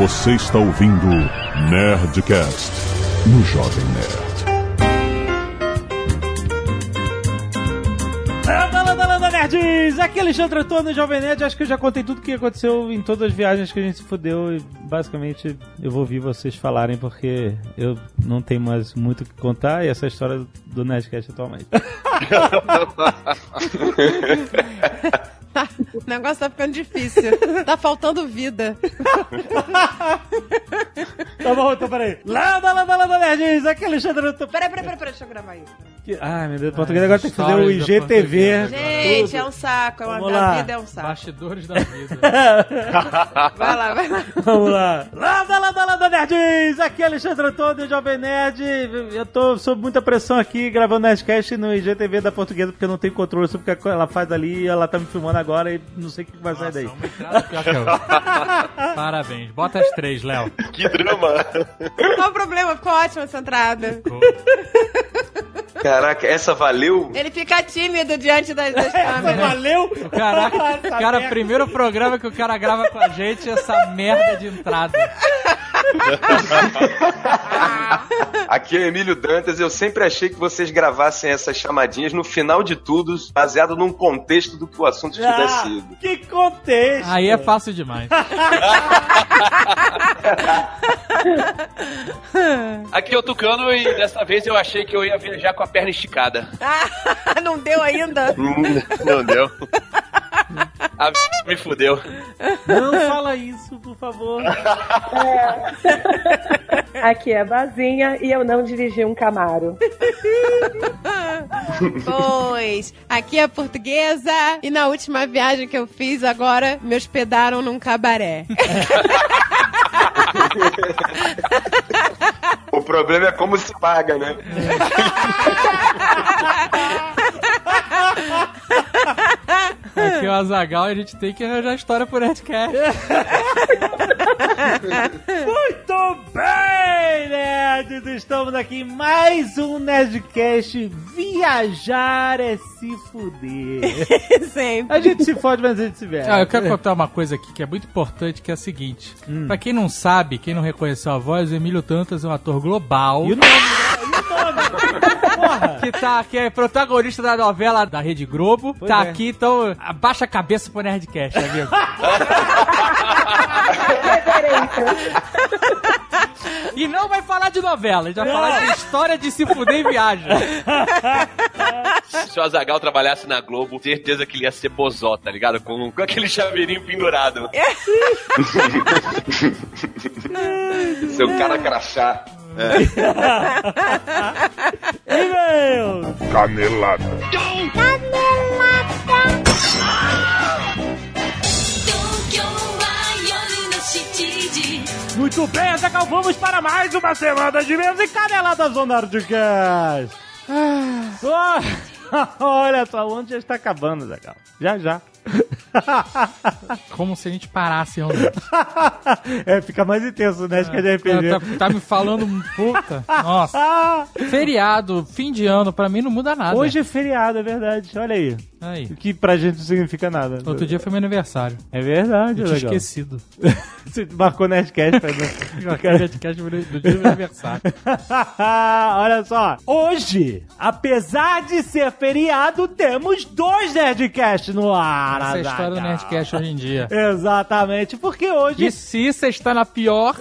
Você está ouvindo Nerdcast no Jovem Nerd. Landa, landa, landa, nerds! Aqui é Alexandre Antônio, Jovem Nerd. Acho que eu já contei tudo o que aconteceu em todas as viagens que a gente se fudeu. E basicamente eu vou ouvir vocês falarem porque eu não tenho mais muito o que contar. E essa é a história do Nerdcast atualmente. o negócio tá ficando difícil. Tá faltando vida. tá bom, então peraí. Landa, landa, landa, nerds! Aqui é Alexandre. Peraí, peraí, peraí, peraí, deixa eu gravar isso. Que... Ai, meu Deus, português agora tem que fazer o IGTV. Gente, é um saco. É uma, Vamos a lá. vida é um saco. Bastidores da vida. Vai lá, vai lá. Vamos lá. Landa, landa, landa, nerds! Aqui é Alexandre Antônio, Jovem Nerd. Eu tô sob muita pressão aqui, gravando Nerdcast no IGTV da portuguesa, porque eu não tenho controle sobre o que ela faz ali. E ela tá me filmando agora e não sei o que vai sair daí. Uma entrada pior que a outra. Parabéns. Bota as três, Léo. Que drama! Qual o problema? Ficou ótima essa entrada. Caraca, essa valeu? Ele fica tímido diante das, das Essa câmeras. valeu? Caraca, Essa cara, merda. primeiro programa que o cara grava com a gente, essa merda de entrada. Aqui é o Emílio Dantas. Eu sempre achei que vocês gravassem essas chamadinhas no final de tudo, baseado num contexto do que o assunto tivesse Ah, sido. que contexto! Aí é fácil demais. Aqui é o Tucano e dessa vez eu achei que eu ia viajar com a perna esticada. Ah, não deu ainda? Não deu. A me fudeu. Não fala isso, por favor. Aqui é a Bazinha e eu não dirigi um Camaro. Pois, aqui é a portuguesa e na última viagem que eu fiz agora me hospedaram num cabaré. O problema é como se paga, né? Aqui é o Azagal e a gente tem que arranjar história por Nerdcast. Muito bem, nerds! Estamos aqui em mais um Nerdcast. Viajar é se fuder. Sempre. A gente se fode, mas a gente se vê. Ah, eu quero contar uma coisa aqui que é muito importante, que é a seguinte. Hum. Pra quem não sabe, quem não reconheceu a voz, o Emílio Tantas é um ator global. E o nome? E o nome? Porra! Que, tá, que é protagonista da novela da Rede Globo. Pois tá é. aqui, então abaixa a cabeça pro Nerdcast, amigo. e não vai falar de novela, a gente vai Não. falar de história de se fuder em viagem. Se o Azagal trabalhasse na Globo, certeza que ele ia ser bozó, tá ligado? Com, com aquele chaveirinho pendurado. Seu cara crachá. E-mail! Canelada. Muito bem, Azaghal, vamos para mais uma semana de menos e caneladas do Nerdcast. Ah, Olha só, o ano já está acabando, Azaghal. Já, já. Como se a gente parasse realmente. é, fica mais intenso, né? Acho que é de RPG. Tá, tá me falando, puta. Nossa. Feriado, fim de ano, pra mim não muda nada. hoje é feriado, é verdade. Olha aí. Aí. O que pra gente não significa nada. Outro dia foi meu aniversário. É verdade, Eu tinha legal. esquecido. Você marcou Nerdcast, não. Aquele Nerdcast do dia do meu aniversário. Olha só, hoje, apesar de ser feriado, temos dois Nerdcasts no ar. Essa é a história do. Nerdcast hoje em dia. Exatamente, porque hoje, E se você está na pior,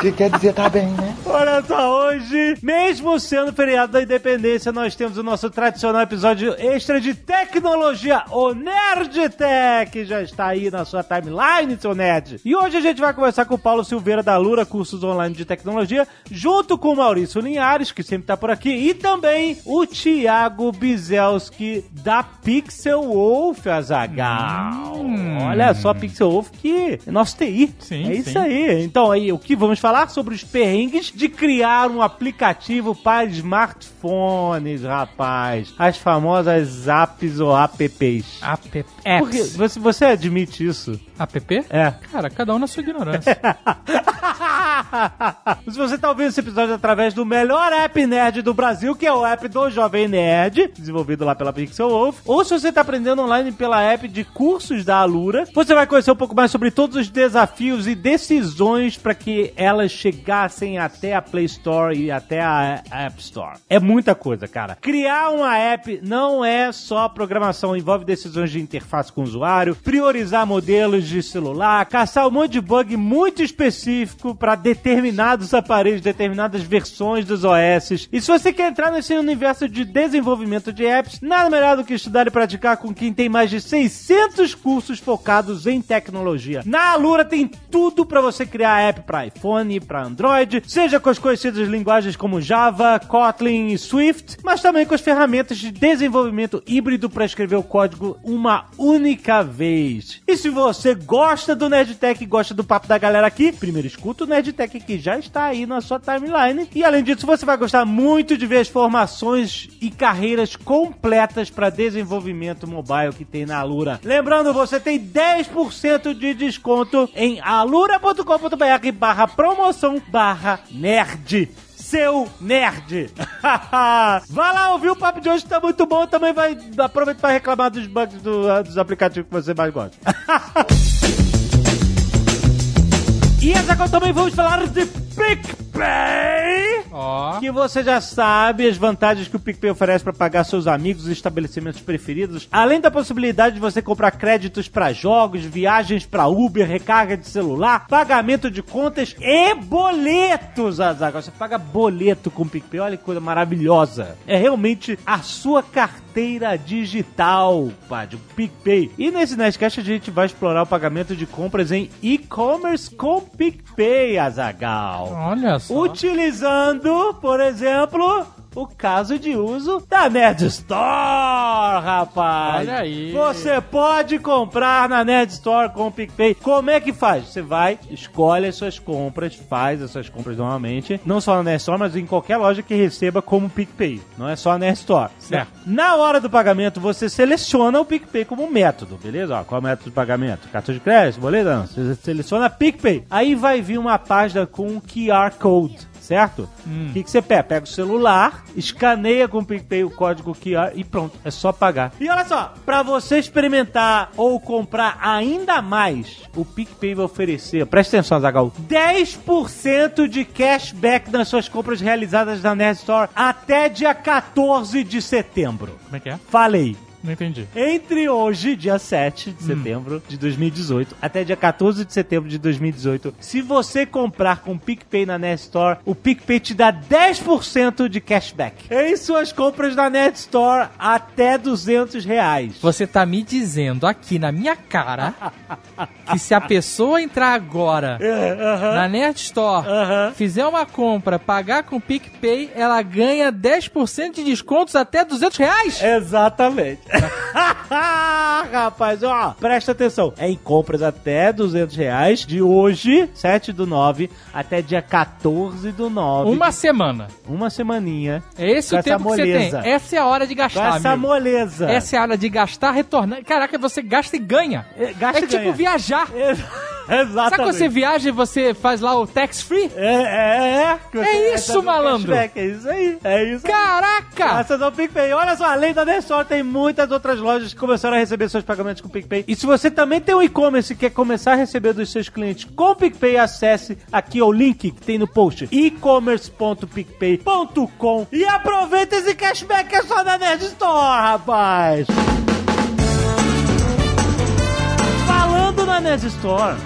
que quer dizer tá bem, né? olha só, hoje, mesmo sendo feriado da independência, nós temos o nosso tradicional episódio extra de tecnologia, o Nerd Tech, já está aí na sua timeline, seu nerd. E hoje a gente vai conversar com o Paulo Silveira da Lura Cursos Online de Tecnologia, junto com o Maurício Linhares, que sempre está por aqui, e também o Thiago Bizelski da Pixel Wolf, Azagal. Olha só, Pixel Wolf que é nosso TI. Sim, é isso sim. aí. Então aí, o que vamos falar sobre os perrengues de criar um aplicativo para smartphones, rapaz. As famosas apps ou apps. app, Porque apps. você, você admite isso? app? É. Cara, cada um na sua ignorância. Se você tá ouvindo esse episódio através do melhor app nerd do Brasil, que é o app do Jovem Nerd, desenvolvido lá pela Pixel Wolf, ou se você tá aprendendo online pela app de cursos da Alura, Alura. Você vai conhecer um pouco mais sobre todos os desafios e decisões para que elas chegassem até a Play Store e até a App Store. É muita coisa, cara. Criar uma app não é só programação, envolve decisões de interface com o usuário, priorizar modelos de celular, caçar um monte de bug muito específico para determinados aparelhos, determinadas versões dos OS. E se você quer entrar nesse universo de desenvolvimento de apps, nada melhor do que estudar e praticar com quem tem mais de 600 cursos focados em tecnologia. Na Alura tem tudo para você criar app para iPhone, para Android, seja com as conhecidas linguagens como Java, Kotlin e Swift, mas também com as ferramentas de desenvolvimento híbrido para escrever o código uma única vez. E se você gosta do Nerdtech gosta do papo da galera aqui, primeiro escuta o Nerdtech que já está aí na sua timeline. E além disso, você vai gostar muito de ver as formações e carreiras completas para desenvolvimento mobile que tem na Alura. Lembrando, você tem 10% de desconto em alura.com.br barra promoção barra nerd seu nerd. vai lá ouvir o papo de hoje, tá muito bom. Também vai aproveitar para reclamar dos bugs do- dos aplicativos que você mais gosta. e agora também vamos falar de PicPay. Ó. Que você já sabe as vantagens que o PicPay oferece para pagar seus amigos e estabelecimentos preferidos, além da possibilidade de você comprar créditos para jogos, viagens para Uber, recarga de celular, pagamento de contas e boletos, Azaghal. Você paga boleto com o PicPay, olha que coisa maravilhosa. É realmente a sua carteira digital, pá, de PicPay. E nesse Nerdcast a gente vai explorar o pagamento de compras em e-commerce com PicPay, Azagal. Olha só. Utilizando, por exemplo, o caso de uso da Nerd Store, rapaz. Olha aí. Você pode comprar na Nerd Store com o PicPay. Como é que faz? Você vai, escolhe as suas compras, faz as suas compras normalmente, não só na Nerd Store, mas em qualquer loja que receba como PicPay. Não é só a Nerd Store. Certo. Na hora do pagamento, você seleciona o PicPay como método, beleza? Ó, qual é o método de pagamento? Cartão de crédito, boleto? Não. Você seleciona PicPay. Aí vai vir uma página com um QR Code. Certo? O que, que você pega? Pega o celular, escaneia com o PicPay o código QR e pronto, é só pagar. E olha só, pra você experimentar ou comprar ainda mais, o PicPay vai oferecer, presta atenção, Zagal, 10% de cashback nas suas compras realizadas na Nerd Store até dia 14 de setembro. Como é que é? Falei. Não entendi. Entre hoje, dia 7 de setembro de 2018, até dia 14 de setembro de 2018, se você comprar com o PicPay na Net Store, o PicPay te dá 10% de cashback em suas compras na Net Store até 200 reais. Você tá me dizendo aqui na minha cara que se a pessoa entrar agora na Nerd Store, Aham. fizer uma compra, pagar com PicPay, ela ganha 10% de descontos até 200 reais? Exatamente. Rapaz, ó, presta atenção. É em compras até 200 reais de hoje, 7 do 9, até dia 14 do 9. Uma semana. Uma semaninha. É esse Com o essa tempo que você tem. Essa é a hora de Com gastar, essa amigo. moleza. Essa é a hora de gastar, retornar. Caraca, você gasta e ganha. É, gasta é e tipo ganha. viajar. Exatamente. Sabe quando você viaja e você faz lá o tax free? É, é, é. você É isso, malandro. cashback, É isso aí. É isso aí. Caraca! Graças ao PicPay. Olha só, além da Nessor, tem muitas outras lojas que começaram a receber seus pagamentos com o PicPay. E se você também tem um e-commerce e quer começar a receber dos seus clientes com o PicPay, acesse aqui o link que tem no post, e-commerce.picpay.com e aproveita esse cashback que é só da Nerd Store, rapaz! Falando na Nerd Store,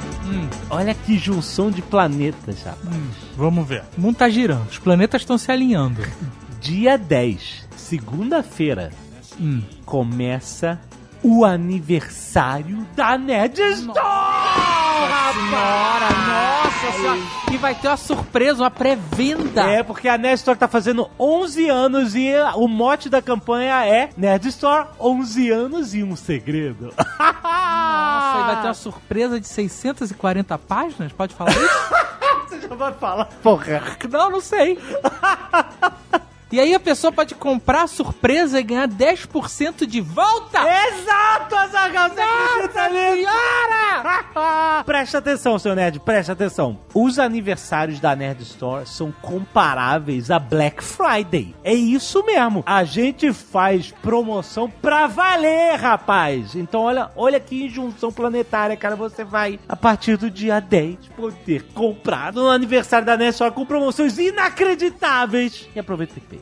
olha que junção de planetas, rapaz. Vamos ver. O mundo tá girando, os planetas estão se alinhando. Dia 10, segunda-feira, Hum. começa o aniversário da Nerd Store! Senhora, nossa senhora. E vai ter uma surpresa, uma pré-venda. É, porque a Nerd Store tá fazendo 11 anos e o mote da campanha é Nerd Store, 11 anos e um segredo. Nossa, e vai ter uma surpresa de 640 páginas? Pode falar isso? Você já vai falar, porra. não, não sei. E aí a pessoa pode comprar a surpresa e ganhar 10% de volta? Exato, Azaghal, você acredita nisso? presta atenção, seu nerd, presta atenção. Os aniversários da Nerd Store são comparáveis a Black Friday. É isso mesmo. A gente faz promoção pra valer, rapaz. Então, olha, olha que injunção planetária, cara. Você vai, a partir do dia 10, poder comprar no aniversário da Nerd Store com promoções inacreditáveis. E aproveita o PicPay.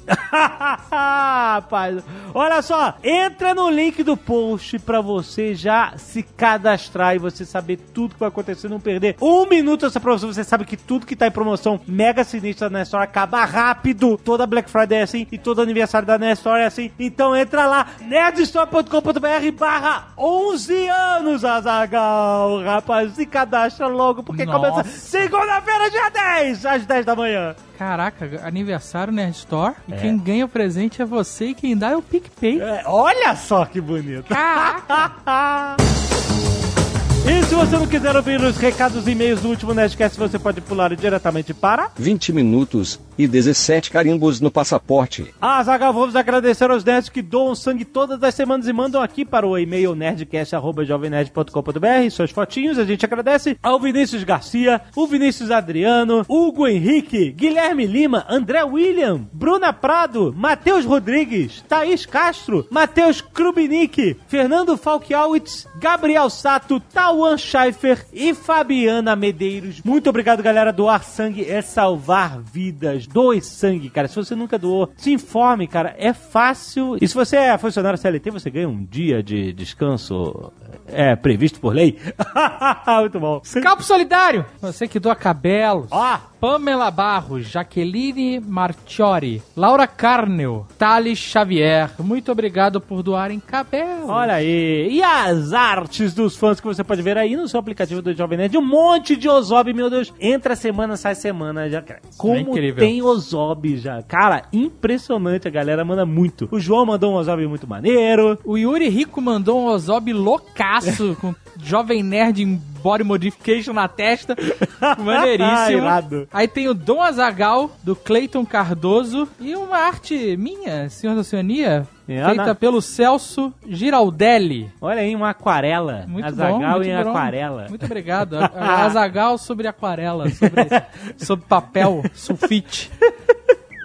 rapaz, olha só. Entra no link do post pra você já se cadastrar e você saber tudo que vai acontecer, não perder um minuto essa promoção. Você sabe que tudo que tá em promoção mega sinistra da Nestor acaba rápido. Toda Black Friday é assim e todo aniversário da Nestor é assim. Então entra lá, nerdstore.com.br barra 11 anos, Azagal. Rapaz, se cadastra logo porque Nossa. começa segunda-feira, dia 10, às 10 da manhã. Caraca, aniversário Nerd Store. E quem ganha o presente é você e quem dá é o PicPay. É, olha só que bonito. E se você não quiser ouvir os recados e e-mails do último Nerdcast, você pode pular diretamente para... 20 minutos e 17 carimbos no passaporte. Ah, Zagal, vamos agradecer aos nerds que doam sangue todas as semanas e mandam aqui para o e-mail nerdcast.jovemnerd.com.br suas fotinhos, a gente agradece ao Vinícius Garcia, o Vinícius Adriano, Hugo Henrique, Guilherme Lima, André William, Bruna Prado, Matheus Rodrigues, Thaís Castro, Matheus Krubinick, Fernando Falkiawitz, Gabriel Sato, Tawan Schaefer e Fabiana Medeiros. Muito obrigado, galera. Doar sangue é salvar vidas. Doe sangue, cara. Se você nunca doou, se informe, cara. É fácil. E se você é funcionário CLT, você ganha um dia de descanso é previsto por lei. Muito bom. Scalpo Solidário! Você que doa cabelos. Ó, Pamela Barros, Jaqueline Marchiori, Laura Carnel, Thales Xavier. Muito obrigado por doarem cabelos. Olha aí. E as artes dos fãs que você pode ver aí no seu aplicativo do Jovem Nerd. Um monte de Ozob, meu Deus. Entra semana, sai semana. Já Como incrível. tem Ozob já. Cara, impressionante. A galera manda muito. O João mandou um Ozob muito maneiro. O Yuri Rico mandou um Ozob loucaço com Jovem Nerd em body modification na testa. Maneiríssimo. Aí tem o Dom Azagal, do Cleiton Cardoso. E uma arte minha, Senhor da Oceania, feita na- pelo Celso Giraldelli. Olha aí, uma aquarela. Muito Azaghal bom, muito em bom. aquarela. Muito obrigado. Azagal sobre aquarela, sobre, sobre papel, sulfite.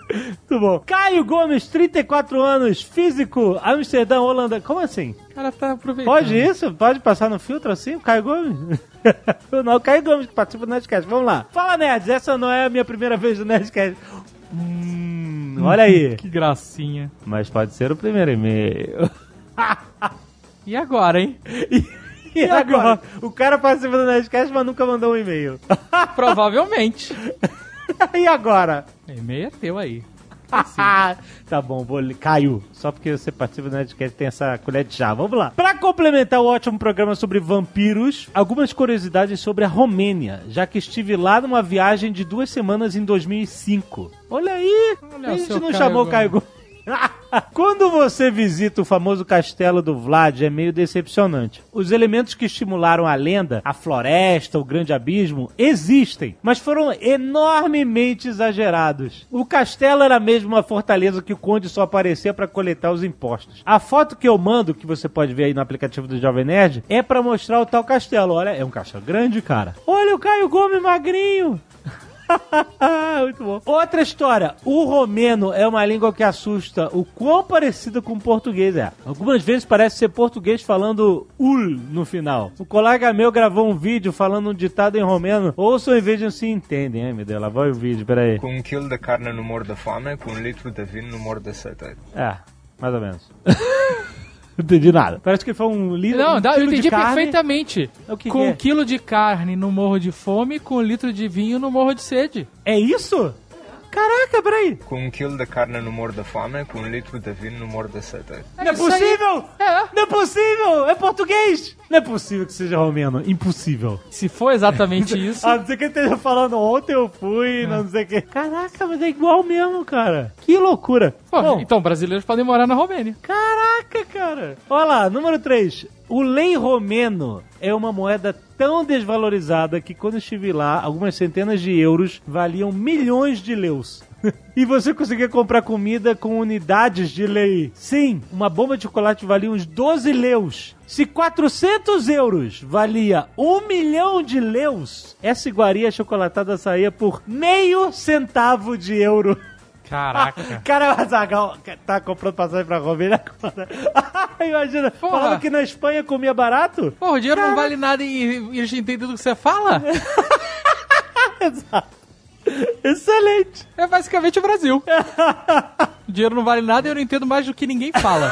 Muito bom. Caio Gomes, 34 anos, físico, Amsterdã, Holanda. Como assim? O cara tá aproveitando. Pode isso? Pode passar no filtro assim, o Caio Gomes? não, o Caio Gomes que participa do Nerdcast. Vamos lá. Fala, Nerds. Essa não é a minha primeira vez no Nerdcast. Hum, olha aí. Que gracinha. Mas pode ser o primeiro e-mail. E agora, hein? E agora? O cara participa do Nerdcast, mas nunca mandou um e-mail. Provavelmente. e agora? E-mail é teu aí. Ah, tá bom, vou Caio. Só porque você participa do Nerdcast tem essa colher de chá. Vamos lá. Pra complementar o ótimo programa sobre vampiros, algumas curiosidades sobre a Romênia, já que estive lá numa viagem de duas semanas em 2005. Olha aí! Olha a o gente não Caio chamou Gomes. Caio Gomes. Quando você visita o famoso castelo do Vlad, é meio decepcionante. Os elementos que estimularam a lenda, a floresta, o grande abismo, existem, mas foram enormemente exagerados. O castelo era mesmo uma fortaleza que o conde só aparecia para coletar os impostos. A foto que eu mando, que você pode ver aí no aplicativo do Jovem Nerd, é para mostrar o tal castelo. Olha, é um castelo grande, cara. Olha o Caio Gomes magrinho. Muito bom. Outra história. O romeno é uma língua que assusta o quão parecida com o português é. Algumas vezes parece ser português falando ul no final. O colega meu gravou um vídeo falando um ditado em romeno. Ouçam em vídeo se entendem. Ai, meu Deus, lá vai o vídeo, peraí. Com um quilo de carne no morro da fome, com um litro de vinho no morro da sede. É, mais ou menos. Não entendi nada. Parece que foi um litro. Não, um dá, eu entendi perfeitamente. O que com que é? um quilo de carne no morro de fome, com um litro de vinho no morro de sede. É isso? Caraca, peraí. Com um quilo de carne no morro da fome, com um litro de vinho no morro da sede. Não é possível! É. Não é possível! É português! Não é possível que seja romeno. Impossível. Se for exatamente isso. A não ser que ele esteja falando ontem eu fui, não sei o que. Caraca, mas é igual mesmo, cara. Que loucura. Pô, Bom, então, brasileiros podem morar na Romênia. Caraca, cara. Olha lá, número 3. O lei romeno é uma moeda tão desvalorizada que quando estive lá, algumas centenas de euros valiam milhões de leus. e você conseguia comprar comida com unidades de lei. Sim, uma bomba de chocolate valia uns 12 leus. Se 400 euros valia um milhão de leus, essa iguaria chocolatada saía por meio centavo de euro. Caraca. Cara, o Azagal tá comprando passagem pra ele agora. Imagina, Porra. falando que na Espanha comia barato? Pô, o dinheiro não vale nada e e eles entendem tudo que você fala? Exato. Excelente. É basicamente o Brasil. O dinheiro não vale nada e eu não entendo mais do que ninguém fala.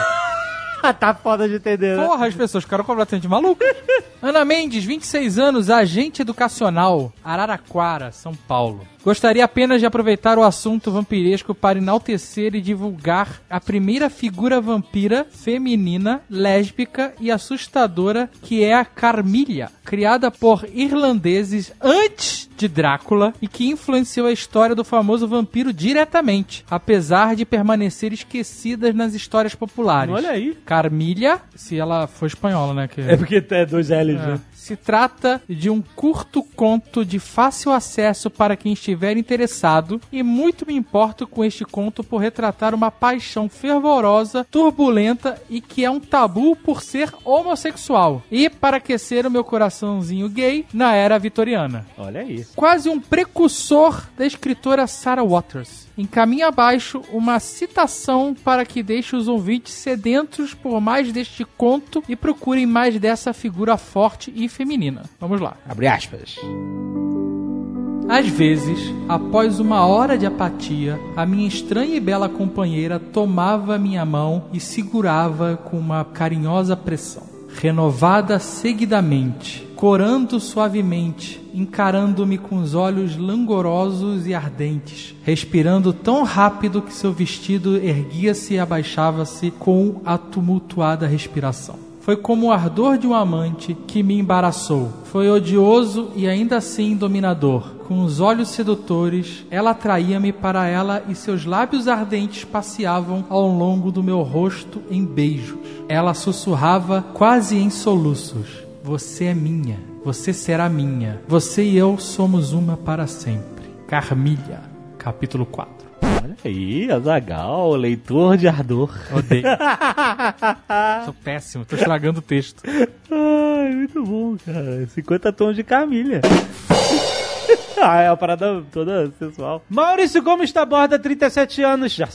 tá foda de entender, né? Porra, as pessoas ficaram completamente malucas. Ana Mendes, 26 anos, agente educacional, Araraquara, São Paulo. Gostaria apenas de aproveitar o assunto vampiresco para enaltecer e divulgar a primeira figura vampira feminina, lésbica e assustadora que é a Carmilha, criada por irlandeses antes de Drácula e que influenciou a história do famoso vampiro diretamente, apesar de permanecer esquecidas nas histórias populares. Olha aí. Carmilha, se ela for espanhola, né? Que... É porque é dois L's, É. né? Se trata de um curto conto de fácil acesso para quem estiver interessado, e muito me importo com este conto por retratar uma paixão fervorosa, turbulenta e que é um tabu por ser homossexual, e para aquecer o meu coraçãozinho gay na era vitoriana. Olha aí. Quase um precursor da escritora Sarah Waters. Encaminha abaixo uma citação para que deixe os ouvintes sedentos por mais deste conto e procurem mais dessa figura forte e feminina. Vamos lá. Abre aspas. Às vezes, após uma hora de apatia, a minha estranha e bela companheira tomava minha mão e segurava com uma carinhosa pressão. Renovada seguidamente, corando suavemente, encarando-me com os olhos langorosos e ardentes, respirando tão rápido que seu vestido erguia-se e abaixava-se com a tumultuada respiração. Foi como o ardor de um amante que me embaraçou. Foi odioso e ainda assim dominador. Com os olhos sedutores, ela atraía-me para ela e seus lábios ardentes passeavam ao longo do meu rosto em beijos. Ela sussurrava quase em soluços: Você é minha, você será minha, você e eu somos uma para sempre. Carmilha, capítulo 4. Olha aí, Azagal, leitor de ardor. Odeio. Sou péssimo, tô estragando o texto. Ai, muito bom, cara. 50 tons de Camilha. ah, é uma parada toda sensual. Maurício Gomes Taborda, 37 anos. Já.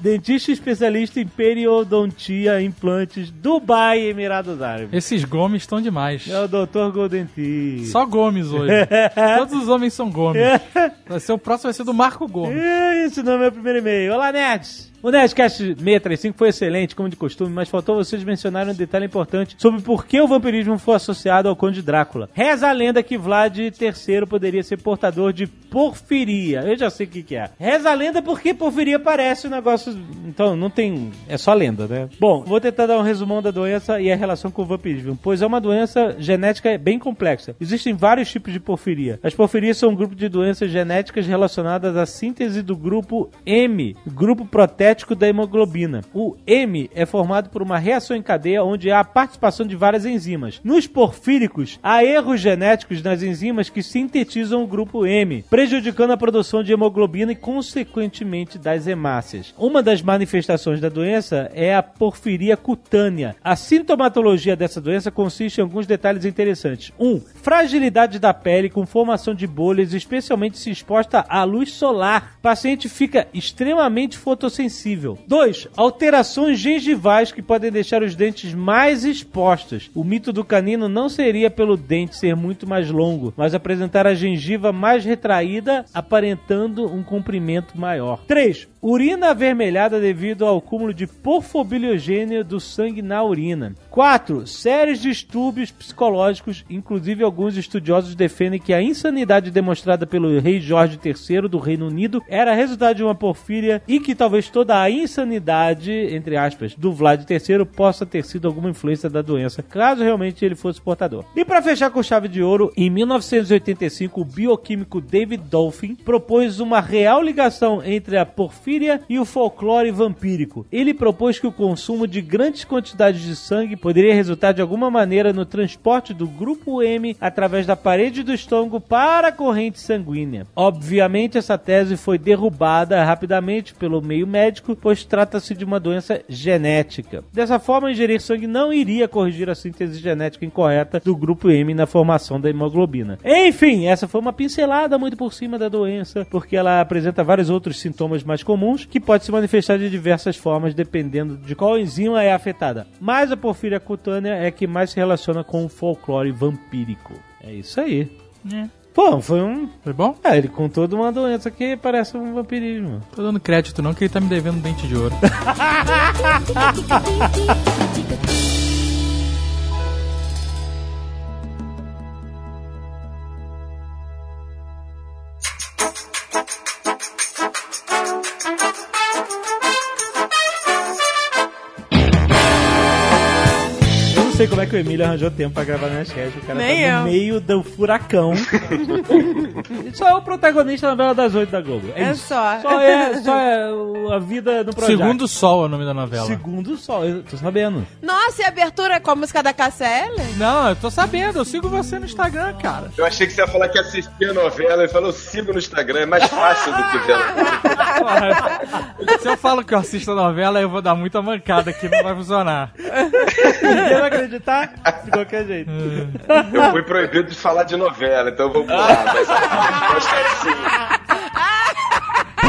Dentista especialista em periodontia, implantes, Dubai, Emirados Árabes. Esses Gomes estão demais. É o Dr. Golden Tea. Só Gomes hoje. Todos os homens são Gomes. Vai ser o próximo vai ser do Marco Gomes. É, Esse não é meu primeiro e-mail. Olá, nerds! O Nerdcast 635 foi excelente, como de costume, mas faltou vocês mencionarem um detalhe importante sobre por que o vampirismo foi associado ao Conde Drácula. Reza a lenda que Vlad III poderia ser portador de porfiria. Eu já sei o que, que é. Reza a lenda porque porfiria parece um negócio. Então, não tem. É só lenda, né? Bom, vou tentar dar um resumão da doença e a relação com o vampirismo, pois é uma doença genética bem complexa. Existem vários tipos de porfiria. As porfirias são um grupo de doenças genéticas relacionadas à síntese do grupo M, grupo protético da hemoglobina. O M é formado por uma reação em cadeia onde há a participação de várias enzimas. Nos porfíricos, há erros genéticos nas enzimas que sintetizam o grupo M, prejudicando a produção de hemoglobina e, consequentemente, das hemácias. Uma das manifestações da doença é a porfiria cutânea. A sintomatologia dessa doença consiste em alguns detalhes interessantes. 1. Um, fragilidade da pele com formação de bolhas, especialmente se exposta à luz solar. O paciente fica extremamente fotossensível. 2. Alterações gengivais que podem deixar os dentes mais expostos. O mito do canino não seria pelo dente ser muito mais longo, mas apresentar a gengiva mais retraída, aparentando um comprimento maior. 3. Urina avermelhada devido ao acúmulo de porfobiliogênio do sangue na urina. 4. Sérios distúrbios psicológicos, inclusive alguns estudiosos defendem que a insanidade demonstrada pelo rei Jorge III do Reino Unido era resultado de uma porfíria e que talvez toda a insanidade, entre aspas, do Vlad III possa ter sido alguma influência da doença, caso realmente ele fosse portador. E para fechar com chave de ouro, em 1985, o bioquímico David Dolphin propôs uma real ligação entre a porfíria e o folclore vampírico. Ele propôs que o consumo de grandes quantidades de sangue poderia resultar de alguma maneira no transporte do grupo M através da parede do estômago para a corrente sanguínea. Obviamente, essa tese foi derrubada rapidamente pelo meio médico, pois trata-se de uma doença genética. Dessa forma, ingerir sangue não iria corrigir a síntese genética incorreta do grupo M na formação da hemoglobina. Enfim, essa foi uma pincelada muito por cima da doença, porque ela apresenta vários outros sintomas mais comuns que pode se manifestar de diversas formas dependendo de qual enzima é afetada. Mas a porfíria cutânea é que mais se relaciona com o folclore vampírico. É isso aí. Pô, foi um. Foi bom? É, ele contou de uma doença que parece um vampirismo. Tô dando crédito não, que ele tá me devendo um dente de ouro. como é que o Emílio arranjou tempo pra gravar minhas cast. O cara Nem tá no eu. meio do furacão. só é o protagonista da novela das oito da Globo. É, É isso. só. Só é, só é o- a vida do Projac. Segundo Sol é o nome da novela. Segundo Sol, eu tô sabendo. Nossa, e a abertura com a música da KCL? Não, eu tô sabendo, eu sigo você no Instagram, cara. Eu achei que você ia falar que assistia a novela e falou, eu sigo no Instagram, é mais fácil do que ver. Porra, Se eu falo que eu assisto a novela, eu vou dar muita mancada aqui, não vai funcionar. Ninguém vai acreditar de qualquer jeito. Eu fui proibido de falar de novela, então eu vou pular. Mas.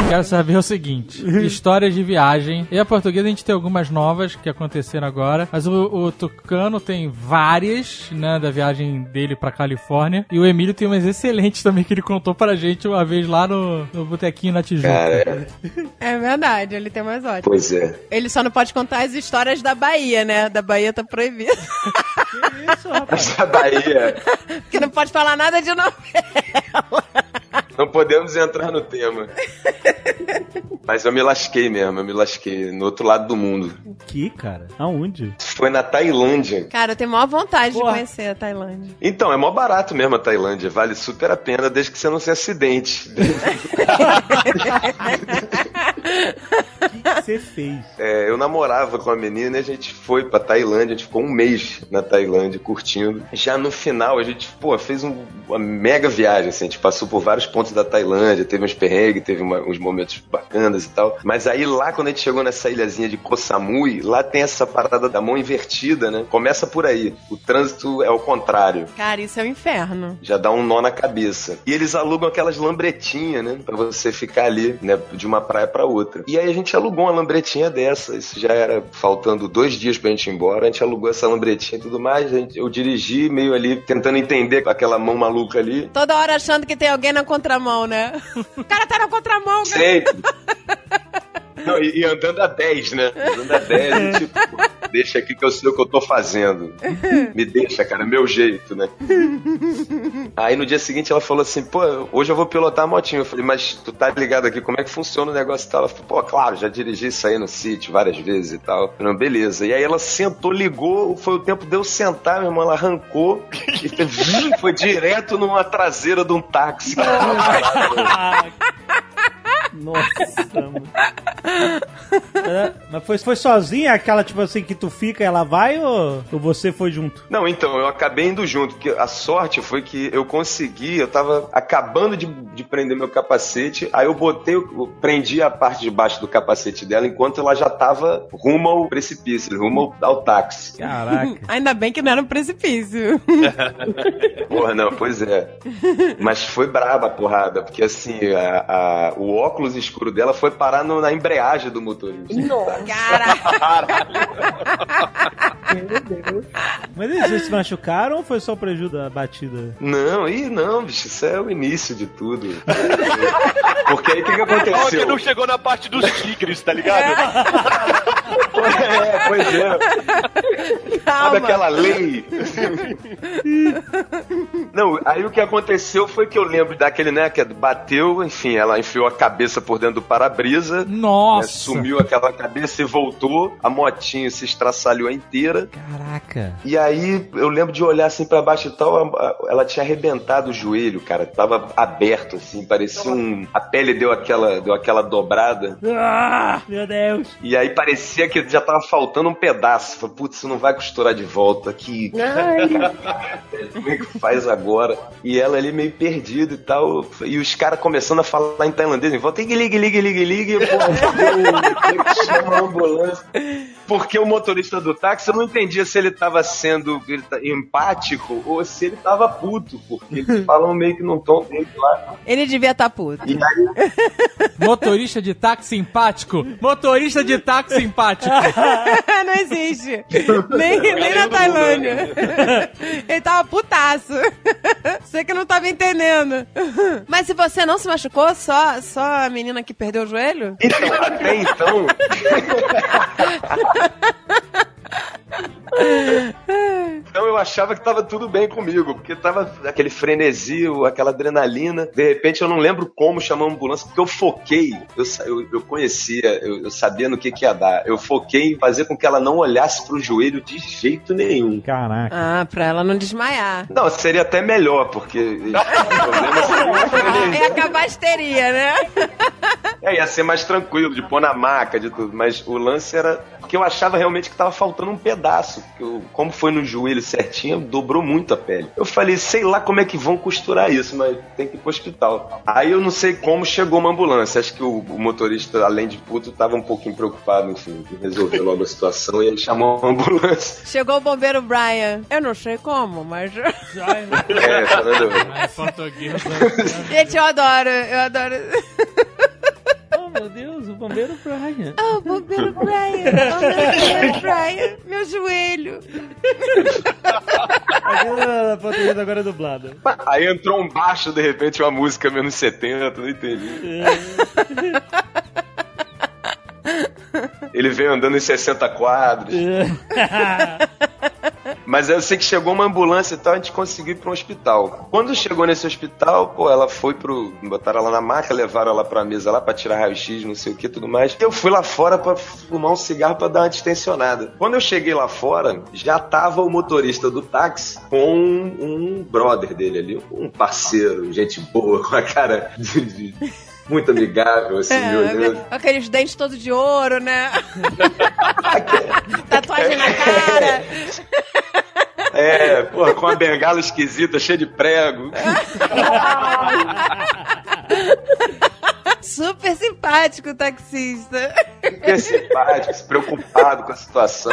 Quero saber o seguinte: histórias de viagem. E a portuguesa a gente tem algumas novas que aconteceram agora. Mas o, o Tucano tem várias, né, da viagem dele pra Califórnia. E o Emílio tem umas excelentes também que ele contou pra gente uma vez lá no, no Botequinho na Tijuca. Cara, É verdade, ele tem mais ótimo. pois é. Ele só não pode contar as histórias da Bahia, né? Da Bahia tá proibido. Isso, rapaz. Essa Bahia, Porque não pode falar nada de novela. Não podemos entrar no tema. Mas eu me lasquei mesmo, eu me lasquei no outro lado do mundo. Que, cara? Aonde? Foi na Tailândia. Cara, eu tenho maior vontade Porra. de conhecer a Tailândia. Então, é mó barato mesmo a Tailândia. Vale super a pena desde que você não se acidente. O que que você fez? É, eu namorava com a menina e a gente foi pra Tailândia, a gente ficou um mês na Tailândia curtindo. Já no final, a gente, pô, fez um- uma mega viagem, assim, a gente passou por vários pontos da Tailândia, teve uns perrengues, teve uma- uns momentos bacanas e tal. Mas aí lá, quando a gente chegou nessa ilhazinha de Koh Samui, lá tem essa parada da mão invertida, né? Começa por aí. O trânsito é o contrário. Cara, isso é um inferno. Já dá um nó na cabeça. E eles alugam aquelas lambretinhas, né? Pra você ficar ali, né? De uma praia pra outra. E aí a gente alugou uma lambretinha dessa. Isso já era faltando dois dias pra gente ir embora. A gente alugou essa lambretinha e tudo mais. Gente- eu dirigi meio ali, tentando entender aquela mão maluca ali. Toda hora achando que tem alguém na contramão, né? O cara tá na contramão, cara. Sempre. Não, e, e andando a 10, né? Andando a 10, e tipo, deixa aqui que eu sei o que eu tô fazendo. Me deixa, cara, meu jeito, né? Aí no dia seguinte ela falou assim, pô, hoje eu vou pilotar a motinha. Eu falei, mas tu tá ligado aqui, como é que funciona o negócio e tal? Ela falou, pô, claro, já dirigi isso aí no sítio várias vezes e tal. Eu falei, beleza. E aí ela sentou, ligou, foi o tempo de eu sentar, meu irmão, ela arrancou e foi, foi direto numa traseira de um táxi. Nossa, mano. É, Mas foi, foi sozinha aquela, tipo assim, que tu fica e ela vai ou, ou você foi junto? Não, então, eu acabei indo junto, porque a sorte foi que eu consegui, eu tava acabando de, de prender meu capacete, aí eu botei, eu prendi a parte de baixo do capacete dela enquanto ela já tava rumo ao precipício, rumo ao, ao táxi. Caraca. Ainda bem que não era um precipício. Porra, não, pois é. Mas foi braba a porrada, porque assim, a- a- o óculos escuro dela foi parar no- na embreagem do motorista. Cara, Meu Deus. Mas eles vocês se machucaram ou foi só o prejuízo da batida? Não, ih, não, bicho, isso é o início de tudo. Porque aí o que, que aconteceu? não chegou na parte dos tigres, tá ligado? É, pois é. Sabe Calma. aquela lei? Não, aí o que aconteceu foi que eu lembro daquele, né, que bateu, enfim, ela enfiou a cabeça por dentro do para-brisa. né, Nossa! sumiu aquela cabeça e voltou. A motinha se estraçalhou inteira. Caraca. E aí eu lembro de olhar assim pra baixo e tal, ela tinha arrebentado o joelho, cara. Tava aberto, assim, parecia um. A pele deu aquela, deu aquela dobrada. Ah, meu Deus. E aí parecia que já tava faltando um pedaço. Falei, putz, não vai costurar de volta aqui. Como é que faz agora? E ela ali meio perdida e tal. E os caras começando a falar em tailandês em volta. Ligue, ligue, ligue, ligue, ligue. Que chamar a ambulância. Porque o motorista do táxi, eu não entendia se ele tava sendo tá- empático ou se ele tava puto. Porque eles falam meio que num tom dele lá. Ele devia estar puto. E aí Motorista de táxi simpático. Motorista de táxi simpático. não existe. Nem, nem na Tailândia. Ele tava putaço. Você que não tava entendendo. Mas se você não se machucou, só, só a menina que perdeu o joelho? Então, até então. Então eu achava que tava tudo bem comigo, porque tava aquele frenesi, aquela adrenalina. De repente eu não lembro como chamar a ambulância, porque eu foquei, eu, eu, eu conhecia, eu, eu sabia no que, que ia dar. Eu foquei em fazer com que ela não olhasse pro joelho de jeito nenhum. Caraca. Ah, pra ela não desmaiar. Não, seria até melhor, porque. É a histeria, né? É, ia ser mais tranquilo, de pôr na maca, de tudo. Mas o lance era. Porque eu achava realmente que tava faltando um pedaço. Porque eu, como foi no joelho certinho, dobrou muito a pele. Eu falei, sei lá como é que vão costurar isso, mas tem que ir pro hospital. Aí eu não sei como chegou uma ambulância. Acho que o, o motorista, além de puto, tava um pouquinho preocupado, enfim, de resolver logo a situação e ele chamou uma ambulância. Chegou o bombeiro Brian. Eu não sei como, mas. É, falando. Ai, português. Gente, eu adoro, eu adoro. Meu Deus, o bombeiro Brian. Oh, bombeiro Brian. Oh, meu bombeiro Brian. Meu joelho. A portuguesa agora é dublada. Aí entrou um baixo, de repente, uma música menos 70, não entendi. Ele veio andando em 60 quadros. Mas eu sei que chegou uma ambulância e tal, a gente conseguiu ir para um hospital. Quando chegou nesse hospital, pô, ela foi pro. botaram ela na maca, levaram ela pra mesa lá pra tirar raio-x, não sei o que tudo mais. Eu fui lá fora pra fumar um cigarro pra dar uma distensionada. Quando eu cheguei lá fora, já tava o motorista do táxi com um, um brother dele ali, um parceiro, gente boa, com a cara de- de- muito amigável, assim, me olhando. É, aqueles dentes todos de ouro, né? Tatuagem na cara. É, porra, com uma bengala esquisita, cheia de prego. Super simpático o taxista. Super simpático, se preocupado com a situação.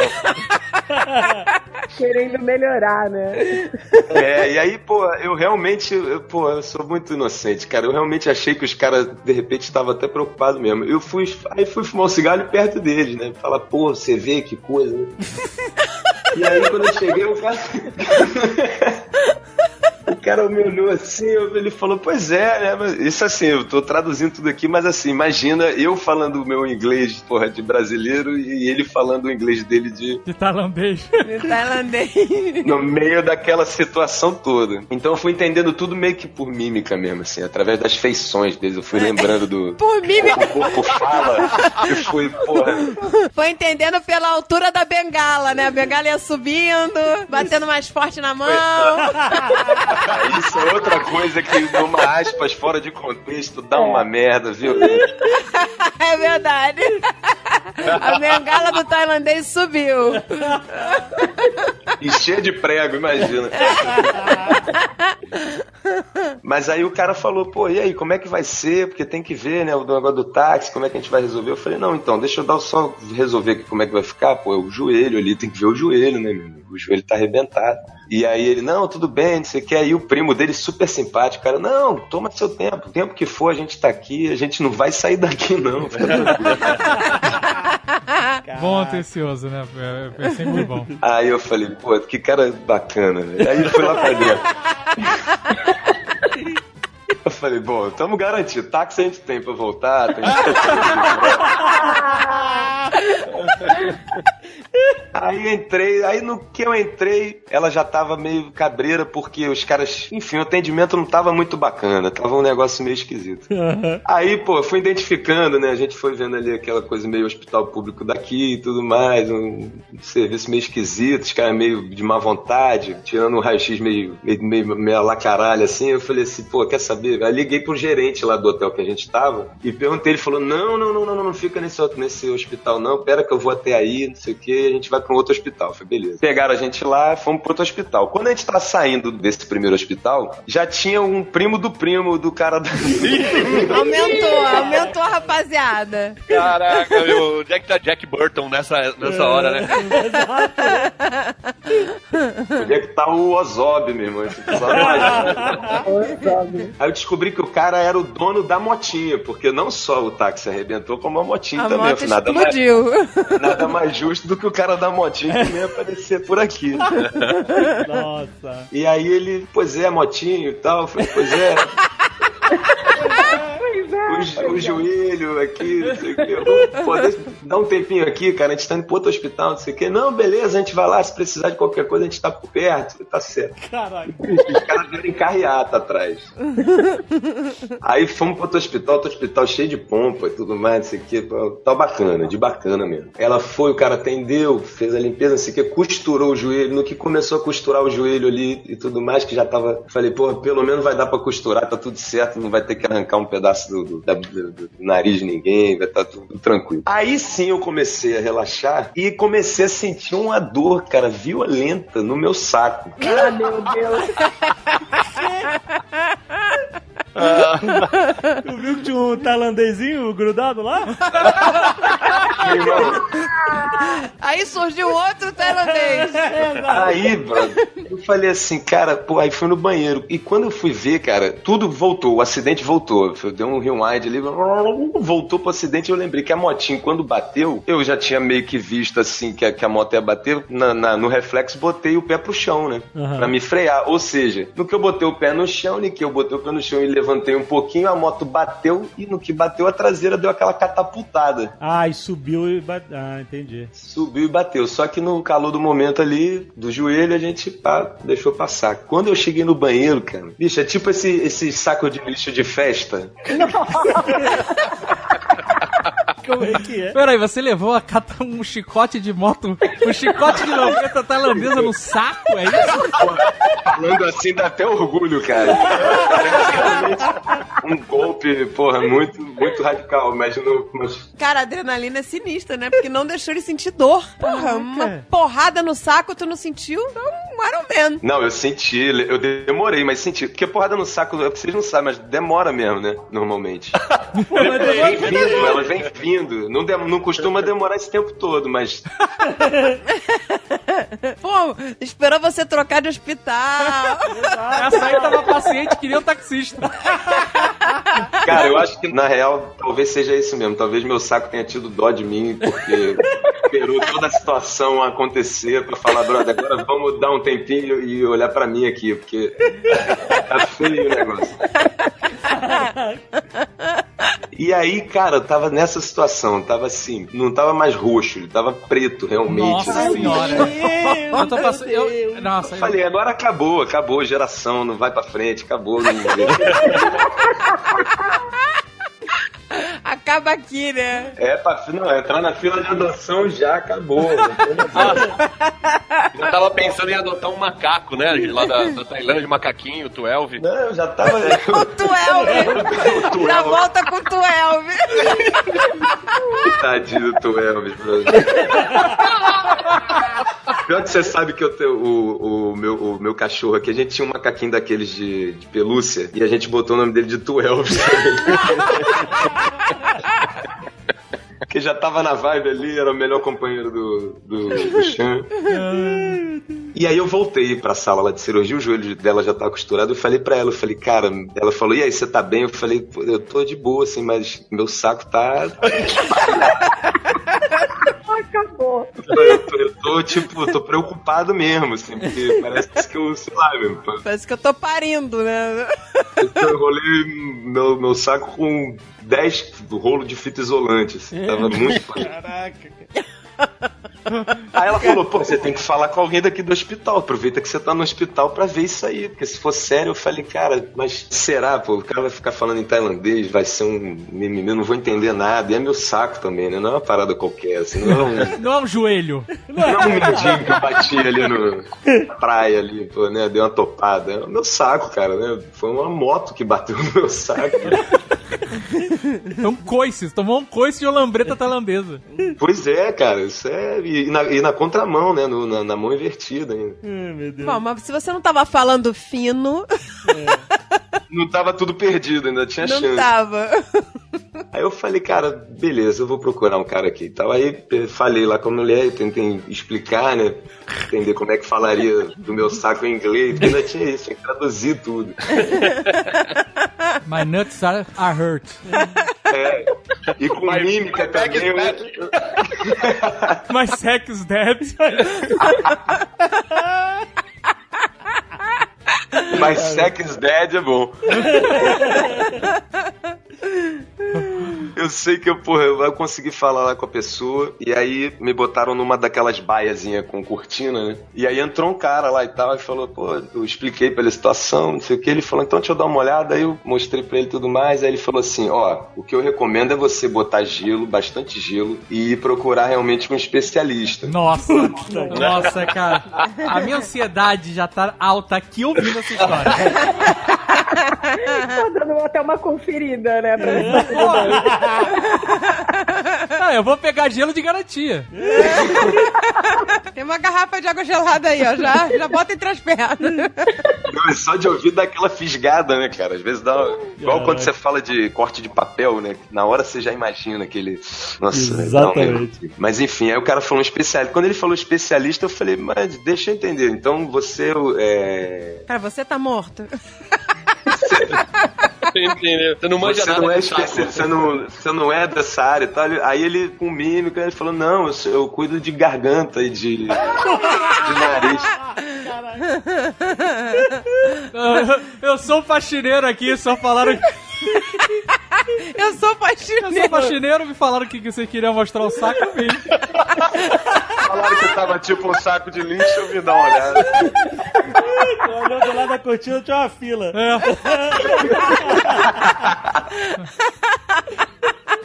Querendo melhorar, né? É, e aí, pô, eu realmente, eu, pô, eu sou muito inocente, cara. Eu realmente achei que os caras, de repente, estavam até preocupados mesmo. Eu fui, aí fui fumar um cigarro perto deles, né? Falar, pô, você vê que coisa, né? E aí, quando eu cheguei, o cara. O cara me olhou assim, ele falou, pois é, né? mas Isso assim, eu tô traduzindo tudo aqui, mas assim, imagina eu falando o meu inglês, porra, de brasileiro e ele falando o inglês dele de, De tailandês. De tailandês. no meio daquela situação toda. Então eu fui entendendo tudo meio que por mímica mesmo, assim, através das feições deles. Eu fui lembrando do. Por mímica. O corpo fala. E fui, porra. Foi entendendo pela altura da bengala, né? A bengala ia subindo, batendo mais forte na mão. Isso é outra coisa que, numa aspas, fora de contexto, dá uma merda, viu? É verdade. A bengala do tailandês subiu. E cheia de prego, imagina. Mas aí o cara falou, pô, e aí, como é que vai ser? Porque tem que ver, né, o negócio do táxi, como é que a gente vai resolver? Eu falei, não, então, deixa eu dar só resolver aqui como é que vai ficar. Pô, é o joelho ali, tem que ver o joelho, né, meu amigo? O joelho tá arrebentado. E aí ele, não, tudo bem, não sei o que. Aí o primo dele, super simpático, cara, não, toma seu tempo. O tempo que for, a gente tá aqui, a gente não vai sair daqui, não. Bom atencioso, né? É, é sempre bom. Aí eu falei, pô, que cara bacana, velho. Aí eu fui lá pra dentro. Falei, bom, estamos garantidos. Táxi a gente tem pra voltar. Tem... Aí eu entrei, aí no que eu entrei, ela já tava meio cabreira, porque os caras, enfim, o atendimento não tava muito bacana, tava um negócio meio esquisito. Aí, pô, fui identificando, né? A gente foi vendo ali aquela coisa meio hospital público daqui e tudo mais, um serviço meio esquisito, os caras meio de má vontade, tirando um raio-x meio, meio, meio, meio a la caralho, assim. Eu falei assim, pô, quer saber? Aí liguei pro gerente lá do hotel que a gente tava e perguntei, ele falou: não, não, não, não, não, não fica nesse, nesse hospital, não, pera que eu vou até aí, não sei o que, a gente vai pra um outro hospital. Falei, beleza. Pegaram a gente lá, fomos pro outro hospital. Quando a gente tá saindo desse primeiro hospital, já tinha um primo do primo do cara da. Aumentou, aumentou a rapaziada. Caraca, meu, onde é que tá Jack Burton nessa, nessa hora, né? Onde é que tá o Ozob, meu irmão? Aí eu descobri que o cara era o dono da motinha, porque não só o táxi arrebentou, como a motinha A também. moto nada, mais, explodiu. nada mais justo do que o cara da motinha também aparecer por aqui. Nossa. E aí ele, pois é, motinho e tal. Eu falei, pois é. O, jo- o joelho aqui, não sei o vou poder dar um tempinho aqui, cara. A gente tá indo pro outro hospital, não sei o que. Não, beleza, a gente vai lá. Se precisar de qualquer coisa, a gente tá por perto. Tá certo. Caralho. Os caras vieram em carreata atrás. Aí fomos pro outro hospital, outro hospital cheio de pompa e tudo mais, não sei o que. Tá bacana, de bacana mesmo. Ela foi, o cara atendeu, fez a limpeza, não sei o que, costurou o joelho. No que começou a costurar o joelho ali e tudo mais, que já tava. Falei, pô, pelo menos vai dar pra costurar, tá tudo certo, não vai ter que arrancar um pedaço do, do- da- do- do nariz de ninguém, vai estar tudo tranquilo. Aí sim eu comecei a relaxar e comecei a sentir uma dor, cara, violenta no meu saco. Ah, meu Deus. Tu viu que tinha um tailandezinho grudado lá? Aí surgiu outro tailandês. Aí, brother, eu falei assim, cara, pô, aí fui no banheiro. E quando eu fui ver, cara, tudo voltou, o acidente voltou. Deu um rewind ali, voltou pro acidente e eu lembrei que a motinha, quando bateu, eu já tinha meio que visto assim que a, que a moto ia bater. Na, na- no reflexo, botei o pé pro chão, né? Aham. Pra me frear. Ou seja, no que eu botei o pé no chão, no que eu botei o pé no chão e levantei um pouquinho, a moto bateu e no que bateu a traseira deu aquela catapultada. Ah, e subiu e bateu. Ah, entendi. Subiu e bateu. Só que no calor do momento ali, do joelho, a gente pá, deixou passar. Quando eu cheguei no banheiro, cara, bicho, é tipo esse, esse saco de lixo de festa. Como é que é? Peraí, você levou a cata um chicote de moto, um chicote de lambreta tailandesa no saco, é isso? Falando assim dá até orgulho, cara. Um golpe, porra, muito, muito radical. Imagina umas Cara, a adrenalina é sinistra, né? Porque não deixou ele sentir dor. Porra, uma porrada no saco, tu não sentiu? Ou menos. Não, eu senti, eu demorei, mas senti. Porque porrada no saco, vocês não sabem, mas demora mesmo, né? Normalmente. Vem vindo, ela vem vindo. Não, dem- não costuma demorar esse tempo todo, mas Pô, esperou você trocar de hospital. Essa aí tava paciente, queria um taxista. Cara, eu acho que na real talvez seja isso mesmo. Talvez meu saco tenha tido dó de mim, porque esperou toda a situação acontecer pra falar, brother, agora vamos dar um tempinho e olhar pra mim aqui, porque tá feio o negócio. E aí, cara, eu tava nessa situação, tava assim, não tava mais roxo, ele tava preto realmente. Nossa assim. senhora. Eu tô passando. Eu, nossa, Eu eu, falei, agora acabou, acabou, geração, não vai pra frente, acabou. Não... Acaba aqui, né? É, pra, não, entrar na fila de adoção já acabou. Eu tava pensando em adotar um macaco, né? Lá da, da Tailândia, macaquinho, 12. Não, eu já tava. O Tuelve. Já volta com o Tuelve. Tadinho do tu, Elvis, brother. Pior que você sabe que eu tenho o, o, meu, o meu cachorro aqui, a gente tinha um macaquinho daqueles de, de pelúcia e a gente botou o nome dele de Tu Elvis. que já tava na vibe ali, era o melhor companheiro do, do, do Chan. E aí eu voltei pra sala lá de cirurgia, o joelho dela já tava costurado, eu falei pra ela, eu falei, cara, ela falou, e aí, você tá bem? Eu falei, "Pô, eu tô de boa, assim, mas meu saco tá... Acabou. Eu tô, eu tô, tipo, tô preocupado mesmo, assim, porque parece que eu, sei lá, meu, Parece que eu tô parindo, né? eu enrolei meu, meu saco com 10 rolos de fita isolante, assim, tava muito... Caraca. Aí ela falou, pô, você tem que falar com alguém daqui do hospital. Aproveita que você tá no hospital pra ver isso aí. Porque se for sério, eu falei, cara, mas será, pô? O cara vai ficar falando em tailandês, vai ser um mimimi, eu não vou entender nada. E é meu saco também, né? Não é uma parada qualquer, assim. Não é um, Não é um joelho. não é um mendigo que eu bati ali no na praia ali, pô, né? Deu uma topada. É o meu saco, cara, né? Foi uma moto que bateu no meu saco. É um coice. Você tomou um coice de lambreta tailandesa. Pois é, cara, isso é. E na, e na contramão, né? no- na, na mão invertida ainda. Ai, meu Deus. Bom, mas se você não tava falando fino, Não tava tudo perdido, ainda tinha não chance. tava. Aí eu falei, cara, beleza, eu vou procurar um cara aqui e tal. Aí eh, falei lá com a mulher, tentei explicar, né? Entender como é que falaria do meu saco em inglês, porque ainda tinha isso, tinha que traduzir tudo. My nuts are, are hurt. É. E com mímica também. eu- My sack is dead. Mas Sex Dead é bom. Eu sei que eu, porra, eu consegui falar lá com a pessoa, e aí me botaram numa daquelas baiazinhas com cortina, né? E aí entrou um cara lá e tal, e falou, pô, eu expliquei pra ele a situação, não sei o que. Ele falou, então deixa eu dar uma olhada. Aí eu mostrei pra ele tudo mais. Aí ele falou assim: ó, o que eu recomendo é você botar gelo, bastante gelo, e procurar realmente um especialista. Nossa, nossa, cara. A minha ansiedade já tá alta aqui ouvindo essa história. Tô dando até uma conferida, né? Pra. Ah, eu vou pegar gelo de garantia. Tem uma garrafa de água gelada aí, ó. Já, já bota entre as pernas. Não, é só de ouvir dá aquela fisgada, né, cara? Às vezes dá. uma- Igual quando você fala de corte de papel, né? Na hora você já imagina aquele. Nossa, Exatamente. negócio. Mas enfim, aí o cara falou um especialista. Quando ele falou especialista, eu falei, mas deixa eu entender. Então você é. Cara, você tá morto. Entendeu? Você não manja Você nada não, é especi... você, não, você não é dessa área e tal. Aí ele, com mímica, ele falou: Não, eu, eu cuido de garganta e de, de nariz. Eu sou faxineiro aqui, só falaram. Eu sou Eu faxineiro. sou faxineiro, me falaram que que você queria mostrar o saco, eu vim. Falaram que tava tipo um saco de lixo, eu vim dar uma olhada. Olhando do lado da cortina tinha uma fila. O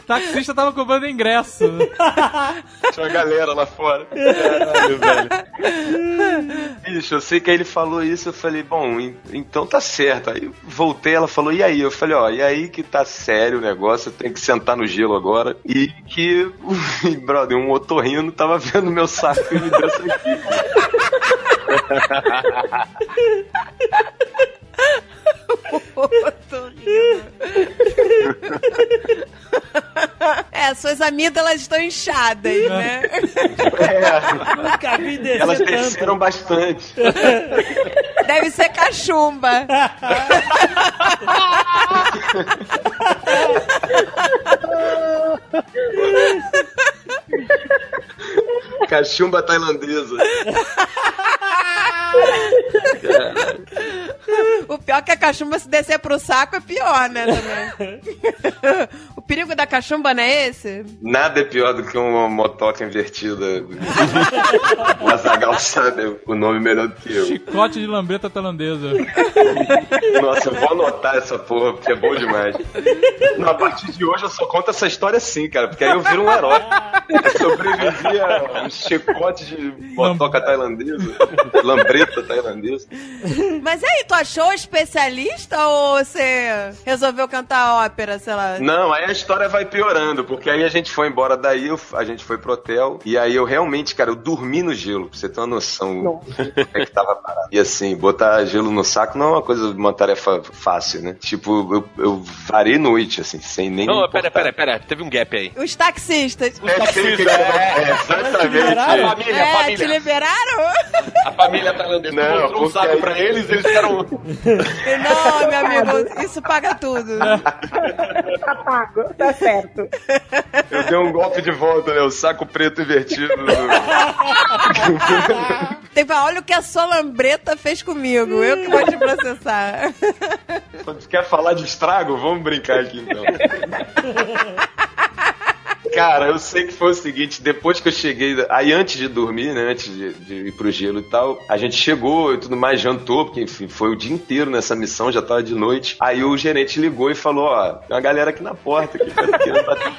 taxista tava cobrando ingresso. Tinha uma galera lá fora. Caralho, velho. Bicho, eu sei que aí ele falou isso, eu falei, bom, en- então tá certo. Aí voltei, ela falou, e aí? Eu falei, ó, e aí que tá sério o negócio, eu tenho que sentar no gelo agora. E que, brother, um otorrino tava vendo meu saco e me deu isso aqui. É, suas amígdalas estão inchadas, né? É, Nunca vi descer elas tanto. desceram bastante. Deve ser cachumba. Cachumba tailandesa. O pior é que a cachumba se descer pro saco é pior, né, também. o perigo da cachumba não é esse? Nada é pior do que uma motoca invertida. o Azagal sabe o nome melhor do que eu. Chicote de lambreta tailandesa. Nossa, eu vou anotar essa porra, porque é bom demais. Não, a partir de hoje eu só conto essa história sim, cara, porque aí eu viro um herói. Eu sobrevivi a um chicote de motoca tailandesa, lambreta tailandesa. Mas aí, tu achou especialista ou você resolveu cantar ópera, sei lá? Não, aí a história vai piorando, porque aí a gente foi embora daí, eu- a gente foi pro hotel, e aí eu realmente, cara, eu dormi no gelo, pra você ter uma noção do que é que tava parado. E assim, botar gelo no saco não é uma coisa, uma tarefa fácil, né? Tipo, eu, eu varei noite, assim, sem nem. Não, me pera, pera, pera. Teve um gap aí. Os taxistas. É, sim, é, é, exatamente. A família, É, te família. liberaram? A família tailandesa Não, mostrou um saco aí- pra eles, eles ficaram. Não, meu amigo, isso paga tudo. Tá pago, tá certo. Eu dei um golpe de volta, né? O saco preto invertido. Teve, olha o que a sua lambreta fez comigo. Eu que vou te processar. Quando quer falar de estrago, vamos brincar aqui então. Cara, eu sei que foi o seguinte, depois que eu cheguei, aí antes de dormir, né, antes de, de ir pro gelo e tal, a gente chegou e tudo mais, jantou, porque enfim, foi o dia inteiro nessa missão, já tava de noite. Aí o gerente ligou e falou, ó, tem uma galera aqui na porta, que tá bater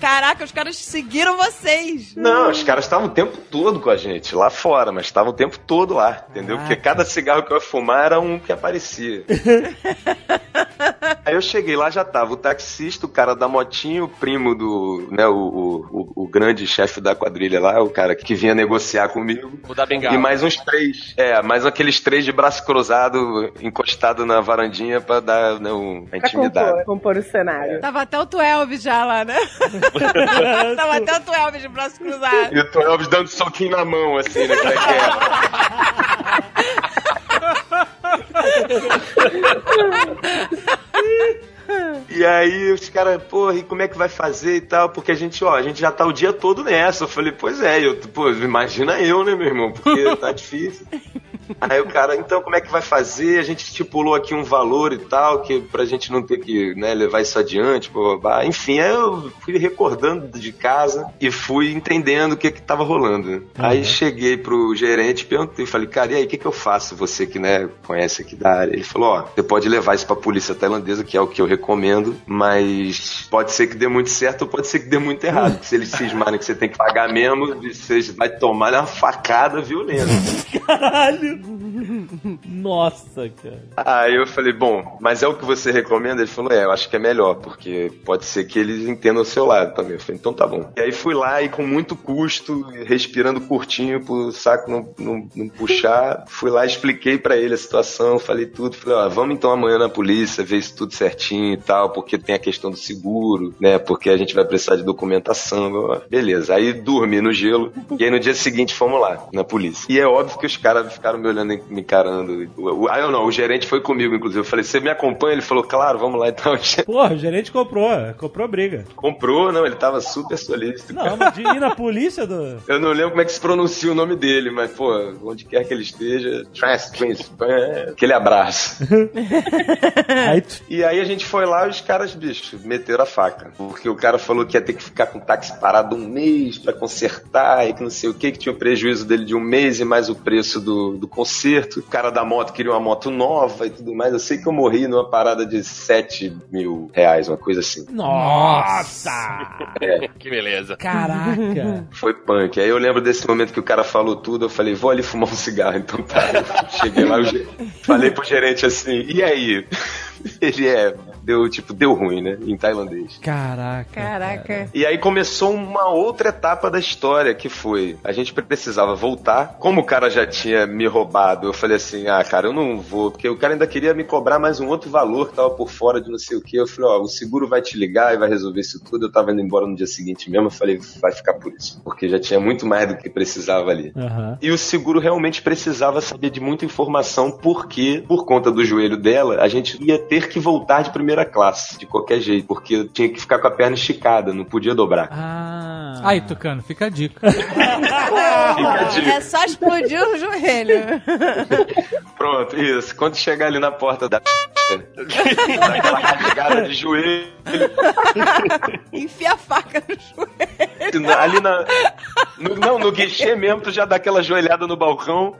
Caraca, os caras seguiram vocês. Não, os caras estavam o tempo todo com a gente, lá fora, mas estavam o tempo todo lá, entendeu? Porque cada cigarro que eu ia fumar era um que aparecia. Aí eu cheguei lá, já tava o taxista, o cara da motinha, o primo do, né, o, o, o- o grande chefe da quadrilha lá, o cara que vinha negociar comigo. O da bengala. E mais uns três. É, mais aqueles três de braço cruzado, encostado na varandinha pra dar né, um, a Pra intimidade. compor, compor o cenário. Tava até o Twelve já lá, né? Tava até o Twelve de braço cruzado. E o Tom Elvis dando soquinho na mão, assim, né? Que quebra. E aí os caras, porra, e como é que vai fazer e tal? Porque a gente, ó, a gente já tá o dia todo nessa. Eu falei, pois é, eu, pô, imagina eu, né, meu irmão? Porque tá difícil. Aí o cara, então como é que vai fazer? A gente estipulou aqui um valor e tal, que pra gente não ter que né, levar isso adiante, blá, blá, blá. enfim, aí eu fui recordando de casa e fui entendendo o que que tava rolando. né? Aí cheguei pro gerente, perguntei, falei, cara, e aí, o que que eu faço? Você que, né, conhece aqui da área. Ele falou, ó, você pode levar isso pra polícia tailandesa, que é o que eu recomendo, mas pode ser que dê muito certo ou pode ser que dê muito errado. Se eles cismarem que você tem que pagar mesmo, você vai tomar uma facada violenta. Caralho! Nossa, cara. Aí eu falei, bom, mas é o que você recomenda? Ele falou, é, eu acho que é melhor, porque pode ser que eles entendam o seu lado também. Eu falei, então tá bom. E aí fui lá e com muito custo, respirando curtinho pro saco não, não, não puxar, fui lá, expliquei pra ele a situação, falei tudo, falei, ó, vamos então amanhã na polícia, ver isso tudo certinho e tal, porque tem a questão do seguro, né, porque a gente vai precisar de documentação, beleza. Aí dormi no gelo, e aí no dia seguinte fomos lá, na polícia. E é óbvio que os caras ficaram me olhando, me encarando. O- o- Ah, eu não, o gerente foi comigo, inclusive. Eu falei, você me acompanha? Ele falou, claro, vamos lá então. Porra, o gerente comprou, comprou briga. Comprou, não, ele tava super solícito. Não, mas de ir na polícia do. Eu não lembro como é que se pronuncia o nome dele, mas, pô, onde quer que ele esteja, trans, trans, aquele abraço. E aí a gente foi lá e os caras, bicho, meteram a faca. Porque o cara falou que ia ter que ficar com o táxi parado um mês pra consertar e que não sei o que, que tinha um prejuízo dele de um mês e mais o preço do, do conserto. O cara da moto queria uma moto nova e tudo mais. Eu sei que eu morri numa parada de 7 mil reais, uma coisa assim. Nossa! Que beleza. Caraca! Foi punk. Aí eu lembro desse momento que o cara falou tudo, eu falei, vou ali fumar um cigarro, então tá. Eu cheguei lá, eu falei pro gerente assim, e aí? Ele é, deu, tipo, deu ruim, né? Em tailandês. Caraca! Caraca. E aí começou uma outra etapa da história, que foi, a gente precisava voltar. Como o cara já tinha me roubado, eu falei assim, ah, cara, eu não vou, porque o cara ainda queria me cobrar mais um outro valor que tava por fora de não sei o que. Eu falei, ó, o seguro vai te ligar e vai resolver isso tudo. Eu tava indo embora no dia seguinte mesmo, eu falei, vai ficar por isso. Porque já tinha muito mais do que precisava ali. Aham. E o seguro realmente precisava saber de muita informação, porque, por conta do joelho dela, a gente ia ter que voltar de primeira classe, de qualquer jeito, porque eu tinha que ficar com a perna esticada, não podia dobrar. Ah. Aí, Tucano, fica a dica. Fica a dica. É só explodir o joelho. Pronto, isso. Quando chegar ali na porta da. Daquela rasgada de joelho, Enfia a faca no joelho. ali na. No, não, no guichê mesmo, tu já dá aquela joelhada no balcão.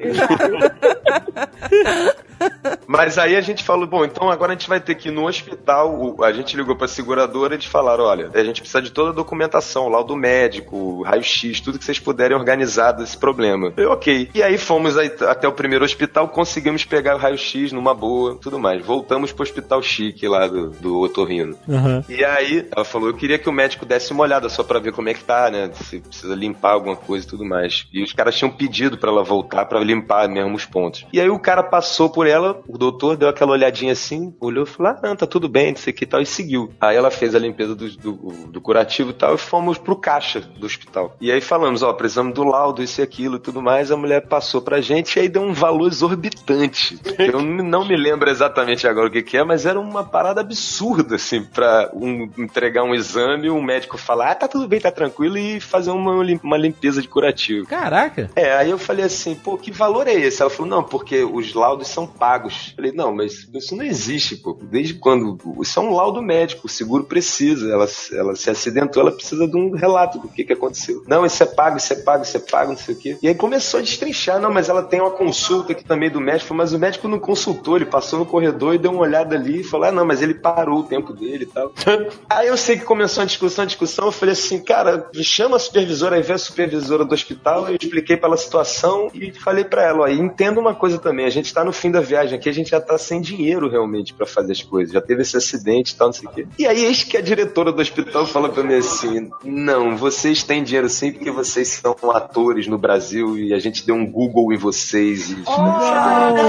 Mas aí a gente falou, bom, então agora a gente vai ter que ir no hospital. O- A gente ligou pra seguradora e eles falaram: olha, a gente precisa de toda a documentação, laudo médico, raio-x, tudo que vocês puderem organizar desse problema. Eu, ok. E aí fomos até o primeiro hospital, conseguimos pegar o raio-x numa boa, tudo mais. Voltamos pro hospital chique lá do, do otorrino. Aham. E aí, ela falou, eu queria que o médico desse uma olhada só pra ver como é que tá, né? Se precisa limpar alguma coisa e tudo mais. E os caras tinham pedido pra ela voltar pra limpar mesmo os pontos. E aí o cara passou por ela, o doutor deu aquela olhadinha assim, olhou e falou, ah, não, tá tudo bem, não sei o que e tal, e seguiu. Aí ela fez a limpeza do, do, do curativo e tal, e fomos pro caixa do hospital. E aí falamos, ó, precisamos do laudo, isso e aquilo e tudo mais. A mulher passou pra gente e aí deu um valor exorbitante. Eu não me lembro exatamente agora o que que é, mas era uma parada absurda, assim, pra um- entregar um exame, um médico falar, ah, tá tudo bem, tá tranquilo, e fazer uma, uma limpeza de curativo. Caraca! É, aí eu falei assim, pô, que valor é esse? Ela falou, não, porque os laudos são pagos. Falei, não, mas isso não existe, pô. Desde quando? Isso é um laudo médico, o seguro precisa. Ela, ela se acidentou, ela precisa de um relato do que, que aconteceu. Não, isso é pago, isso é pago, isso é pago, não sei o quê. E aí começou a destrinchar, não, mas ela tem uma consulta aqui também do médico, mas o médico não consultou, ele passou no corredor e deu uma olhada ali e falou, ah, não, mas ele parou o tempo dele e tal. aí eu sei que começou a discussão, a discussão, eu falei assim, cara, chama a supervisora, aí vê a supervisora do hospital, eu expliquei pra ela a situação e falei pra ela, ó, entenda uma coisa também, a gente tá no fim da viagem aqui, a gente já tá sem dinheiro realmente pra fazer as coisas, já teve esse acidente e tal, não sei o quê. E aí, eis que a diretora do hospital fala pra mim assim, não, vocês têm dinheiro sim porque vocês são atores no Brasil e a gente deu um Google em vocês e... Nossa,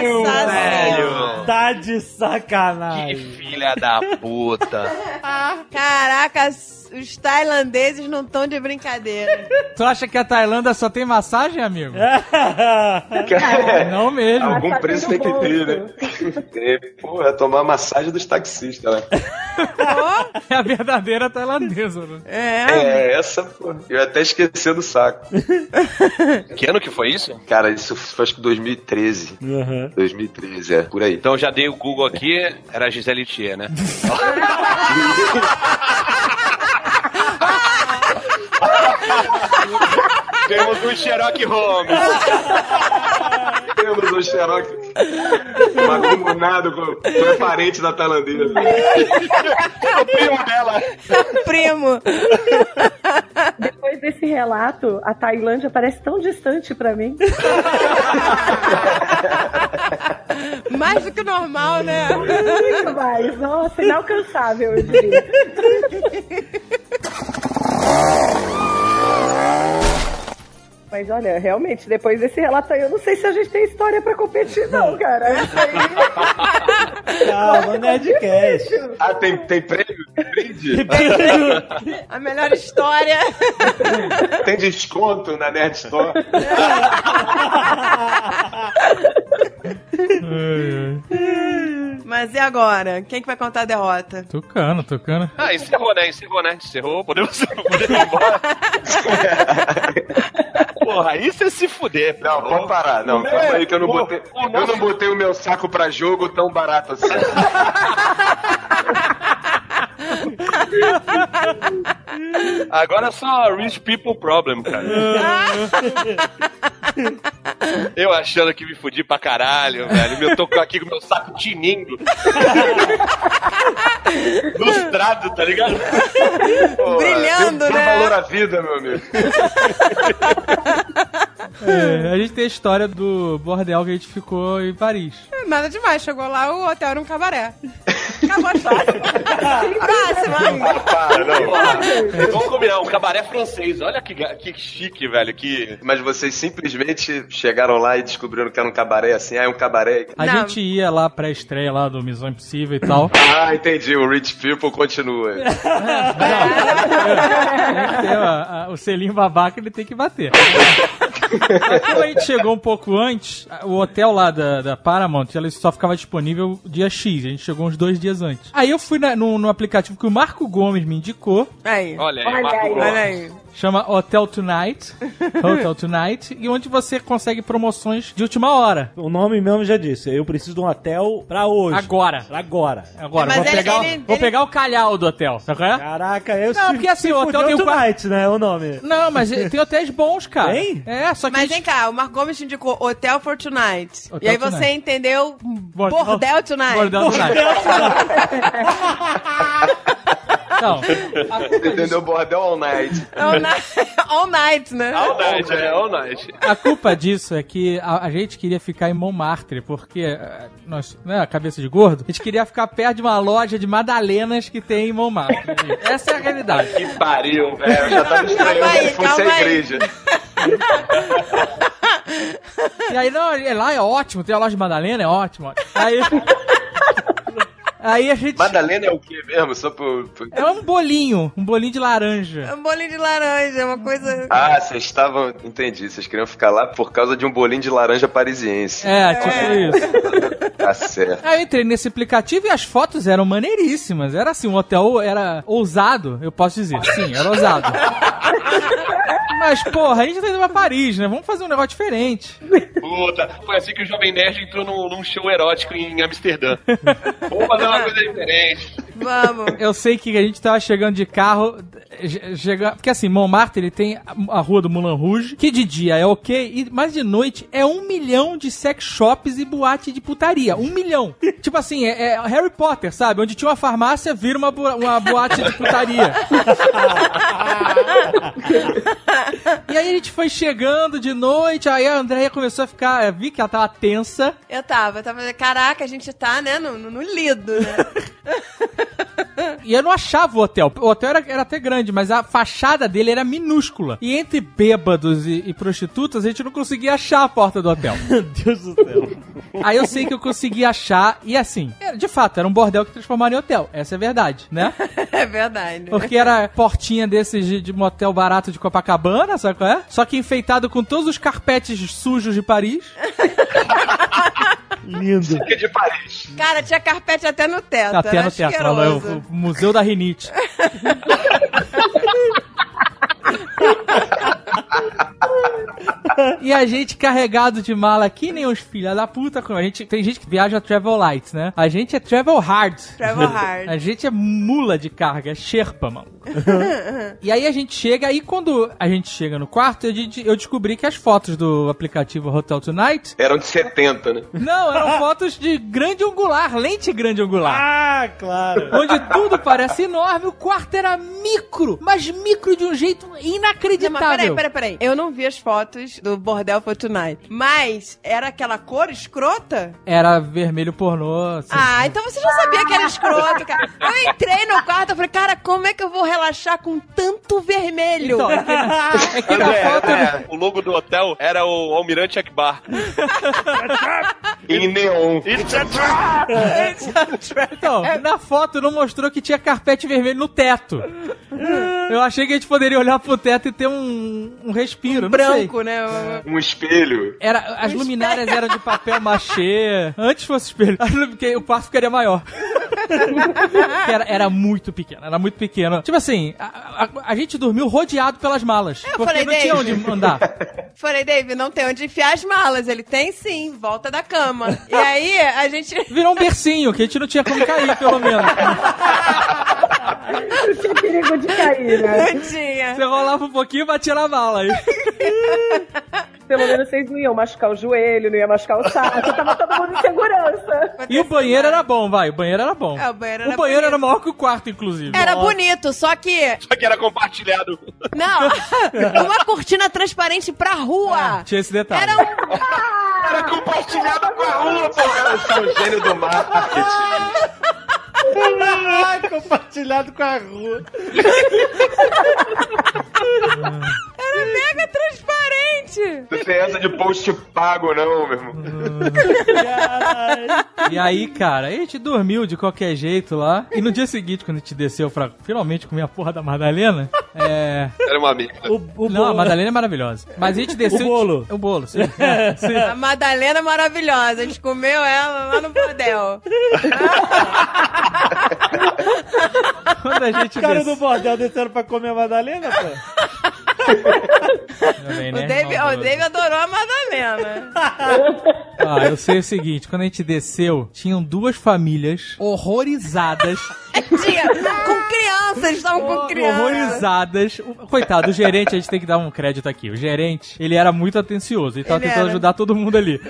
Velho. Tá de sacanagem. Que filha da puta. Caraca, os tailandeses não estão de brincadeira. Tu acha que a Tailândia só tem massagem, amigo? Não mesmo. Algum preço tem tendo que ter, né? É, Porra, tomar massagem dos taxistas, né? É a verdadeira tailandesa, né? É. É, essa, pô. Eu até esqueci do saco. Que ano que foi isso? Cara, isso foi acho que 2013. Uhum. 2013, é, por aí. Então já dei o Google aqui, era a Gisele Thier, né? Temos um Sherlock Holmes. Temos um Xerox macumunado com. É parente da tailandesa. O primo dela. Primo. Depois desse relato, a Tailândia parece tão distante pra mim. Mais do que o normal, né? Muito mais. Nossa, inalcançável, eu diria. Mas olha, realmente, depois desse relato aí, eu não sei se a gente tem história pra competir, não, cara. Isso aí Calma, Nerdcast. Ah, tem, tem prêmio? Tem brinde? A melhor história. Tem desconto na Nerd Store? Mas e agora? Quem que vai contar a derrota? Tucano, tucano. Ah, encerrou, né? Encerrou, né? Encerrou. Podemos, podemos ir embora. Porra, isso é se fuder. Não, pode parar. Não, calma aí que eu não Pô, botei. o Eu não botei o meu saco pra jogo tão barato assim. Agora é só rich people problem, cara. Eu achando que me fudi pra caralho, velho. Eu tô aqui com meu saco tinindo. Lustrado, tá ligado? Pô, Brilhando, né? valor à vida, meu amigo. É, a gente tem a história do bordel que a gente ficou em Paris. Nada demais. Chegou lá, o hotel era um cabaré. Acabou a história. Próxima. Ah, para, não. Vamos combinar, um cabaré francês. Olha que, ga- que chique, velho. Que... Mas vocês simplesmente chegaram lá e descobriram que era um cabaré assim, ah, é um cabaré. A Não. gente ia lá pra estreia lá do Missão Impossível e tal. Ah, entendi. O Rich People continua. Tem que ter a- a- o selinho babaca, ele tem que bater. Como a gente chegou um pouco antes, o hotel lá da, da Paramount, ela só ficava disponível dia X. A gente chegou uns dois dias antes. Aí eu fui na- no, no aplicativo que o Marco Gomes me indicou, Aí. Olha aí, Olha Marco aí. Gomes. Olha aí. Chama Hotel Tonight. Hotel Tonight. E onde você consegue promoções de última hora. O nome mesmo já disse. Eu preciso de um hotel pra hoje. Agora. Pra agora. Agora, Mas vou, ele- pegar, o- ele- vou ele- pegar o calhau do hotel, sabe qual é? Caraca, eu Não, porque assim, o hotel tem o Tonight, né? O nome. Não, mas tem hotéis bons, cara. Tem? É, só que. Mas gente- vem cá, o Marco Gomes te indicou Hotel for Tonight. Hotel e aí você Tonight. entendeu Bordel- Bordel Tonight. Bordel Tonight. Então, Entendeu? Bordel all night. All night, all night, né? All night, é, all night. a culpa disso é que a, a gente queria ficar em Montmartre, porque eh, nós, né, a cabeça de gordo, a gente queria ficar perto de uma loja de madalenas que tem em Montmartre. Essa é a realidade. Que pariu, velho. É, eu já tava estranhando Calma aí, se fosse calma a aí. igreja. E aí, não, é- lá é ótimo, tem a loja de madalena, é ótimo. Aí, aí a gente... Madalena é o que mesmo? Só por. por- É um bolinho, um bolinho de laranja. Um bolinho de laranja, é uma coisa... Ah, vocês estavam. Entendi. Vocês queriam ficar lá por causa de um bolinho de laranja parisiense. É, tipo isso. Tá certo. Aí eu entrei nesse aplicativo e as fotos eram maneiríssimas. Era assim, um hotel era ousado, eu posso dizer. Sim, era ousado. Mas, porra, a gente tá indo pra Paris, né? Vamos fazer um negócio diferente. Puta, foi assim que o Jovem Nerd entrou num, num show erótico em Amsterdã. Vamos fazer uma coisa diferente. Vamos. Eu sei que a gente tava chegando de carro, chega, porque assim, Montmartre ele tem a, rua do Moulin Rouge, que de dia é ok, e, mas de noite é um milhão de sex shops e boate de putaria. Um milhão. tipo assim, é, é Harry Potter, sabe? Onde tinha uma farmácia, vira uma, bo- uma boate de putaria. e aí a gente foi chegando de noite, aí a Andrea começou a ficar, eu vi que ela tava tensa. Eu tava, eu tava, caraca, a gente tá, né, no, no, no lido, né? E eu não achava o hotel. O hotel era, era até grande, mas a fachada dele era minúscula. E entre bêbados e, e prostitutas, a gente não conseguia achar a porta do hotel. Meu Deus do céu. Aí eu sei que eu consegui achar, e assim, de fato, era um bordel que transformaram em hotel. Essa é verdade, né? É verdade. Porque era portinha desses de, de motel barato de Copacabana, sabe qual é? Só que enfeitado com todos os carpetes sujos de Paris. Lindo. De Paris. Cara, tinha carpete até no teto. Até era no não, é o, o Museu da Rinite. E a gente carregado de mala que nem os filha da puta. como A gente, tem gente que viaja travel light, né? A gente é travel hard. Travel hard. A gente é mula de carga, é Sherpa, mano. E aí a gente chega, aí quando a gente chega no quarto, gente- eu descobri que as fotos do aplicativo Hotel Tonight Eram de 70, né? não, eram fotos de grande angular, lente grande angular. Ah, claro. Onde tudo parece enorme, o quarto era micro, mas micro de um jeito Não, mas inacreditável. peraí, peraí, peraí. Eu não vi as fotos do Bordel for Tonight. Mas era aquela cor escrota? Era vermelho pornô. assim. Ah, então você já sabia que era escroto, cara. Eu entrei no quarto e falei, cara, como é que eu vou relaxar com tanto vermelho? Então, é que, é que na foto. é, o logo do hotel era o Almirante Akbar. Em neon. Então, na foto não mostrou que tinha carpete vermelho no teto. Eu achei que a gente poderia olhar pro teto e ter um, um respiro. não sei. Branco, né? Um espelho. Era, as luminárias eram de papel machê. Antes fosse espelho. Porque o quarto ficaria maior. Era, era muito pequeno, era muito pequeno. Tipo assim, a, a- a gente dormiu rodeado pelas malas. porque falei, não tinha Dave. onde andar. Falei, Dave, não tem onde enfiar as malas. Ele tem sim, volta da cama. E aí, a gente. Virou um bercinho, que a gente não tinha como cair, pelo menos. Tinha perigo de cair, né? Não tinha. Você rolava um pouquinho e batia na mala. Pelo menos vocês não iam machucar o joelho, não iam machucar o saco. Tava todo mundo em segurança. E o banheiro era bom, vai. O banheiro era bom. É, o banheiro era o banheiro era maior que o quarto, inclusive. Era bonito, só que. Só que era compartilhado. Não, uma cortina transparente pra rua. Tinha esse detalhe. Era um. Era compartilhado com a rua, pô. Eu sou o gênio do marketing. Compartilhado com a rua. Era mega transparente. Não tem essa de post pago, não, meu irmão. E aí, cara, a gente dormiu de qualquer jeito lá. E no dia seguinte, quando a gente desceu pra finalmente comer a porra da Madalena, é. Era uma amiga. O, o Não, a Madalena é maravilhosa. Mas a gente desceu. O bolo. O bolo, sim. É, sim. A Madalena é maravilhosa. A gente comeu ela lá no bordel. Quando a gente O cara do bordel desceram pra comer a Madalena, pô. Também, O né, Dave, maldoso. o Dave adorou a Madalena. Ah, eu sei o seguinte: quando a gente desceu, tinham duas famílias horrorizadas. Tinha, com crianças, estavam com crianças. horrorizadas. O- Coitado, o gerente, a gente tem que dar um crédito aqui. O gerente, ele era muito atencioso. Ele tava Ele tentando era. ajudar todo mundo ali.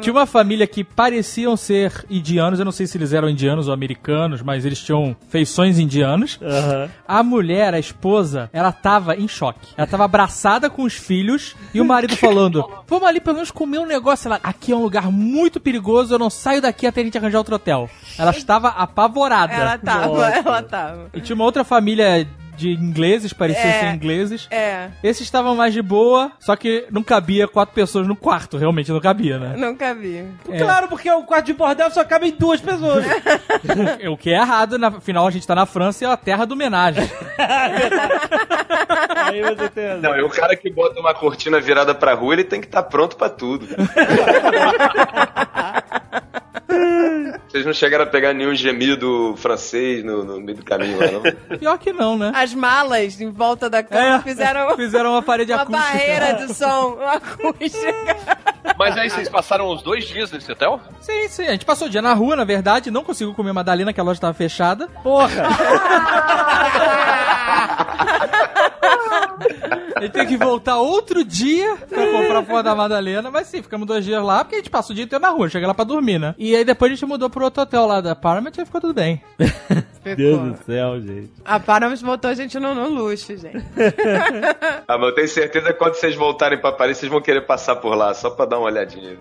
Tinha uma família que pareciam ser indianos. Eu não sei se eles eram indianos ou americanos, mas eles tinham feições indianas. Aham. A mulher, a esposa, ela tava em choque. Ela tava abraçada com os filhos e o marido falando: Vamos ali pelo menos comer um negócio. Ela, aqui é um lugar muito perigoso, eu não saio daqui até a gente arranjar outro hotel. Ela estava apavorada. Ela tava, ela tava. E tinha uma outra família de ingleses, pareciam É. ser ingleses. É, Esses estavam mais de boa, só que não cabia quatro pessoas no quarto, realmente não cabia, né? nunca vi. É. Claro, porque o quarto de bordel só cabe em duas pessoas. O que é errado, na- afinal a gente tá na França e é a terra do homenagem. Aí você tem razão. Não, e o cara que bota uma cortina virada pra rua, ele tem que estar pronto pra tudo. Vocês não chegaram a pegar nenhum gemido francês no, no meio do caminho lá, não? Pior que não, né? As malas em volta da cama É, fizeram fizeram uma parede uma acústica. barreira de som acústica. Mas aí vocês passaram os dois dias nesse hotel? Sim, sim. A gente passou o dia na rua, na verdade, não conseguiu comer Madalena, que a loja tava fechada. Porra! A gente tem que voltar outro dia pra comprar a porra da Madalena. Mas sim, ficamos dois dias lá, porque a gente passa o dia inteiro na rua, chega lá pra dormir, né? E aí depois a gente mudou pro outro hotel lá da Paramount e ficou tudo bem. Deus do céu, gente. A Paramount botou a gente no, no luxo, gente. Ah, mas eu tenho certeza que quando vocês voltarem pra Paris, vocês vão querer passar por lá, só pra dar uma olhadinha.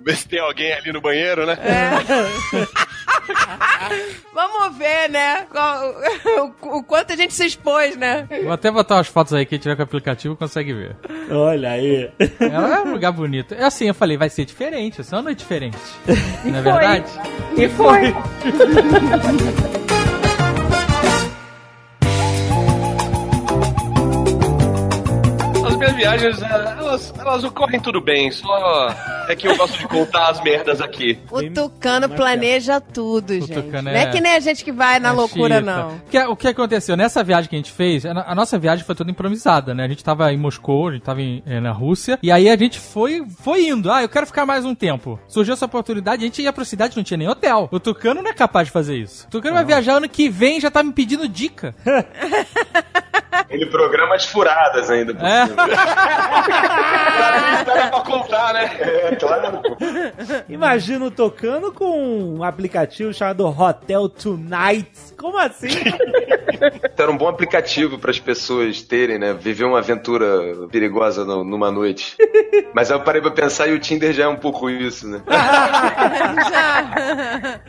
Ver se tem alguém ali no banheiro, né? Vamos ver, né? qual- o, o quanto a gente se expôs, né? Vou até botar umas fotos aí, quem tiver com o aplicativo consegue ver. Olha aí. É um lugar bonito. É assim, eu falei, vai ser diferente, vai ser uma noite diferente. Não é foi. verdade? E foi. minhas viagens, eh, elas, elas ocorrem tudo bem, só é que eu gosto de contar as merdas aqui. O Tucano planeja tudo, gente. Tucano Não é- é que nem a gente que vai na É loucura, chita. não. Que- o que aconteceu? Nessa viagem que a gente fez, a, nossa viagem foi toda improvisada, né? A gente tava em Moscou, a gente tava em- eh, na Rússia, e aí a gente foi, foi indo. Ah, eu quero ficar mais um tempo. Surgiu essa oportunidade, a gente ia pra cidade, não tinha nem hotel. O Tucano não é capaz de fazer isso. O Tucano vai viajar ano que vem e já tá me pedindo dica. Ele programa as furadas ainda por É. Pra contar, né? É, claro. Imagino tocando com um aplicativo chamado Hotel Tonight. Como assim? Era um bom aplicativo para as pessoas terem, né? Viver uma aventura perigosa no- numa noite. Mas eu parei pra pensar e o Tinder já é um pouco isso, né? já,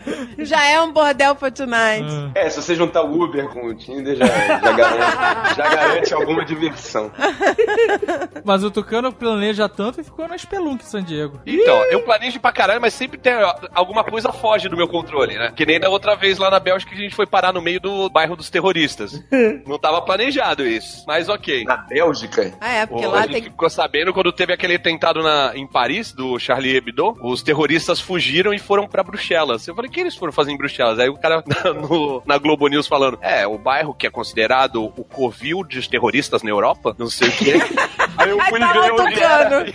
já é um bordel for tonight. É, se você juntar o Uber com o Tinder, já, já garante, já garante alguma diversão. Mas o Tucano planeja tanto e ficou na Spelunk em San Diego. Então, eu planejo pra caralho, mas sempre tem alguma coisa foge do meu controle, né? Que nem da outra vez lá na Bélgica que a gente foi parar no meio do bairro dos terroristas. Não tava planejado isso, mas ok. Na Bélgica? Ah, é, porque Pô, lá a gente tem ficou sabendo quando teve aquele atentado na, em Paris, do Charlie Hebdo, os terroristas fugiram e foram pra Bruxelas. Eu falei, o que eles foram fazer em Bruxelas? Aí o cara na, no- na Globo News falando, é, o bairro que é considerado o covil dos terroristas na Europa, não sei o quê. Aí eu fui tava ver onde era.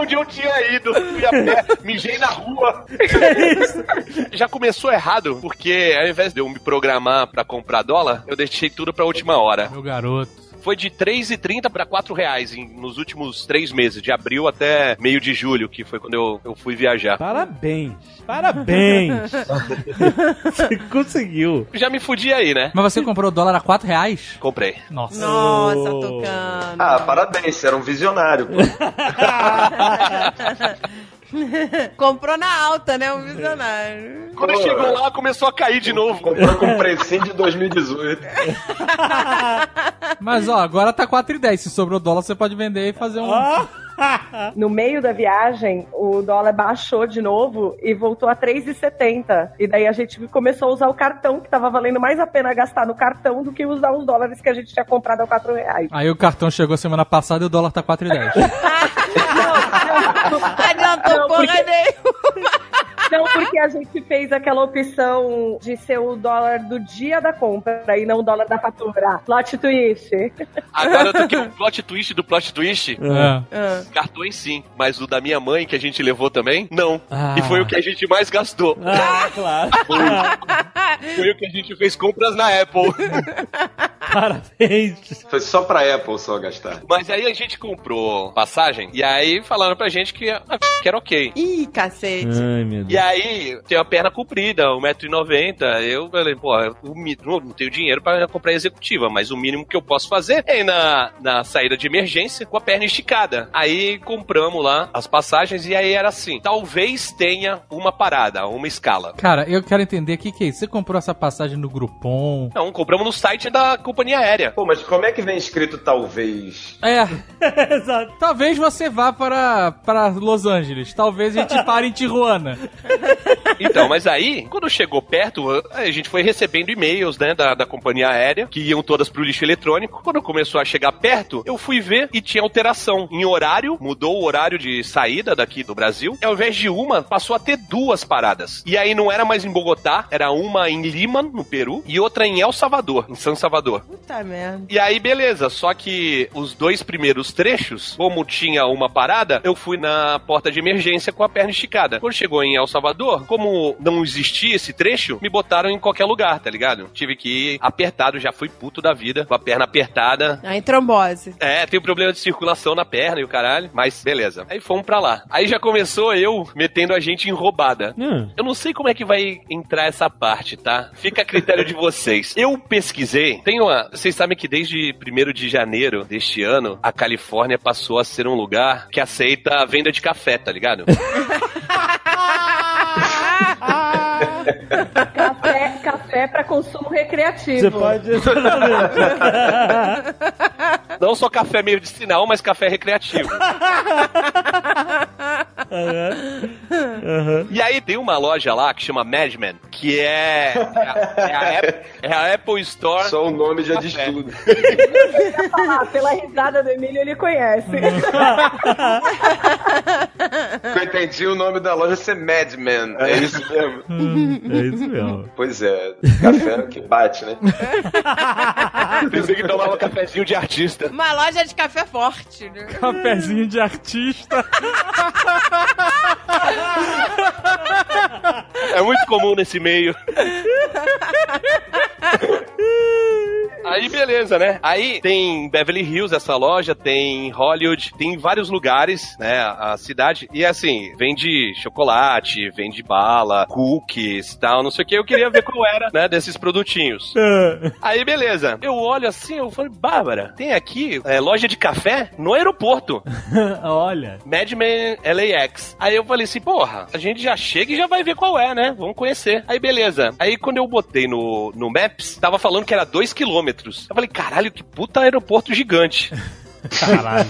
Onde eu tinha ido. Fui a pé, mijei na rua. Já começou errado, porque ao invés de eu me programar pra comprar dólar, eu deixei tudo pra última hora Meu garoto. Foi de 3,30 para 4 reais em- nos últimos três meses, de abril até meio de julho, que foi quando eu, eu fui viajar. Parabéns. Parabéns. Você conseguiu. Já me fudi aí, né? Mas você comprou dólar a 4 reais? Comprei. Nossa. Nossa. Tucano. Ah, parabéns, você era um visionário. Pô. Comprou na alta, né? Um visionário. Quando Pô. chegou lá, começou a cair de novo. Comprou com precinho de 2018. Mas ó, agora tá 4,10. Se sobrou dólar, você pode vender e fazer um. No meio da viagem, o dólar baixou de novo e voltou a 3,70. E daí a gente começou a usar o cartão, que tava valendo mais a pena gastar no cartão do que usar os dólares que a gente tinha comprado a 4 reais. Aí o cartão chegou semana passada e o dólar tá 4,10. Adiantou Não, porra porque- nenhuma. Não, porque a gente fez aquela opção de ser o dólar do dia da compra e não o dólar da fatura. Plot twist. Agora eu tô aqui o plot twist do plot twist. É. Ah. Cartões sim, mas o da minha mãe, que a gente levou também, não. Ah. E foi o que a gente mais gastou. Ah, claro. Foi o que a gente fez compras na Apple. Parabéns. Foi só pra Apple só gastar. Mas aí a gente comprou passagem, e aí falaram pra gente que, ah, que era ok. Ih, cacete. Ai, meu E Deus. aí, tem uma perna comprida, 1,90m. Eu falei, pô, não não tenho dinheiro pra comprar executiva, mas o mínimo que eu posso fazer é ir na, na saída de emergência com a perna esticada. Aí compramos lá as passagens e aí era assim: talvez tenha uma parada, uma escala. Cara, eu quero entender o que, que é isso. Você comprou essa passagem no Groupon? Não, compramos no site da companhia aérea. Pô, mas como é que vem escrito talvez? É. Exato. Talvez você vá para, para Los Angeles. Talvez a gente pare em Tijuana. Então, mas aí, quando chegou perto, a gente foi recebendo e-mails, né, da, da companhia aérea, que iam todas pro lixo eletrônico. Quando começou a chegar perto, eu fui ver e tinha alteração em horário, mudou o horário de saída daqui do Brasil. E ao invés de uma, passou a ter duas paradas. E aí não era mais em Bogotá, era uma em Lima, no Peru, e outra em El Salvador, em San Salvador. Puta merda. E aí, beleza. Só que os dois primeiros trechos, como tinha uma parada, eu fui na porta de emergência com a perna esticada. Quando chegou em El Salvador, como não existia esse trecho, me botaram em qualquer lugar, tá ligado? Tive que ir apertado, já fui puto da vida, com a perna apertada. Aí trombose. É, tem um problema de circulação na perna e o caralho, mas beleza. Aí fomos pra lá. Aí já começou eu metendo a gente em roubada. Hum. Eu não sei como é que vai entrar essa parte, tá? Fica a critério de vocês. Eu pesquisei, tem uma. Vocês sabem que desde 1 de janeiro deste ano, a Califórnia passou a ser um lugar que aceita a venda de café, tá ligado? Café, café para consumo recreativo. Você pode. Não só café medicinal, mas café recreativo. E aí tem uma loja lá que chama Madman, que é, é, a, é a Apple, é a Apple Store. Só o nome já diz Café. tudo. Eu ia falar, pela risada do Emílio, ele conhece. Eu entendi o nome da loja ser Madman. É isso mesmo. é isso mesmo. Pois é, café que bate, né? Pensei que tomava cafezinho de artista. Uma loja de café forte, né? Cafezinho de artista. É muito comum nesse meio. Aí beleza, né? Aí tem Beverly Hills essa loja, tem Hollywood, tem vários lugares, né? A cidade. E assim, vende chocolate, vende bala, cookies tal, não sei o que. Eu queria ver qual era, né? Desses produtinhos. Aí beleza. Eu olho assim, eu falei, Bárbara, tem aqui é, loja de café no aeroporto. Olha. Madman LAX. Aí eu falei assim, porra, a gente já chega e já vai ver qual é, né? Vamos conhecer. Aí beleza. Aí quando eu botei no, no Maps, tava falando que era 2 quilômetros. Eu falei, caralho, que puta aeroporto gigante. Caralho.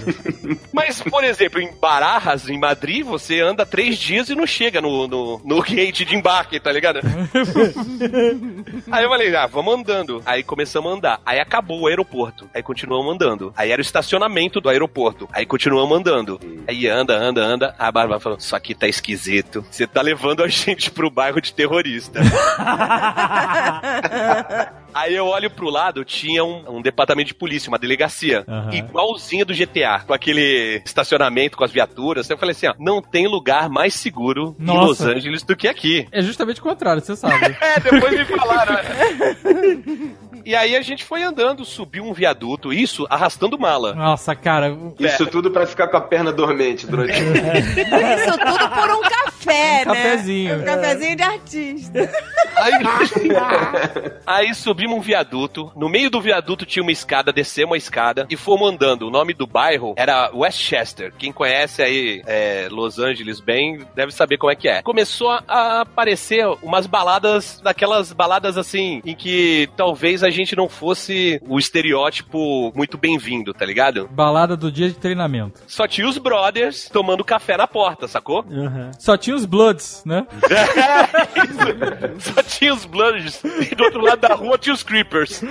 Mas, por exemplo, em Barajas, em Madrid, você anda três dias e não chega no, no, no gate de embarque, tá ligado? Aí eu falei, ah, vamos andando. Aí começamos a andar. Aí acabou o aeroporto. Aí continuamos andando. Aí era o estacionamento do aeroporto. Aí continuamos andando. Aí anda, anda, anda. A Bárbara falou, isso aqui tá esquisito. Você tá levando a gente pro bairro de terrorista. Aí eu olho pro lado, tinha um, um departamento de polícia, uma delegacia. Aham. Igualzinha do GTA, com aquele estacionamento com as viaturas. Eu falei assim, ó, não tem lugar mais seguro em Nossa. Los Angeles do que aqui. É justamente o contrário, você sabe. É, depois me falaram. E aí a gente foi andando, subiu um viaduto, isso arrastando mala. Nossa, cara. Isso tudo pra ficar com a perna dormente durante o dia. Isso tudo por um café, Um né? cafezinho. Um cafezinho de artista. Aí, aí subimos um viaduto. No meio do viaduto tinha uma escada, descemos uma escada e fomos andando. O nome do bairro era Westchester. Quem conhece aí é, Los Angeles bem deve saber como é que é. Começou a- a aparecer umas baladas, daquelas baladas assim, em que talvez a gente não fosse o estereótipo muito bem-vindo, tá ligado? Balada do dia de treinamento. Só tinha os brothers tomando café na porta, sacou? Uhum. Só tinha os Bloods, né? Só tinha os Bloods e do outro lado da rua tinha os Creepers.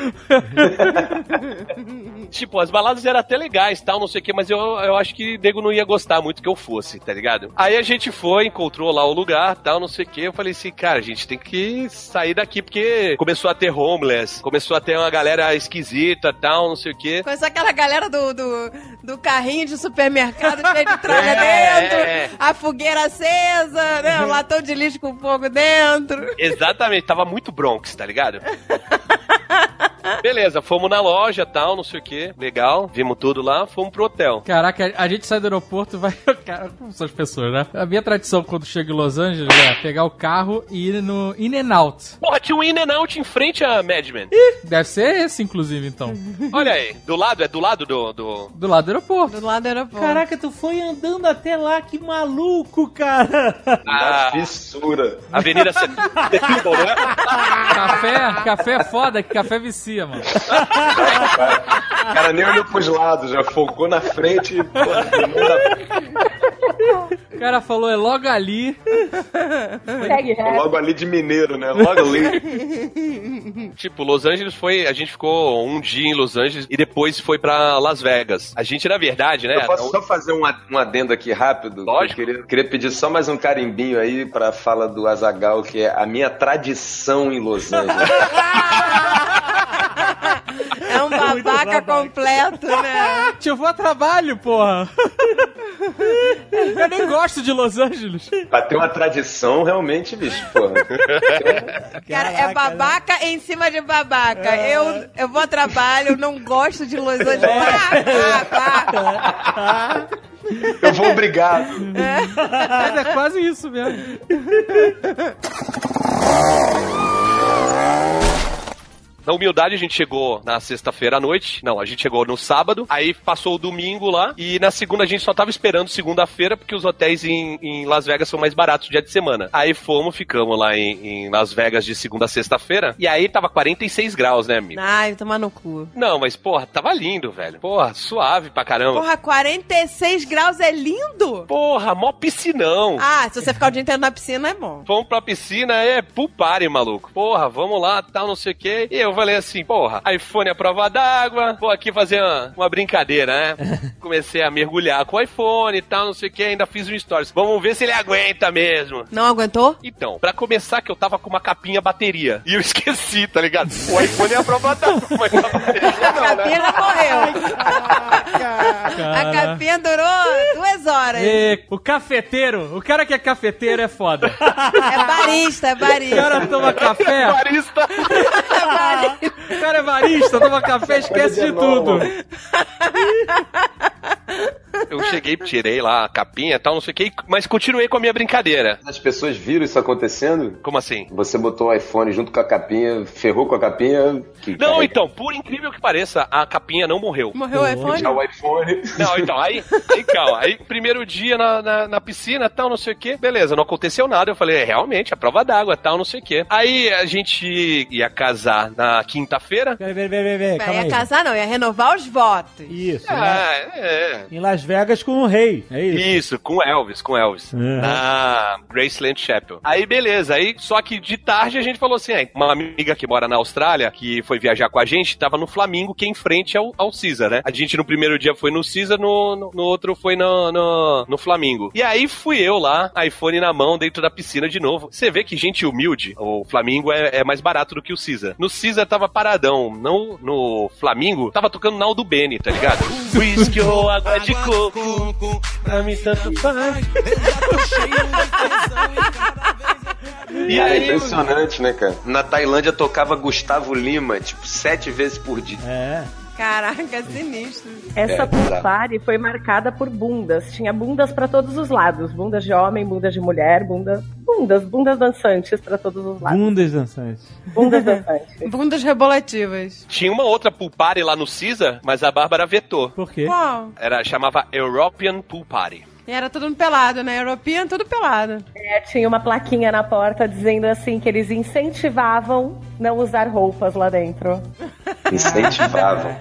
tipo, as baladas eram até legais, tal, não sei o que, mas eu, eu acho que nego não ia gostar muito que eu fosse, tá ligado? Aí a gente foi, encontrou lá o lugar, tal, não sei o que. Eu falei assim, cara, a gente tem que sair daqui porque começou a ter homeless, começou a ter uma galera esquisita, tal, não sei o que. Conhece aquela galera do, do, do carrinho de supermercado cheio de tralha É, dentro, é. a fogueira acesa, né? O latão de lixo com fogo dentro. Exatamente, tava muito Bronx, tá ligado? Beleza, fomos na loja, tal, não sei o que, legal, vimos tudo lá, fomos pro hotel. Caraca, a gente sai do aeroporto e vai. Cara, como são as pessoas, né? A minha tradição quando chego em Los Angeles é pegar o carro e ir no In and Out. Porra, tinha um In and Out em frente a Madman. Deve ser esse, inclusive, então. Olha aí, do lado, é do lado do. do... Do lado do aeroporto. Do lado do aeroporto. Caraca, tu foi andando até lá, que maluco, cara. Ah, Fissura. Avenida Setúbal, né? Café, café é foda, que café vicia. Travessia, mano. O cara nem olhou pros lados, já focou na frente e. Pô, O cara falou, é logo ali. Segue reto. logo ali de mineiro, né? Logo ali. Tipo, Los Angeles foi. A gente ficou um dia em Los Angeles e depois foi pra Las Vegas. A gente, na verdade, né? Eu posso só fazer um um adendo aqui rápido? Lógico. Eu queria, queria pedir só mais um carimbinho aí pra fala do Azagal, que é a minha tradição em Los Angeles. É um babaca completo, né? Eu vou a trabalho, porra. Eu nem gosto de Los Angeles. pra ter uma tradição, realmente, bicho, porra. Cara, é babaca em cima de babaca. Eu, eu vou a trabalho, não gosto de Los Angeles. Pá, pá, pá. Eu vou obrigado. Mas é quase isso mesmo. Na humildade, a gente chegou na sexta-feira à noite. Não, a gente chegou no sábado. Aí passou o domingo lá. E na segunda a gente só tava esperando segunda-feira, porque os hotéis em, em Las Vegas são mais baratos dia de semana. Aí fomos, ficamos lá em, em Las Vegas de segunda a sexta-feira. E aí tava 46 graus, né, amigo? Ai, tomar no cu. Não, mas, porra, tava lindo, velho. Porra, suave pra caramba. Porra, 46 graus é lindo? Porra, mó piscinão. Ah, se você ficar o dia inteiro na piscina é bom. Fomos pra piscina, é pool party, maluco. Porra, vamos lá, tal, não sei o quê. E eu falei assim, porra, iPhone à prova d'água, vou aqui fazer uma, uma brincadeira, né? Comecei a mergulhar com o iPhone e tal, não sei o quê, ainda fiz um stories. Vamos ver se ele aguenta mesmo. Não aguentou? Então, pra começar que eu tava com uma capinha bateria. E eu esqueci, tá ligado? O iPhone é a prova d'água, mas a bateria A não, né? capinha já morreu. A capinha durou duas horas. E o cafeteiro, o cara que é cafeteiro é foda. É barista, é O barista. cara toma café, Barista. É barista. O cara é barista, toma café, esquece de tudo. Eu cheguei, tirei lá a capinha e tal, não sei o quê, mas continuei com a minha brincadeira. As pessoas viram isso acontecendo? Como assim? Você botou o iPhone junto com a capinha, ferrou com a capinha. Que Não, carrega então, por incrível que pareça, a capinha não morreu. Morreu o iPhone? Já o iPhone. Não, então, aí, aí calma. Aí, primeiro dia na, na, na piscina, tal, não sei o quê. Beleza, não aconteceu nada. Eu falei, é, realmente, a prova d'água, tal, não sei o quê. Aí a gente ia casar na quinta-feira. Peraí, peraí, peraí, peraí, Pera, calma ia aí. casar não, ia renovar os votos. Isso. Ah, né? é. Em Las Vegas com o rei, é isso? Isso, com Elvis, com Elvis. Uhum. Na Graceland Chapel. Aí, beleza. Aí, só que de tarde a gente falou assim: aí, uma amiga que mora na Austrália, que foi viajar com a gente, tava no Flamingo, que é em frente ao, ao Caesar, né? A gente no primeiro dia foi no Caesar, no, no, no outro foi no, no, no Flamingo. E aí fui eu lá, iPhone na mão, dentro da piscina de novo. Você vê que gente humilde, o Flamingo é, é mais barato do que o Caesar. No Tava paradão, não no Flamingo, tava tocando Naldo Bene, tá ligado? Whisky ou água de coco, pra mim tanto faz. E É aí, impressionante, né, cara? Na Tailândia tocava Gustavo Lima, tipo, sete vezes por dia. É. Caraca, sinistro. Essa É, party foi marcada por bundas. Tinha bundas pra todos os lados. Bundas de homem, bundas de mulher, bunda... bundas, bundas dançantes pra todos os lados. Bundas dançantes. Bundas dançantes. Bundas rebolativas. tinha uma outra pool party lá no Caesar, mas a Bárbara vetou. Por quê? Qual? Era, chamava European Pool Party. E era todo mundo pelado, né? European, tudo pelado. É, tinha uma plaquinha na porta dizendo assim que eles incentivavam não usar roupas lá dentro. Incentivavam.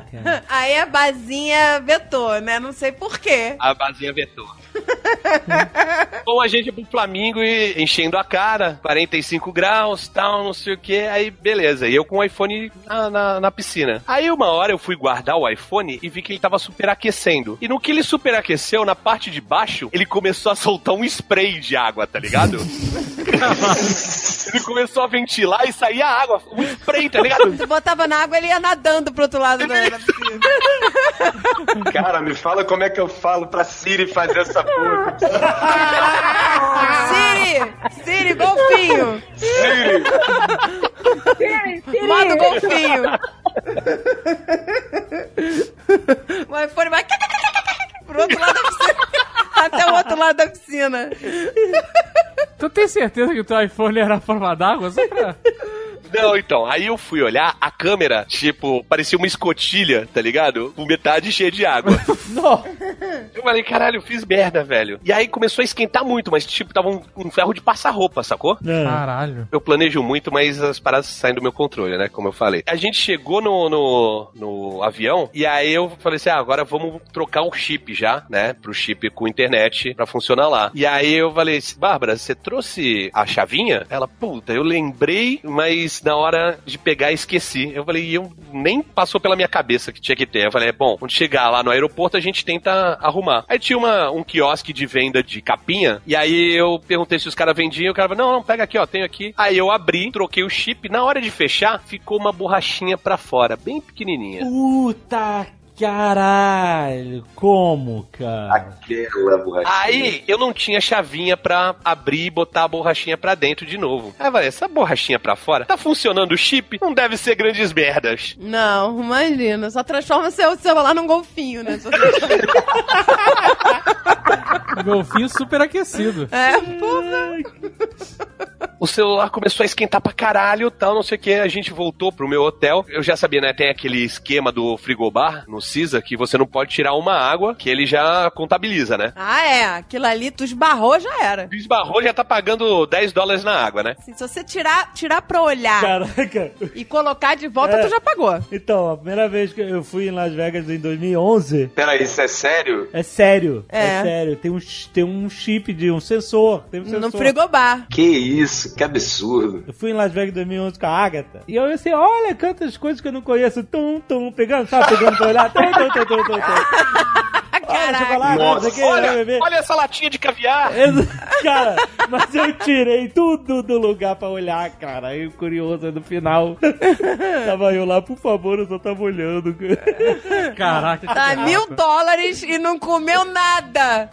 Aí a bazinha vetou, né? Não sei porquê. A basinha vetou. Bom, a gente ia pro Flamingo e enchendo a cara, 45 graus, tal, não sei o que, aí beleza. E eu com o iPhone na, na, na piscina. Aí uma hora eu fui guardar o iPhone e vi que ele tava superaquecendo. E no que ele superaqueceu, na parte de baixo, ele começou a soltar um spray de água, tá ligado? ele começou a ventilar e saía água, um spray, tá ligado? Você botava na água, ele ia nadando pro outro lado da da piscina. Cara, me fala como é que eu falo pra Siri fazer essa Siri! Siri, golfinho! Siri! Modo golfinho! O iPhone vai pro outro lado da piscina. Até o outro lado da piscina. Tu tem certeza que o teu iPhone era a forma d'água? Só pra... Não, então, aí eu fui olhar, a câmera, tipo, parecia uma escotilha, tá ligado? Com metade cheia de água. Não. Eu falei, caralho, eu fiz merda, velho. E aí começou a esquentar muito, mas tipo, tava um, um ferro de passar roupa, sacou? É. Caralho. Eu planejo muito, mas as paradas saem do meu controle, né? Como eu falei. A gente chegou no, no, no avião e aí eu falei assim: ah, agora vamos trocar o chip já, né? Pro chip com internet pra funcionar lá. E aí eu falei assim: Bárbara, você trouxe a chavinha? Ela, puta, eu lembrei, mas na hora de pegar esqueci. Eu falei, e eu nem passou pela minha cabeça que tinha que ter. Eu falei, bom, quando chegar lá no aeroporto a gente tenta arrumar. Aí tinha uma, um quiosque de venda de capinha, e aí eu perguntei se os caras vendiam, o cara falou, não, não, pega aqui, ó, tenho aqui. Aí eu abri, troquei o chip, na hora de fechar, ficou uma borrachinha pra fora, bem pequenininha. Puta caralho. Como, cara? Aquela borrachinha. Aí eu não tinha chavinha pra abrir e botar a borrachinha pra dentro de novo. Aí eu falei, essa borrachinha pra fora, tá funcionando o chip? Não deve ser grandes merdas. Não, imagina. Só transforma seu celular num golfinho, né? Golfinho super aquecido. É, porra. O celular começou a esquentar pra caralho tal, não sei o que. A gente voltou pro meu hotel. Eu já sabia, né? Tem aquele esquema do frigobar no CISA que você não pode tirar uma água que ele já contabiliza, né? Ah, é. Aquilo ali, tu esbarrou, já era. Esbarrou já tá pagando 10 dólares na água, né? Assim, se você tirar, tirar pra olhar Caraca. e colocar de volta, É. tu já pagou. Então, a primeira vez que eu fui em Las Vegas em 2011, Peraí, isso é sério? é sério. É, É. sério. Tem um, tem um chip de um sensor. Tem um sensor. No frigobar. Que isso, que absurdo. Eu fui em Las Vegas em 2011 com a Agatha. E eu assim, olha, quantas coisas que eu não conheço. Tum, tum, pegando, sabe? Pegando pra olhar. Caraca. chocolate, que, Olha, olha essa latinha de caviar! Cara, mas eu tirei tudo do lugar pra olhar, cara. Aí curioso no final. tava eu lá, por favor, eu só tava olhando. Caraca. Tá mil dólares e não comeu nada.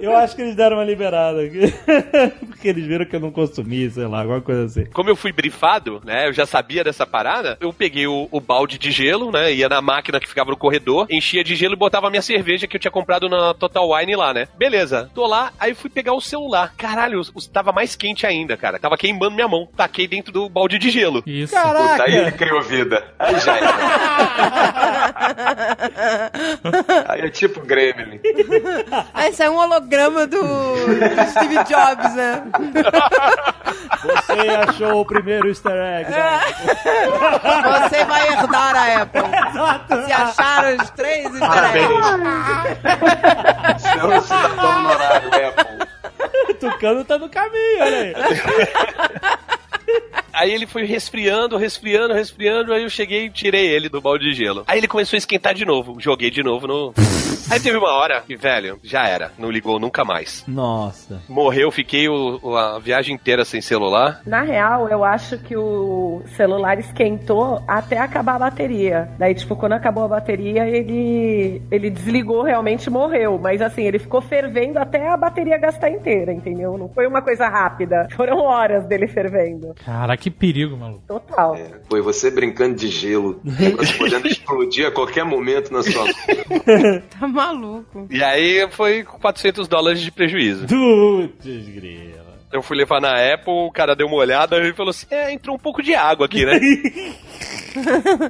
Eu acho que eles deram uma liberada. Porque eles viram que eu não consumi, sei lá, alguma coisa assim. Como eu fui brifado, né? Eu já sabia dessa parada. Eu peguei o, o balde de gelo, né? Ia na máquina que ficava no corredor, enchia de gelo e botava a minha cerveja que eu tinha comprado na Total Wine lá, né? Beleza. Tô lá, aí fui pegar o celular. Caralho, os- os- tava mais quente ainda, cara. Tava queimando minha mão. Taquei dentro do balde de gelo. Isso. Puta, aí ele Caraca! criou vida. Aí já era. Aí é tipo Gremlin. Aí saiu um holograma do, do Steve Jobs, né? Você achou o primeiro easter egg. né? Você vai herdar a Apple. Se acharam os três easter eggs. Você é um cidadão honorário, Apple. Tucano tá no caminho, olha aí. Aí ele foi resfriando, resfriando, resfriando. Aí eu cheguei e tirei ele do balde de gelo. Aí ele começou a esquentar de novo. Joguei de novo no. Aí teve uma hora que, velho, já era. Não ligou nunca mais. Nossa. Morreu, fiquei o- o- a viagem inteira sem celular. Na real, eu acho que o celular esquentou até acabar a bateria. Daí, tipo, quando acabou a bateria, ele, ele desligou, realmente morreu. Mas assim, ele ficou fervendo até a bateria gastar inteira, entendeu? Não foi uma coisa rápida. Foram horas dele fervendo. Cara, que perigo, maluco. Total. Foi você brincando de gelo. Negócio podendo explodir a qualquer momento na sua Tá maluco. E aí foi com 400 dólares de prejuízo. Putz, grila. Eu fui levar na Apple, o cara deu uma olhada e falou assim: É, entrou um pouco de água aqui, né?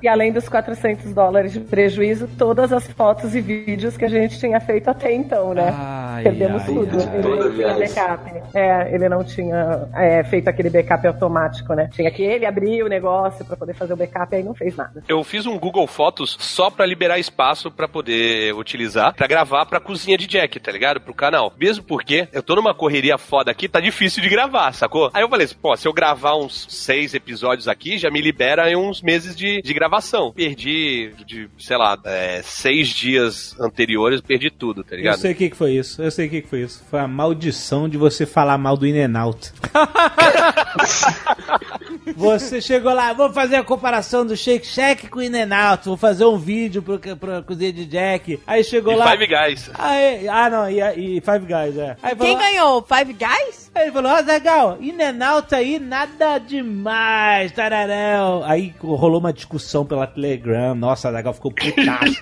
E além dos 400 dólares de prejuízo, todas as fotos e vídeos que a gente tinha feito até então, né? Ai, Perdemos ai, tudo. ai. Ele Toda não tinha backup. É, ele não tinha é, feito aquele backup automático, né? Tinha que ele abrir o negócio pra poder fazer o backup e aí não fez nada. Eu fiz um Google Fotos só pra liberar espaço pra poder utilizar, pra gravar pra cozinha de Jack, tá ligado? Pro canal. Mesmo porque eu tô numa correria foda aqui, tá difícil de gravar, sacou? Aí eu falei assim, pô, se eu gravar uns seis episódios aqui, já me libera em uns meses de, de gravação. Perdi, de, sei lá, é, seis dias anteriores, perdi tudo, tá Eu ligado? sei o que, que foi isso. Eu sei o que, que foi isso. Foi a maldição de você falar mal do In-N-Out. você chegou lá, vou fazer a comparação do Shake Shack com o In-N-Out. Vou fazer um vídeo pro, pro cozinha de Jack. Aí chegou E lá. Five Guys. Aí, ah, não, e, e Five Guys, é. Aí Quem falou, ganhou? Five Guys? Aí ele falou, ó, Zagal, In-N-Out aí, nada demais, tararão. Aí rolou uma discussão pela Telegram. Nossa, Zagal ficou putaço.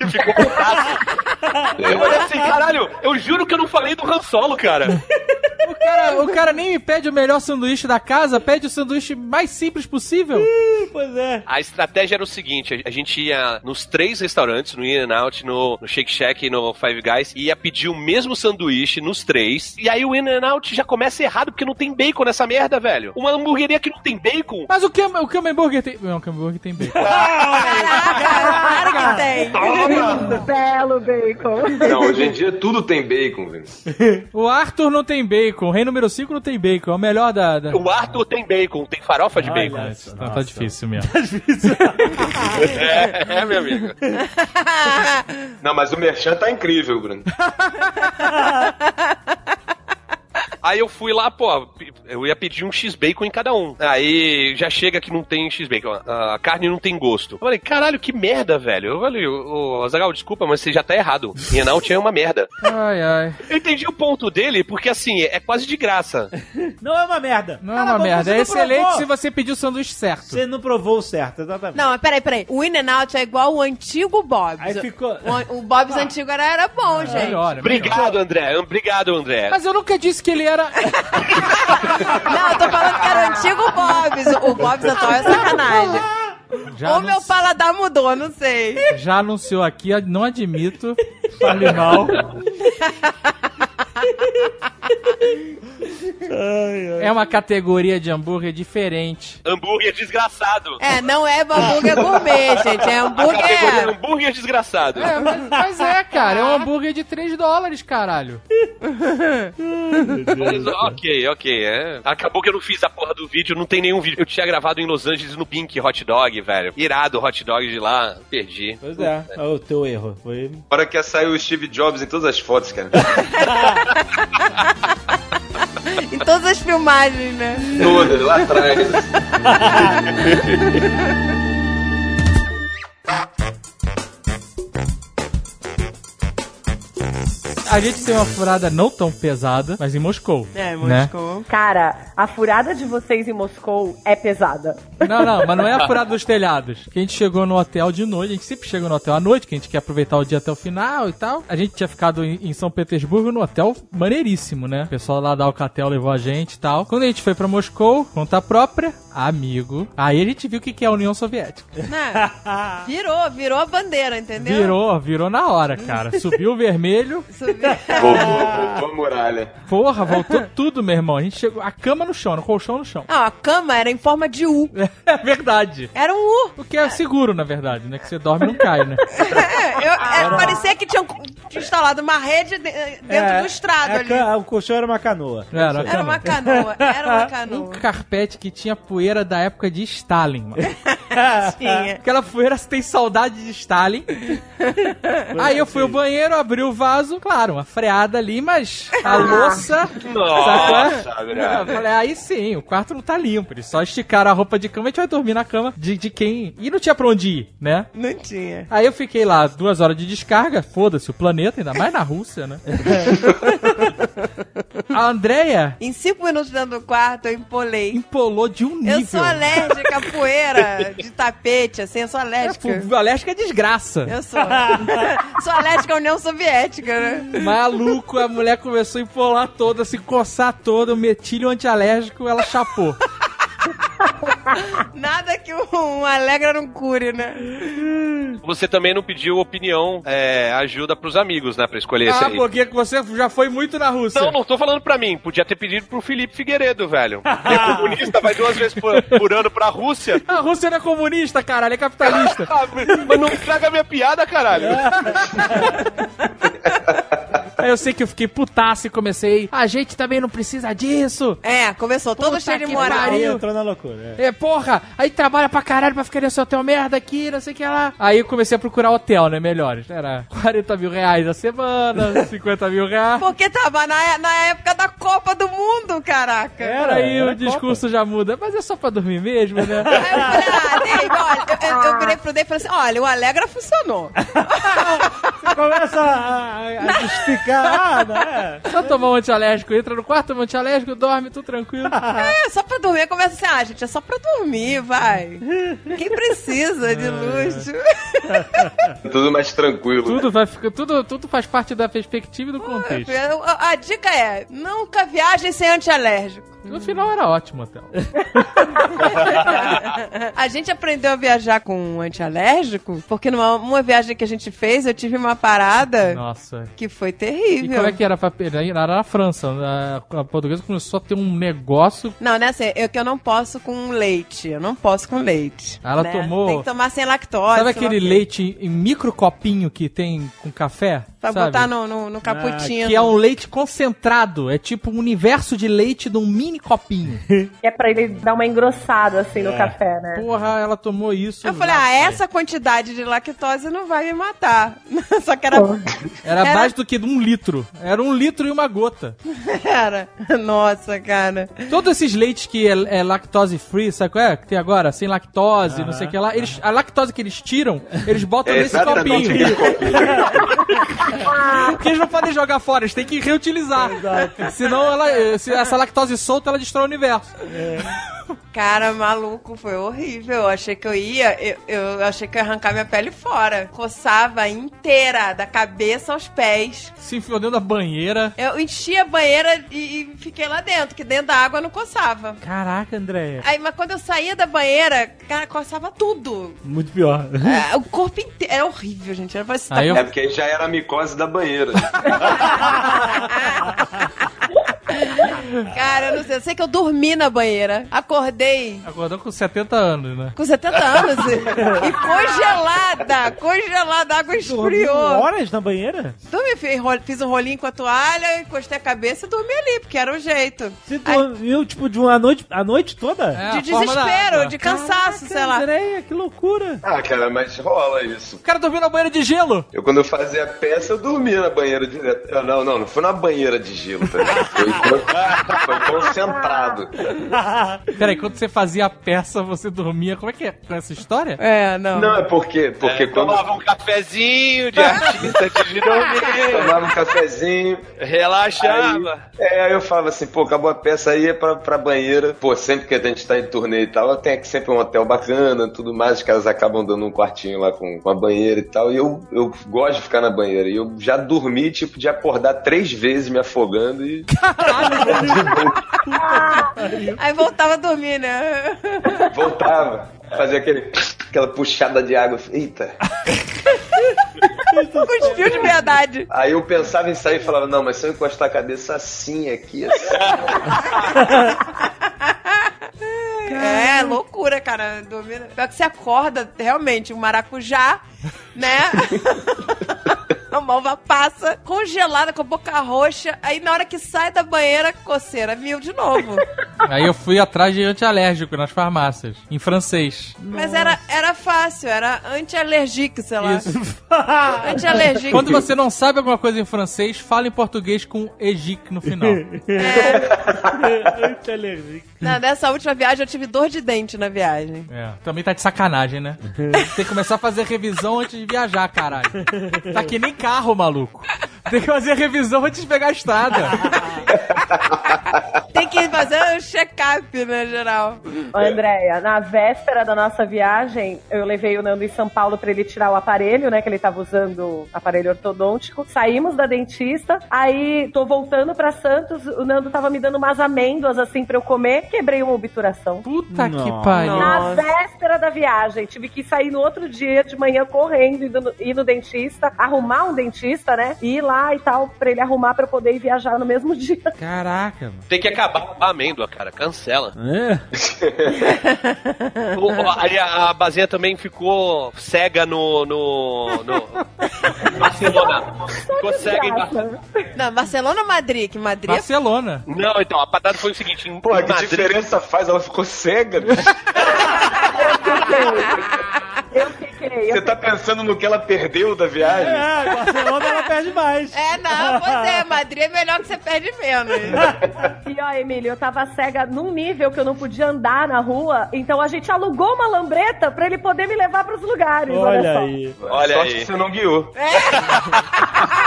Eu falei assim, caralho, eu juro que eu não falei do Han Solo, cara. O cara, o cara nem me pede o melhor sanduíche da casa, pede o sanduíche mais simples possível. Pois é. A estratégia era o seguinte: a gente ia nos três restaurantes, no In n Out, no, no Shake Shack e no Five Guys, e ia pedir o mesmo sanduíche nos três. E aí o In n Out já começa errado, porque não tem bacon nessa merda, velho. Uma hamburgueria que não tem bacon. Mas o que o que hambúrguer tem? Não, o hambúrguer tem bacon. Claro que tem. Belo bacon. Não, hoje em dia tudo tem bacon, velho. O Arthur não tem bacon, o rei número 5 não tem bacon, é o melhor da. da... O Arthur tem bacon, tem farofa de bacon. Só. Tá, tá difícil mesmo. É, é, meu amigo. Não, mas o Merchan tá incrível, Bruno. Aí eu fui lá, pô, eu ia pedir um X-Bacon em cada um. Aí já chega que não tem X-Bacon, a carne não tem gosto. Eu falei, caralho, que merda, velho. Eu falei, ô, Azaghal, desculpa, mas você já tá errado. Renault é uma merda. Ai, ai. Eu entendi o ponto dele, porque assim, é quase de graça. Não é uma merda. Não é Cala a uma boca, merda. É excelente provou. se você pedir o sanduíche certo. Você não provou o certo, exatamente. Não, mas peraí, peraí. O In n Out é igual o antigo Bob's. Aí ficou- O, o Bob's antigo era, era bom, gente. Melhor, é melhor. Obrigado, André. Obrigado, André. Mas eu nunca disse que ele Não, eu tô falando que era o antigo Bob's. O Bob's atual é sacanagem. Já, Ou anun- meu paladar mudou, não sei. já anunciou aqui, não admito. Fale mal. É uma categoria de hambúrguer diferente. Hambúrguer desgraçado. É, não é hambúrguer gourmet, gente. É A categoria hambúrguer. hambúrguer desgraçado. É, mas, mas é, cara, é um hambúrguer de 3 dólares, caralho. Mas, ok, ok. É. Acabou que eu não fiz a porra do vídeo, não tem nenhum vídeo. Eu tinha gravado em Los Angeles no Pink Hot Dog, velho. Irado o hot dog de lá, perdi. Pois é, é o teu erro. Foi. Agora quer sair o Steve Jobs em todas as fotos, cara. Em todas as filmagens, né? Todas, lá atrás. A gente tem uma furada não tão pesada, mas em Moscou. É, né? Moscou. Cara, a furada de vocês em Moscou é pesada. Não, não, mas não é a furada dos telhados. Que a gente chegou no hotel de noite, a gente sempre chega no hotel à noite, que a gente quer aproveitar o dia até o final e tal. A gente tinha ficado em, em São Petersburgo no hotel maneiríssimo, né? O pessoal lá da Alcatel levou a gente e tal. Quando a gente foi pra Moscou, conta própria, amigo. Aí a gente viu o que que é a União Soviética. Né? Virou, virou a bandeira, entendeu? Virou, virou na hora, cara. Subiu o vermelho, Subiu. Voltou, voltou a muralha. porra, voltou tudo, meu irmão. A gente chegou, a cama no chão, no colchão no chão. Não, a cama era em forma de U. É verdade. Era um U. O que é seguro, na verdade, né? Que você dorme e não cai, né? É, eu- é, parecia que tinham instalado uma rede de- dentro do estrado é, ali. O colchão era uma canoa. Era, Era uma canoa, era uma Um canoa. carpete que tinha poeira da época de Stalin, mano. Tinha. Aquela você tem saudade de Stalin. Aí eu fui ao banheiro, abri o vaso, claro, uma freada ali, mas a louça. Nossa, sacou? falei, aí sim, o quarto não tá limpo. Eles só esticaram a roupa de cama e a gente vai dormir na cama de, de quem. E não tinha pra onde ir, né? Não tinha. Aí eu fiquei lá duas horas de descarga, foda-se o planeta, ainda mais na Rússia, né? a Andrea Em cinco minutos dentro do quarto, eu empolei. empolou de um nível. Eu sou alérgica à poeira de tapete, assim, eu sou alérgica. É, alérgica é desgraça. Eu sou. sou alérgica à União Soviética, né? Maluco, a mulher começou a empolar toda, se coçar toda, o metilho antialérgico, ela chapou. Nada que um Alegra não cure, né? Você também não pediu opinião, é, ajuda pros amigos, né? Pra escolher esse Ah, aí. porque você já foi muito na Rússia. Não, não tô falando pra mim. Podia ter pedido pro Felipe Figueiredo, velho. Ele é comunista, vai duas vezes por, por ano pra Rússia. A Rússia não é comunista, caralho, é capitalista. Ah, mas não estraga minha piada, caralho. Aí eu sei que eu fiquei putaço e comecei. A gente também não precisa disso. É, começou todo Puta cheio de moral. pariu. Aí entrou na loucura. é. É, porra, aí trabalha pra caralho pra ficar nesse hotel merda aqui, não sei o que lá. Aí eu comecei a procurar hotel, né, melhores. Era 40 mil reais a semana, 50 mil reais. Porque tava na, na época da Copa do Mundo, caraca. Era aí era o discurso já muda. Mas é só pra dormir mesmo, né? Aí eu falei, ah, Dave, olha, eu, eu, eu virei pro Dave e falei assim: olha, o Alegra funcionou. Você começa a, a justificar, não é? Só tomar um antialérgico, entra no quarto, toma um antialérgico, dorme, tudo tranquilo. É, só pra dormir. Começa assim, ah, gente, é só pra dormir, vai. Quem precisa de luxo? Tudo mais tranquilo. Tudo vai ficar, tudo, tudo faz parte da perspectiva e do contexto. A, a dica é, nunca viajem sem antialérgico. No final era ótimo até. a gente aprendeu a viajar com um antialérgico, porque numa uma viagem que a gente fez, eu tive uma parada Nossa. que foi E terrível. como é que era pra Era na França. A, a portuguesa começou a ter um negócio. Não, né, assim, eu que eu não posso com leite. Eu não posso com leite. Ela né? tomou- Tem que tomar sem lactose. Sabe aquele leite em micro copinho que tem com café? Pra sabe? botar no, no, no cappuccino. Que é um leite concentrado. É tipo um universo de leite de um mini copinho. É pra ele dar uma engrossada assim no café, né? Porra, ela tomou isso. Eu falei, ah, essa quantidade de lactose não vai me matar. Só que era. Era, era- mais do que um litro. Era um litro e uma gota. Era. Nossa, cara. Todos esses leites que é, é lactose free, sabe qual é? Que tem agora, sem lactose, não sei o que lá. Eles, a lactose que eles tiram, eles botam É nesse exatamente copinho. Porque eles não podem jogar fora, eles têm que reutilizar. Senão ela, se essa lactose solta, ela destrói o universo. Cara, maluco, foi horrível. Eu achei que eu ia, eu, eu achei que eu ia arrancar minha pele fora. Coçava inteira, da cabeça aos pés. Se enfiou dentro da banheira. Eu enchi a banheira e, e fiquei lá dentro, que dentro da água não coçava. Caraca, Andréia. Aí, mas quando eu saía da banheira, cara, coçava tudo. Muito pior. É, o corpo inteiro. Era horrível, gente. Era parecia Aí eu- É porque aí já era a micose da banheira. Cara, eu não sei. Eu sei que eu dormi na banheira. Acordei Acordou com 70 anos, né? com 70 anos e, congelada. Congelada, a água esfriou. Horas na banheira? Dormi, fiz, um rolinho com a toalha, encostei a cabeça e dormi ali, porque era o jeito. Você dormiu, tipo, de uma noite, a noite toda? É, De desespero, de cansaço, sei lá. Andréia, que loucura. Ah, cara, mas rola isso. O cara dormiu na banheira de gelo. Eu, quando eu fazia peça, eu dormia na banheira direto. Eu, Não, não, não foi na banheira de gelo, tá ligado? Foi, con- foi concentrado. Peraí, quando você fazia a peça, você dormia. Como é que é com essa história? É, não. Não, é porque, porque É, quando Tomava um cafezinho de artista antes de dormir. tomava um cafezinho, Relaxava. É, aí eu falava assim, pô, acabou a peça aí é pra, pra banheira. Pô, sempre que a gente tá em turnê e tal, tem aqui sempre um hotel bacana tudo mais. Os caras acabam dando um quartinho lá com, com a banheira e tal. E eu, eu gosto de ficar na banheira. E eu já dormi, tipo, de acordar três vezes me afogando e. Aí voltava a dormir, né? voltava. Fazia aquele, aquela puxada de água. Eita. Cuspiu de verdade. Aí eu pensava em sair e falava, não, mas se eu encostar a cabeça assim aqui, assim. É, loucura, cara. Dormir. Pior que você acorda, realmente, um maracujá, né? A malva passa, congelada, com a boca roxa. Aí na hora que sai da banheira, coceira mil de novo. Aí eu fui atrás de antialérgico nas farmácias, em francês. Mas era, era fácil, era anti-alergique, sei lá. Isso. Anti-alergique. Quando você não sabe alguma coisa em francês, fala em português com egic no final. Anti-alérgico. Não, dessa última viagem eu tive dor de dente na viagem. É, também tá de sacanagem, né? Tem que começar a fazer revisão antes de viajar, caralho. Tá que nem carro, maluco. Tem que fazer revisão antes de pegar a estrada. Tem que fazer um check-up, né, geral. Ô, Andréia, na véspera da nossa viagem, eu levei o Nando em São Paulo pra ele tirar o aparelho, né? Que ele tava usando aparelho ortodôntico. Saímos da dentista, aí tô voltando pra Santos, o Nando tava me dando umas amêndoas assim pra eu comer, quebrei uma obturação. Puta que Nossa. pariu. Na véspera da viagem, tive que sair no outro dia de manhã correndo, ir no, ir no dentista, arrumar um dentista, né? E ir lá e tal, pra ele arrumar pra eu poder ir viajar no mesmo dia. Caraca, mano. Tem que acabar a amêndoa, cara. Cancela. É? O- a, a bazinha também ficou cega no. no. no. Barcelona. Ficou cega em Barcelona. Não, Barcelona ou Madrid? Que Madrid é Barcelona. Não, então, a parada foi o seguinte: em Porra, que Madrid. diferença faz? Ela ficou cega. Eu fiquei. Sei. Você tá pensando no que ela perdeu da viagem? É, Barcelona ela perde mais. É, não, pois é, Madrid é melhor que você perde menos. E ó, Emílio, eu tava cega num nível que eu não podia andar na rua, então a gente alugou uma lambreta pra ele poder me levar pros lugares. Olha, Olha só. aí. Olha Sorte aí. que você não guiou.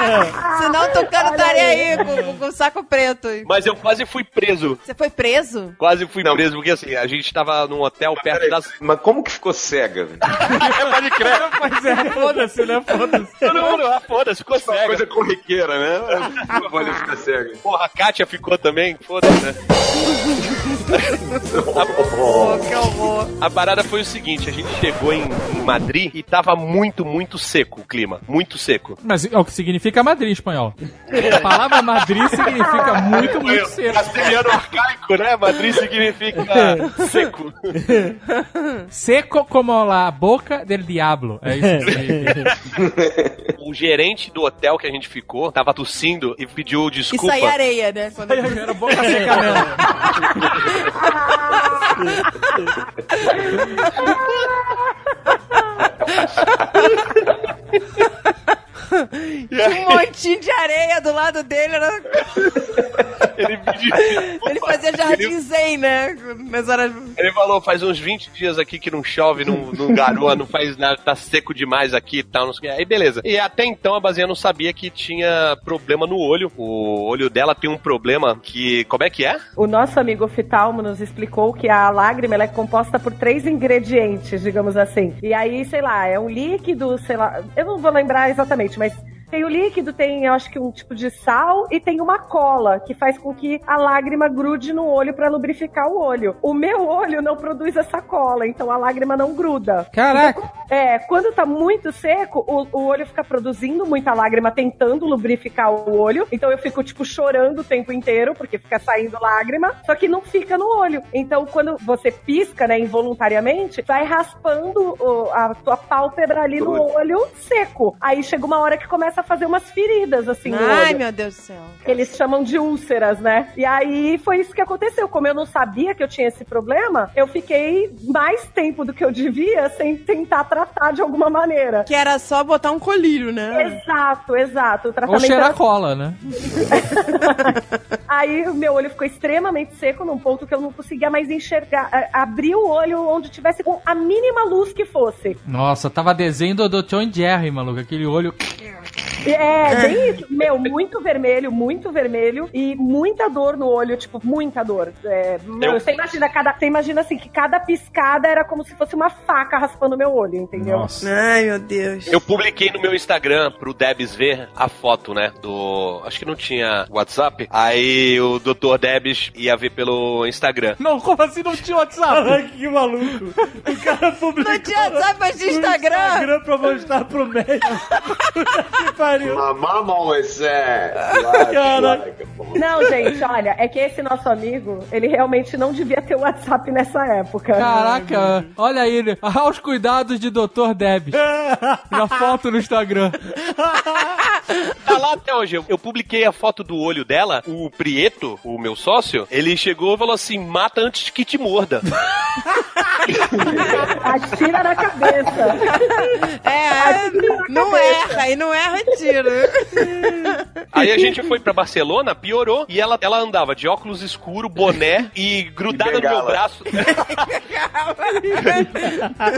Senão o Tucano estaria aí com, com o saco preto. Mas eu quase fui preso. Você foi preso? Quase fui preso, porque assim, a gente tava num hotel perto Peraí, das. Mas como que ficou cega? velho? Pode Mas é, foda-se, né? Foda-se. Todo mundo, ah, foda-se, ficou Uma cega. coisa corriqueira, né? Não pode ficar cega. Porra, a Kátia ficou também, foda-se, né? Horror. A parada foi o seguinte, a gente chegou em, em Madrid e tava muito, muito seco o clima. Muito seco. Mas é o que significa Madrid em espanhol. A palavra Madrid significa muito, muito seco. Castelhano arcaico, né? Madrid significa seco. Seco como la boca del diablo. É isso que significa. O gerente do hotel que a gente ficou tava tossindo e pediu Isso desculpa. aí é areia, né? Quando... Era boca seca mesmo. Tinha um montinho de areia do lado dele. Era... Ele pediu Ele fazia jardim zen, né? Nas horas... Ele falou, faz uns 20 dias aqui que não chove, não, não garoa, não faz nada, tá seco demais aqui e tal, não sei o que. Aí beleza. E até então a Bazinha não sabia que tinha problema no olho. O olho dela tem um problema que. Como é que é? O nosso amigo oftalmo nos explicou que a lágrima ela é composta por três ingredientes, digamos assim. E aí, sei lá, é um líquido, sei lá, eu não vou lembrar exatamente, mas tem o líquido, tem, eu acho que um tipo de sal e tem uma cola que faz com que a lágrima grude no olho para lubrificar o olho. O meu olho não produz essa cola, então a lágrima não gruda. Caraca. É, quando tá muito seco, o, o olho fica produzindo muita lágrima, tentando lubrificar o olho. Então eu fico, tipo, chorando o tempo inteiro, porque fica saindo lágrima, só que não fica no olho. Então, quando você pisca, né, involuntariamente, vai raspando o- a tua pálpebra ali no olho seco. Aí chega uma hora que começa a fazer umas feridas, assim, Ai, meu Deus do céu. Eles chamam de úlceras, né? E aí foi isso que aconteceu. Como eu não sabia que eu tinha esse problema, eu fiquei mais tempo do que eu devia sem tentar tratar de alguma maneira. Que era só botar um colírio, né? Exato, exato. O Ou tratamento cheirar era... cola, né? Aí o meu olho ficou extremamente seco num ponto que eu não conseguia mais enxergar, a- abrir o olho onde tivesse com a mínima luz que fosse. Nossa, tava desenho do, e Jerry, maluco. Aquele olho. É, bem isso. Meu, muito vermelho, muito vermelho e muita dor no olho, tipo, muita dor. É, meu, Eu- Você imagina cada, você imagina assim que cada piscada era como se fosse uma faca raspando meu olho, entendeu? Nossa. Ai, meu Deus. Eu publiquei no meu Instagram pro Debs ver a foto, né? Do. Acho que não tinha WhatsApp. Aí o Dr. Debs ia ver pelo Instagram. Não, como assim não tinha WhatsApp? Caraca, que maluco. O cara publicou Não tinha WhatsApp, mas tinha Instagram. Instagram pra mostrar pro médico. pariu. Mamá Moisés. Caraca. Não, gente, olha, é que esse nosso amigo, ele realmente não devia ter WhatsApp nessa época. Caraca, olha aí, né? aos cuidados de Dr. Debs. Na foto no Instagram. Tá lá até hoje. Eu, eu publiquei a foto do olho dela. O Prieto, o meu sócio, ele chegou e falou assim: mata antes que te morda. Atira na cabeça. É, não erra, e não erra, tira. Aí a gente foi pra Barcelona, piorou. E ela, ela andava de óculos escuro, boné e grudada E no meu braço.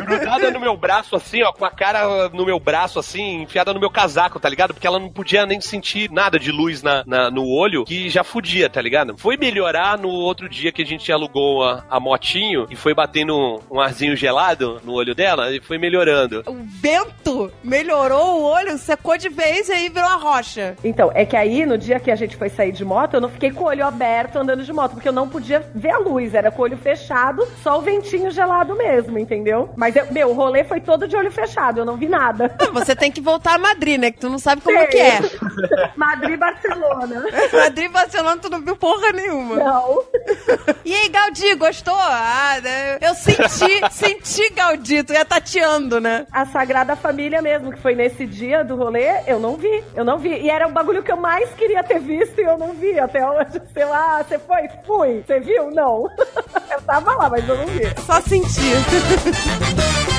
grudada no meu braço, assim, ó, com a cara no meu braço, assim, enfiada no meu casaco, tá ligado? Porque ela não podia nem sentir nada de luz na, na- no olho, que já fudia, tá ligado? Foi melhorar no outro dia que a gente alugou a, a motinho e foi batendo um arzinho gelado no olho dela e foi melhorando. O vento melhorou o olho, secou de vez e aí virou uma rocha. Então, é que aí, no dia que a gente foi sair de moto, eu não fiquei com o olho aberto andando de moto, porque eu não podia ver a luz, era com o olho fechado, só o ventinho gelado mesmo, entendeu? Mas, eu- meu, o rolê foi todo de olho fechado, eu não vi nada. Você tem que voltar a Madrid, né? Que tu não sabe como que é. Madrid Barcelona. Madrid Barcelona tu não viu porra nenhuma. Não. E aí, Gaudi, gostou? Ah, né? Eu senti, senti Gaudi, tu ia tateando, né? A Sagrada Família mesmo, que foi nesse dia do rolê, eu não vi. Eu não vi. E era o bagulho que eu mais queria ter visto e eu não vi. Até hoje, sei lá, você foi? Fui. Você viu? Não. Eu tava lá, mas eu não vi. Só senti.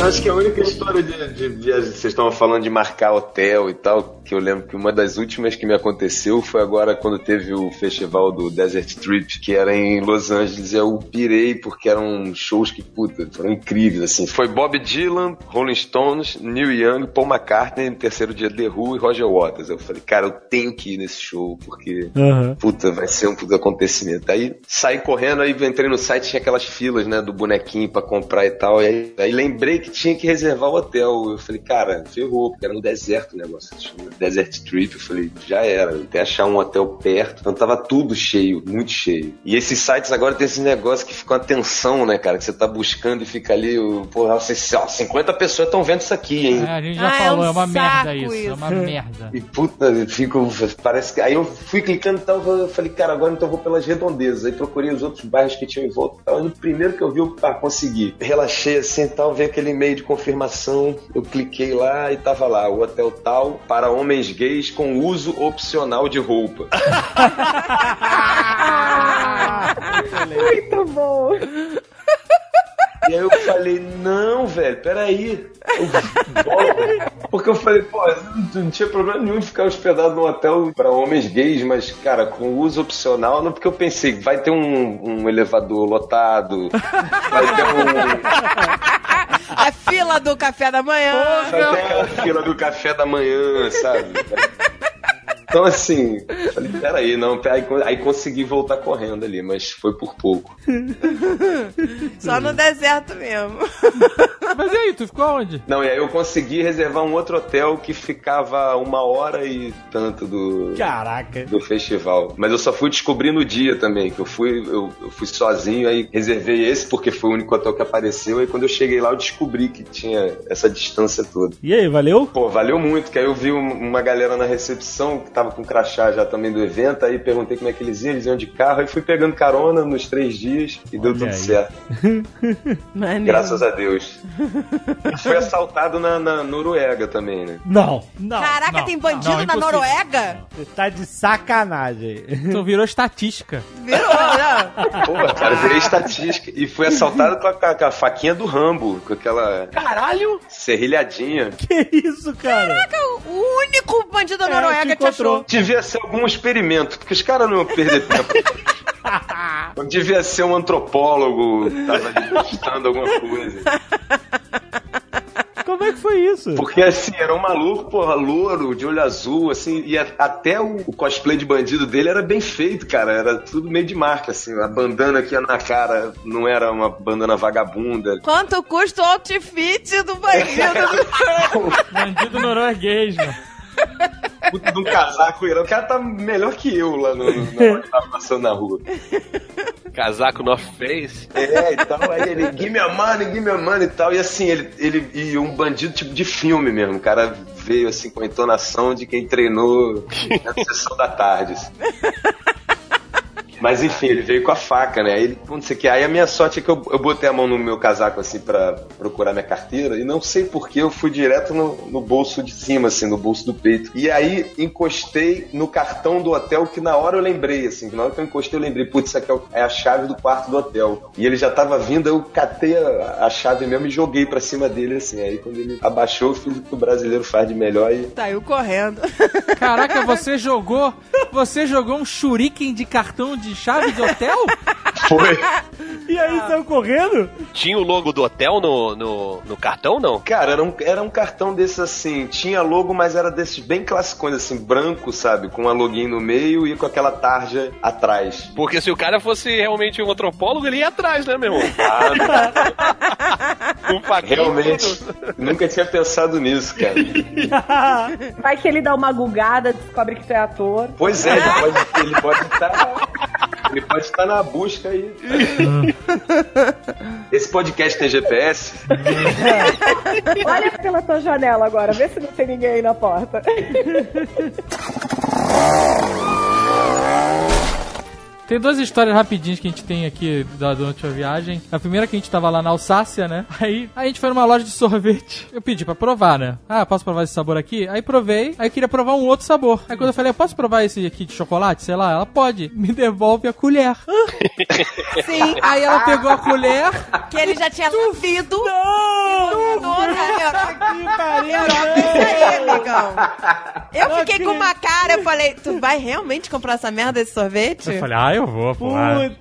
Acho que a única história de, de viagem, vocês estavam falando de marcar hotel e tal, que eu lembro que uma das últimas que me aconteceu foi agora quando teve o festival do Desert Trip, que era em Los Angeles. Eu pirei porque eram shows que, puta, foram incríveis, assim. Foi Bob Dylan, Rolling Stones, Neil Young, Paul McCartney, no terceiro dia The Who e Roger Waters. Eu falei, cara, eu tenho que ir nesse show, porque, Aham. puta, vai ser um puta acontecimento. Aí saí correndo, aí entrei no site, tinha aquelas filas, né, do bonequinho pra comprar e tal. E aí, aí lembrei que tinha que reservar o hotel. Eu falei, cara, ferrou, porque era no deserto o negócio. tinha Desert Trip. Eu falei, já era, até achar um hotel perto. Então tava tudo cheio, muito cheio. E esses sites agora tem esse negócio que fica uma tensão, né, cara? Que você tá buscando e fica ali, o- porra, vocês- ó, 50 pessoas estão vendo isso aqui, hein? É, a gente já Ah, é falou, um é uma merda saco isso, é isso. uma merda. E puta, eu fico. Parece que. Aí eu fui clicando e tal, eu falei, cara, agora então eu vou pelas redondezas. Aí procurei os outros bairros que tinham em volta e tal. E no primeiro que eu vi, eu ah, consegui. Relaxei assim e tal, veio aquele e-mail de confirmação. Eu cliquei lá e tava lá, o hotel tal para homens gays com uso opcional de roupa. Muito bom. E aí eu falei, não, velho, peraí. Eu. Porque eu falei, pô, não, não tinha problema nenhum de ficar hospedado num hotel pra homens gays, mas, cara, com uso opcional, não porque eu pensei, vai ter um, um elevador lotado, vai ter um. A fila do café da manhã. Vai ter aquela fila do café da manhã, sabe? Então, assim, falei, peraí, não, aí, aí consegui voltar correndo ali, mas foi por pouco. Só no deserto mesmo. Mas e aí, tu ficou onde? Não, e aí eu consegui reservar um outro hotel que ficava uma hora e tanto do, Caraca. do festival. Mas eu só fui descobrir no dia também, que eu fui, eu, eu fui sozinho, aí reservei esse porque foi o único hotel que apareceu, e quando eu cheguei lá eu descobri que tinha essa distância toda. E aí, valeu? Pô, valeu muito, que aí eu vi um- uma galera na recepção que tava com crachá já também do evento, aí perguntei como é que eles iam, eles iam de carro, aí fui pegando carona nos três dias e deu Olha tudo aí. certo. Maneiro. Graças a Deus. E Fui assaltado na, na Noruega também, né? Não, não. Caraca, não, tem bandido não, na impossível. Noruega? Você tá de sacanagem. Tu virou estatística. Virou, né? Pô, cara, eu virei estatística e fui assaltado com a, com a faquinha do Rambo, com aquela Caralho! serrilhadinha. que isso, cara? Caraca, o único bandido da É, Noruega te te achou. Encontrou. Devia ser algum experimento, porque os caras não iam perder tempo. Devia ser um antropólogo, tava testando alguma coisa. Como é que foi isso? Porque assim, era um maluco, porra, louro, de olho azul, assim, e a- até o, o cosplay de bandido dele era bem feito, cara. Era tudo meio de marca, assim. A bandana que ia na cara não era uma bandana vagabunda. Quanto custa o outfit do bandido? Bandido norueguês, mano. Puta de um casaco, o cara tá melhor que eu lá no, no, na hora que tava passando na rua. Casaco North Face. É, e tal, aí ele, give me a money, give me a money e tal. E assim, ele, ele e um bandido tipo de filme mesmo. O cara veio assim com a entonação de quem treinou na sessão da tarde. assim. Mas enfim, ele veio com a faca, né? Aí ele, não sei o que. Aí a minha sorte é que eu, eu botei a mão no meu casaco assim pra procurar minha carteira e não sei porquê eu fui direto no, no bolso de cima, assim, no bolso do peito. E aí encostei no cartão do hotel que na hora eu lembrei, assim, que na hora que eu encostei eu lembrei, putz, isso aqui é é a chave do quarto do hotel. E ele já tava vindo, eu catei a, a chave mesmo e joguei pra cima dele, assim. Aí quando ele abaixou, eu fiz o que o brasileiro faz de melhor e Saiu correndo. Caraca, você jogou. Você jogou um shuriken de cartão de chave de hotel? foi. E aí, saiu correndo? Tinha o logo do hotel no, no, no cartão, não? Cara, era um, era um cartão desse assim, tinha logo, mas era desses bem classicões, assim, branco, sabe? Com uma login no meio e com aquela tarja atrás. Porque se o cara fosse realmente um antropólogo, ele ia atrás, né, meu irmão? Com e Realmente, nunca tinha pensado nisso, cara. Vai que ele dá uma gugada, descobre que tu é ator. Pois é, ele pode ele pode estar. Ele pode estar na busca aí. Esse podcast tem GPS? Olha pela tua janela agora, vê se não tem ninguém aí na porta. Tem duas histórias rapidinhas que a gente tem aqui da, da última viagem. A primeira é que a gente tava lá na Alsácia, né? Aí a gente foi numa loja de sorvete. Eu pedi pra provar, né? Ah, posso provar esse sabor aqui? Aí provei. Aí eu queria provar um outro sabor. Aí quando eu falei, eu posso provar esse aqui de chocolate? Sei lá, ela pode. Me devolve a colher. Sim. Aí ela pegou a colher. Que ele já tinha lambido. Não! Que pariu, isso aí, amigão. Eu fiquei com uma cara, eu falei, tu vai realmente comprar essa merda desse sorvete? Eu falei, ah, eu vou, pô.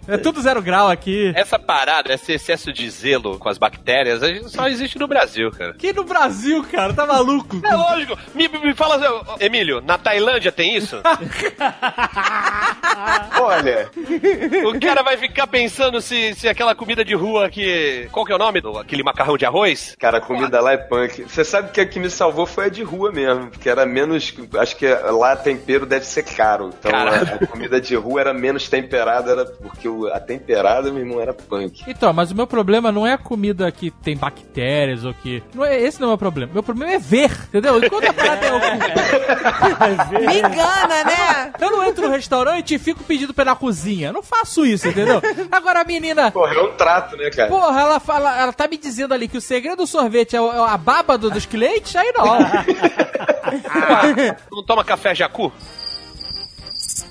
É tudo zero grau aqui. Essa parada, esse excesso de zelo com as bactérias, a gente só existe no Brasil, cara. Aqui no Brasil, cara, tá maluco? É lógico. Me, me fala, Emílio, na Tailândia tem isso? Olha, O cara vai ficar pensando se, se aquela comida de rua que. Qual que é o nome? do- Aquele macarrão de arroz? cara, a comida lá é punk. Você sabe que a que me salvou foi a de rua mesmo, que era menos. Acho que lá tempero deve ser caro. Então a, a comida de rua era menos temperada, era porque o- a temperada, meu irmão, era punk. Então, mas o meu problema não é a comida que tem bactérias ou que. Não é, esse não é o meu problema. Meu problema é ver, entendeu? Enquanto a parada é oculta. Me engana, né? Eu não entro no restaurante e fico pedindo na cozinha. Eu não faço isso, entendeu? Agora a menina. Porra, é um trato, né, cara? Porra, ela, fala, ela tá me dizendo ali que o segredo do sorvete é, o- é a baba do- dos clientes? Aí não. Não toma café jacu?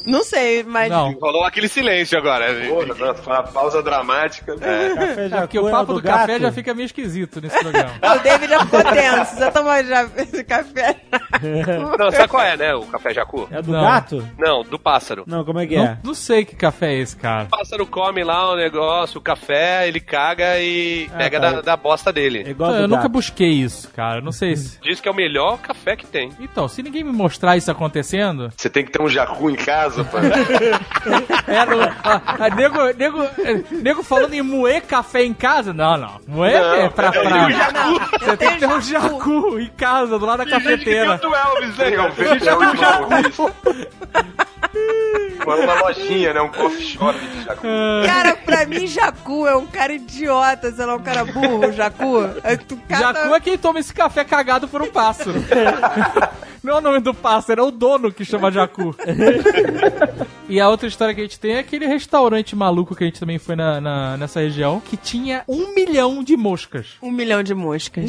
Não sei, mas. Não. Rolou aquele silêncio agora. Porra, foi uma pausa dramática. Café É já porque o papo do, café já fica meio esquisito nesse programa. O David já ficou tenso. Você tomou já esse café? Não, sabe qual é, né? O café jacu? É do Não. gato? Não, do pássaro. Não, como é que Não, é? não sei que café é esse, cara. O pássaro come lá o negócio, o café, ele caga e Ah, pega tá. da, da bosta É dele. igual eu do nunca gato. busquei isso, cara. Não sei se. Diz que é o melhor café que tem. Então, se ninguém me mostrar isso acontecendo. Você tem que ter um jacu em casa, É, a, a nego, nego, é, nego falando em moer café em casa? Não, não. Moer Não, é pra. eu pra tenho Não, você tem que ter um jacu em casa, do lado da cafeteira. do Elvis, né, cara? é um jacu. Foi uma lojinha, né? Um coffee shop de jacu. Cara, pra mim, Jacu é um cara idiota, sei lá, um cara burro, Jacu. Tu cata- Jacu é quem toma esse café cagado por um pássaro. Não é o nome do pássaro, é o dono que chama Jacu. E a outra história que a gente tem é aquele restaurante maluco que a gente também foi na, na- nessa região, que tinha um milhão de moscas. Um milhão de moscas.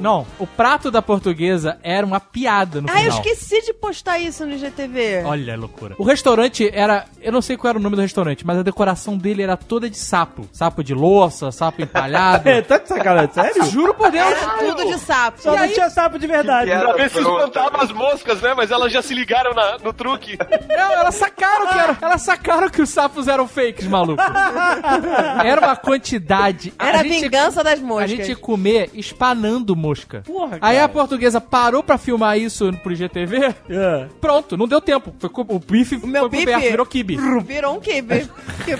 Não, o prato da portuguesa era uma piada no Ah, eu final. esqueci de postar isso no GTV. Olha a loucura. O restaurante era. Eu não sei qual era o nome do restaurante, mas a decoração dele era toda de sapo. Sapo de louça, sapo empalhado. É, tá de sacanagem, sério? Juro por Deus. Era tudo de sapo. Só E não aí- tinha sapo de verdade. Pra ver se espantava as moscas, né? Mas elas já se ligaram na- no truque. Não, elas sacaram que era, elas sacaram que os sapos eram fakes, maluco. Era uma quantidade. Era a gente- vingança das A moscas. gente ia comer espanando mosca. Porra, Aí a portuguesa parou pra filmar isso pro GTV. É. Pronto, não deu tempo. Foi o bife O meu foi bife coberto, virou kibe. Virou um kibe.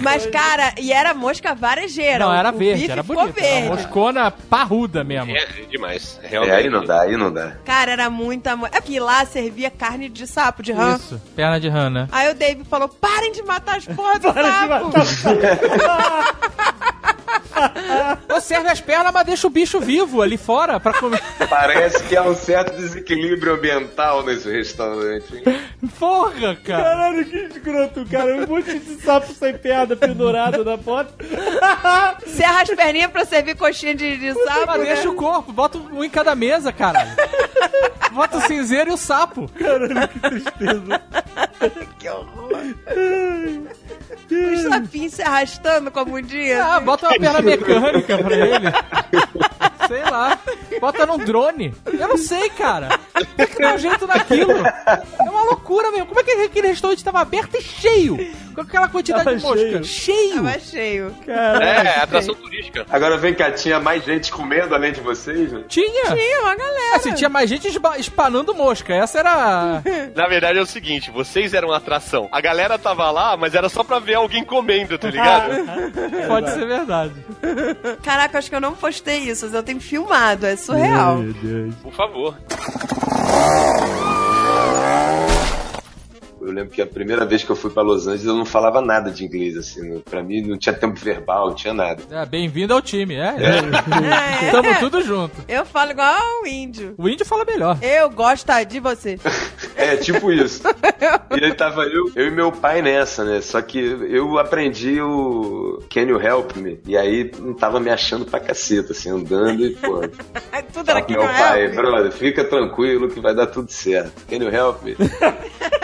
Mas, cara, e era mosca varejeira. Não, era o verde, bife era bonito. Era verde. moscona parruda mesmo. É, demais. É, Realmente. aí não dá, aí não dá. Cara, era muita mosca. É porque lá servia carne de sapo, de rã. Isso, perna de rã, né? Aí o Dave falou: parem de matar as porras do Para de sapo. matar Ou serve as pernas, mas deixa o bicho vivo ali fora pra comer. Parece que há um certo desequilíbrio ambiental nesse restaurante. Porra, cara. Caralho, que escroto, cara. Um monte de sapo sem perna pendurado na foto. Serra as perninhas pra servir coxinha de, de sapo. Mas né? deixa o corpo, bota um em cada mesa, caralho. Bota o cinzeiro e o sapo. Que horror. Os sapinhos se arrastando com a bundinha. Ah, bota uma perna mecânica pra ele. Sei lá. Bota num drone. Eu não sei, cara. Tem que dar um jeito naquilo. É uma loucura mesmo. Como é que aquele restaurante tava aberto e cheio? Com aquela quantidade Tava de mosca. Cheio. Tava cheio. É, atração turística. Agora vem cá, tinha mais gente comendo além de vocês? Né? Tinha. Tinha uma galera. Assim, tinha mais gente espanando mosca. Essa era. Na verdade é o seguinte, vocês eram atração. A galera tava lá, mas era só pra ver alguém comendo, tá ligado? Pode ser verdade. Caraca, acho que eu não postei isso, mas eu tenho filmado, é surreal. Por favor. Eu lembro que a primeira vez que eu fui pra Los Angeles eu não falava nada de inglês, assim. Pra mim não tinha tempo verbal, não tinha nada. É, bem-vindo ao time, é. É. Tamo tudo junto. Eu falo igual o índio. O índio fala melhor. Eu gosto de você. É, tipo isso. E aí tava eu, eu e meu pai nessa, né? Só que eu aprendi o Can You Help Me? E aí não tava me achando pra caceta, assim, andando e, pô. Tudo era meu pai, brother, fica tranquilo que vai dar tudo certo. Can you help me?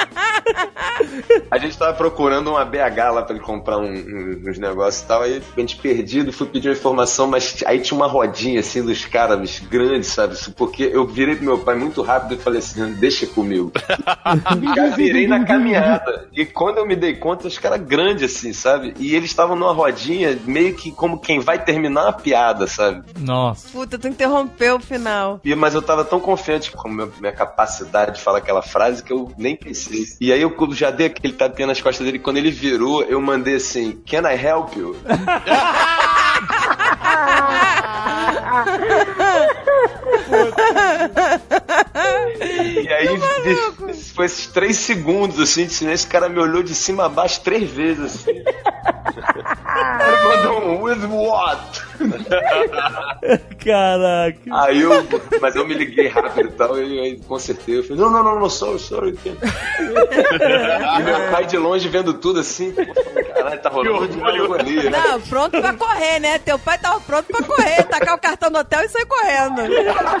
A gente tava procurando uma BH lá pra ele comprar um- um- uns negócios e tal. Aí a gente perdido, fui pedir uma informação, mas aí tinha uma rodinha assim dos caras grandes, sabe? Isso Porque eu virei pro meu pai muito rápido e falei assim: deixa comigo. Já virei na caminhada. E quando eu me dei conta, os caras grandes assim, sabe? E eles estavam numa rodinha, meio que como quem vai terminar uma piada, sabe? Nossa. Puta, tu interrompeu o final. E, mas eu tava tão confiante com a minha, minha capacidade de falar aquela frase que eu nem pensei. E aí eu já dei aquele tapinha nas costas dele. Quando ele virou, eu mandei assim: Can I help you? E aí de- foi esses três segundos assim de silêncio. O cara me olhou de cima a baixo três vezes assim. Ele mandou um with what? Caraca. Aí eu, mas eu me liguei rápido e tal, e aí consertei. Eu falei, não, não, não, não, sorry, sorry. e meu pai de longe vendo tudo assim, caralho, tá rolando algo ali. né? Não, pronto pra correr, né? Teu pai tava pronto pra correr, tacar o cartão no hotel e sair correndo.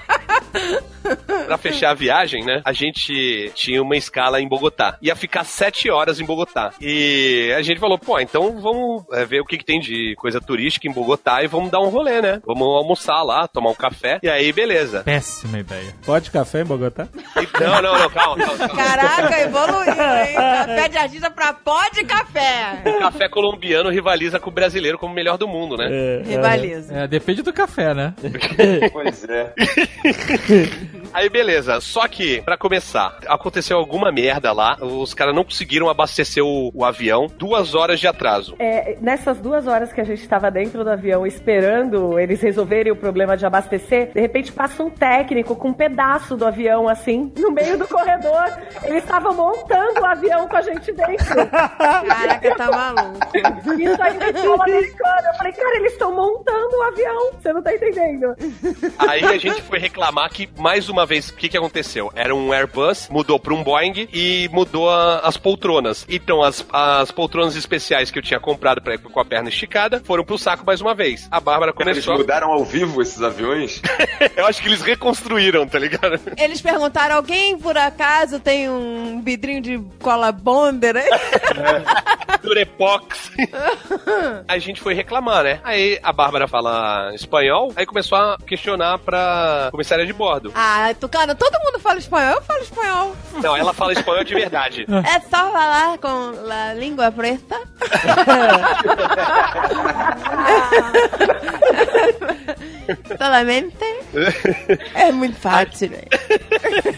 Pra fechar a viagem, né? A gente tinha uma escala em Bogotá. Ia ficar sete horas em Bogotá. E a gente falou, pô, então vamos é, ver o que, que tem de coisa turística em Bogotá e vamos dar um rolê, né? Vamos almoçar lá, tomar um café. E aí, beleza. Péssima ideia. Pode café em Bogotá? E- Não, não, não, calma, calma. calma. Caraca, evoluiu, hein? Café de artista pra pó de café. O café colombiano rivaliza com o brasileiro como o melhor do mundo, né? É, Rivaliza. É, depende do café, né? Pois é. Aí beleza, só que, pra começar, aconteceu alguma merda lá, os caras não conseguiram abastecer o, o avião, duas horas de atraso. É, nessas duas horas que a gente estava dentro do avião esperando eles resolverem o problema de abastecer, de repente passa um técnico com um pedaço do avião assim, no meio do corredor. Eles estavam montando o avião com a gente dentro. Caraca, tá maluco. Isso aí me falou americano. Eu falei, cara, eles estão montando o avião. Você não tá entendendo. Aí a gente foi reclamar que, mais uma vez, o que, que aconteceu? Era um Airbus, mudou pra um Boeing e mudou a- as poltronas. Então, as, as poltronas especiais que eu tinha comprado pra ir com a perna esticada foram pro saco mais uma vez. A Bárbara Eles começou. mudaram ao vivo esses aviões? eu acho que eles reconstruíram, tá ligado? Eles perguntaram: alguém por acaso tem um vidrinho de cola bonder? aí?" Durepox. a gente foi reclamar, né? Aí a Bárbara fala espanhol, aí começou a questionar pra comissária de bordo. Ah, Tucano, todo mundo fala espanhol, eu falo espanhol. Não, ela fala espanhol de verdade. É só falar com a língua preta. Solamente. É muito fácil. né?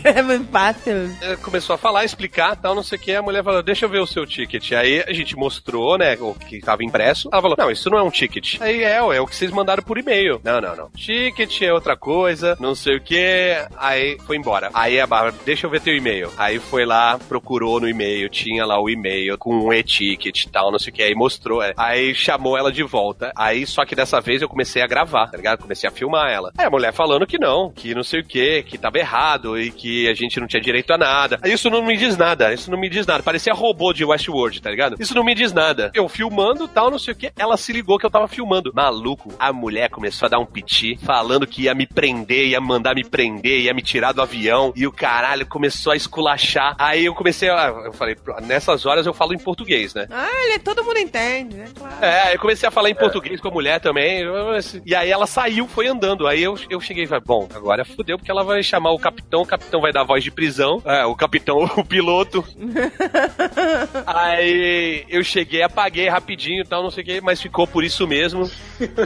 É muito fácil. Começou a falar, explicar tal, não sei o que. A mulher falou: Deixa eu ver o seu ticket. Aí a gente mostrou, né, o que tava impresso. Ela falou: Não, isso não é um ticket. Aí é, é o que vocês mandaram por e-mail. Não, não, não. Ticket é outra coisa, não sei o que. Aí foi embora. Aí a Bárbara, deixa eu ver teu e-mail. Aí foi lá, procurou no e-mail, tinha lá o e-mail com um e-ticket e tal, não sei o que. Aí mostrou. é. Aí chamou ela de volta. Aí só que dessa vez eu comecei a gravar, tá ligado? Comecei a filmar ela. Aí a mulher falando que não, que não sei o que, que tava errado e que a gente não tinha direito a nada. Aí isso não me diz nada, isso não me diz nada. Parecia robô de Westworld, tá ligado? Isso não me diz nada. Eu filmando tal, não sei o que, ela se ligou que eu tava filmando. Maluco, a mulher começou a dar um piti, falando que ia me prender, ia mandar me prender, ia me tirar do avião, e o caralho começou a esculachar. Aí eu comecei a. Eu falei, nessas horas eu falo em português, né? Ah, ele, todo mundo entende, né? Claro. É, eu comecei a falar em português com a mulher também. E aí ela saiu, foi andando. Aí eu, eu cheguei e falei, bom, agora fudeu, porque ela vai chamar o capitão, o capitão vai dar voz de prisão. É, o capitão, o piloto. aí eu cheguei, apaguei rapidinho e tal, não sei o que, mas ficou por isso mesmo.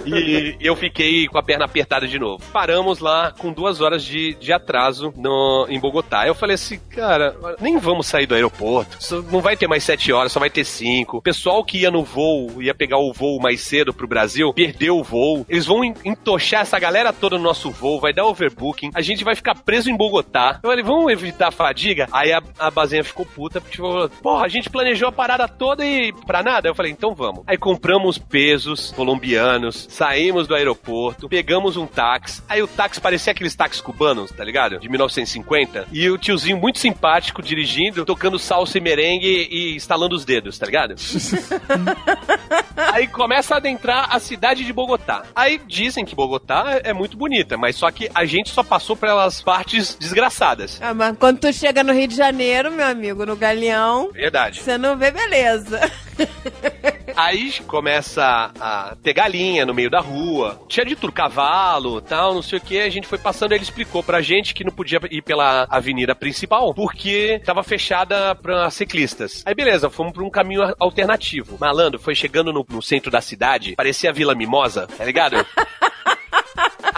E eu fiquei com a perna apertada de novo. Paramos lá com duas horas de, de atraso no, em Bogotá. Eu falei assim, cara, nem vamos sair do aeroporto. Não vai ter mais sete horas, só vai ter cinco. O pessoal que ia no voo, ia pegar o voo mais cedo pro Brasil, perdeu o voo. Eles vão en- essa galera toda no nosso voo, vai dar overbooking. A gente vai ficar preso em Bogotá. Eu falei, vamos evitar a fadiga? Aí a, a bazinha ficou puta, porque falou, porra, a gente planejou a parada toda e pra nada. Eu falei, então vamos. Aí compramos pesos colombianos, saímos do aeroporto, pegamos um táxi. Aí o táxi parecia aqueles táxis cubanos, tá ligado? De 1950. E o tiozinho muito simpático dirigindo, tocando salsa e merengue e estalando os dedos, tá ligado? Aí começa a adentrar a cidade de Bogotá. Aí dizem que Bogotá é é muito bonita, mas só que a gente só passou pelas partes desgraçadas. Ah, mas quando tu chega no Rio de Janeiro, meu amigo, no Galeão, Verdade. você não vê beleza. Aí começa a ter galinha no meio da rua. Tinha de tudo, cavalo, tal, não sei o que. A gente foi passando, ele explicou pra gente que não podia ir pela avenida principal porque tava fechada pra ciclistas. Aí beleza, fomos pra um caminho alternativo. Malandro, foi chegando no, no centro da cidade, parecia a Vila Mimosa, tá ligado?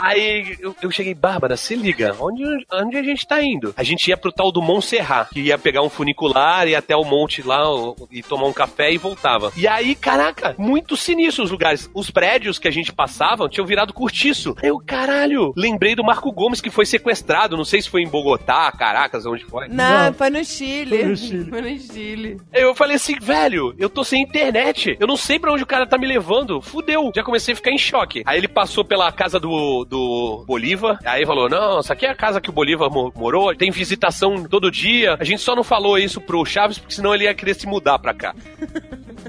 Aí eu, eu cheguei, Bárbara, se liga, onde, onde a gente tá indo? A gente ia pro tal do Montserrat, que ia pegar um funicular, ia até o monte lá o- e tomar um café e voltava. E aí, caraca, muito sinistro os lugares. Os prédios que a gente passava tinham virado cortiço. Eu, caralho, lembrei do Marco Gomes que foi sequestrado, não sei se foi em Bogotá, Caracas, onde foi. Não, foi no Chile. Foi no Chile. Foi no Chile. Eu falei assim, velho, eu tô sem internet. Eu não sei pra onde o cara tá me levando. Fudeu. Já comecei a ficar em choque. Aí ele passou pela casa do, do Bolívar. Aí falou: Não, essa aqui é a casa que o Bolívar mo- morou. Tem visitação todo dia. A gente só não falou isso pro Chaves, porque senão ele ia querer se mudar pra cá.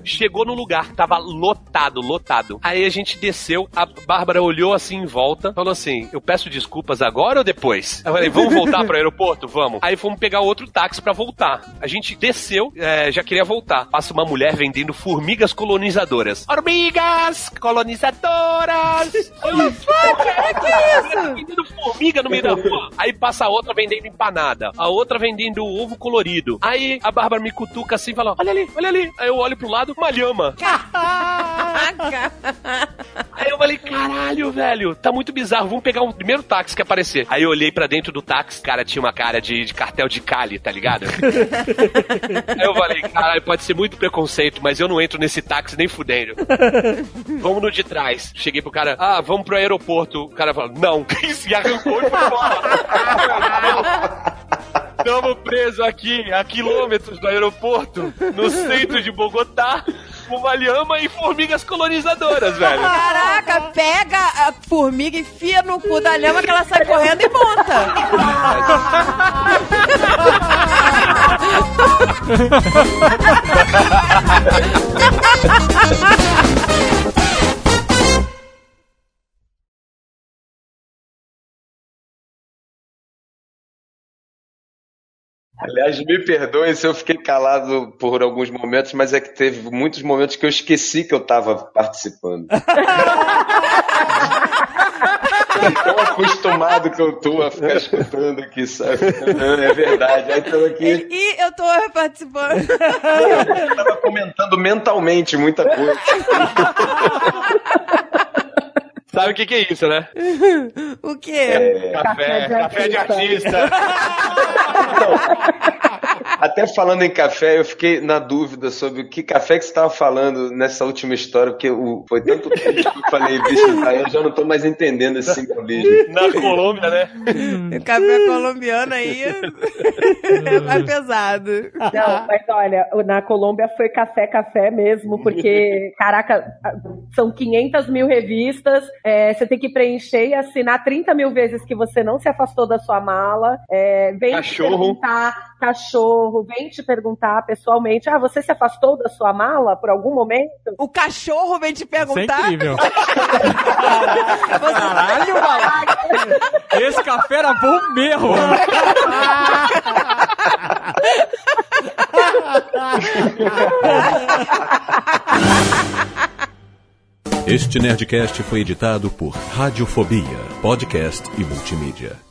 Chegou no lugar, tava lotado, lotado. Aí a gente desceu, a Bárbara olhou assim em volta, falou assim: Eu peço desculpas agora ou depois? Eu falei: Vamos voltar pro aeroporto? Vamos. Aí fomos pegar outro táxi pra voltar. A gente desceu, é, já queria voltar. Passa uma mulher vendendo formigas colonizadoras. Formigas colonizadoras! Olha que isso? Vendendo formiga no meio da rua. Aí passa a outra vendendo empanada, a outra vendendo ovo colorido. Aí a Bárbara me cutuca assim e fala: Olha ali, olha ali. Aí eu olho pro lado, uma lhama. Aí eu falei, caralho, velho, tá muito bizarro. Vamos pegar um primeiro táxi que aparecer. Aí eu olhei pra dentro do táxi, cara, tinha uma cara de, de cartel de Cali, tá ligado? Aí eu falei, caralho, pode ser muito preconceito, mas eu não entro nesse táxi nem fudendo. Vamos no de trás. Cheguei pro cara, ah, vamos pro aeroporto. O cara falou, não. e arrancou e foi embora. Estamos presos aqui, a quilômetros do aeroporto, no centro de Bogotá, com uma lhama e formigas colonizadoras, velho. Caraca, pega a formiga, enfia no cu da lhama que ela sai correndo e monta. Aliás, me perdoem se eu fiquei calado por alguns momentos, mas é que teve muitos momentos que eu esqueci que eu estava participando. Tão acostumado que eu tô a ficar escutando aqui, sabe? É verdade. Aí tô aqui, E eu tô participando. eu tava comentando mentalmente muita coisa. Sabe o que, que é isso, né? O quê? É, Café, café de artista. Até falando em café, eu fiquei na dúvida sobre o que café que você estava falando nessa última história, porque o, foi tanto tempo que eu falei, bicho, aí eu já não tô mais entendendo esse simbolismo. Na Colômbia, né? O café colombiano aí é mais pesado. Não, mas olha, na Colômbia foi café, café mesmo, porque, caraca, são 500 mil revistas, é, você tem que preencher e assinar 30 mil vezes que você não se afastou da sua mala, é, vem Cachorro. perguntar, cachorro, vem te perguntar pessoalmente, ah, você se afastou da sua mala por algum momento? O cachorro vem te Isso é perguntar. incrível. Caralho, maluco. Esse café era bom mesmo. Este Nerdcast foi editado por Radiofobia, podcast e multimídia.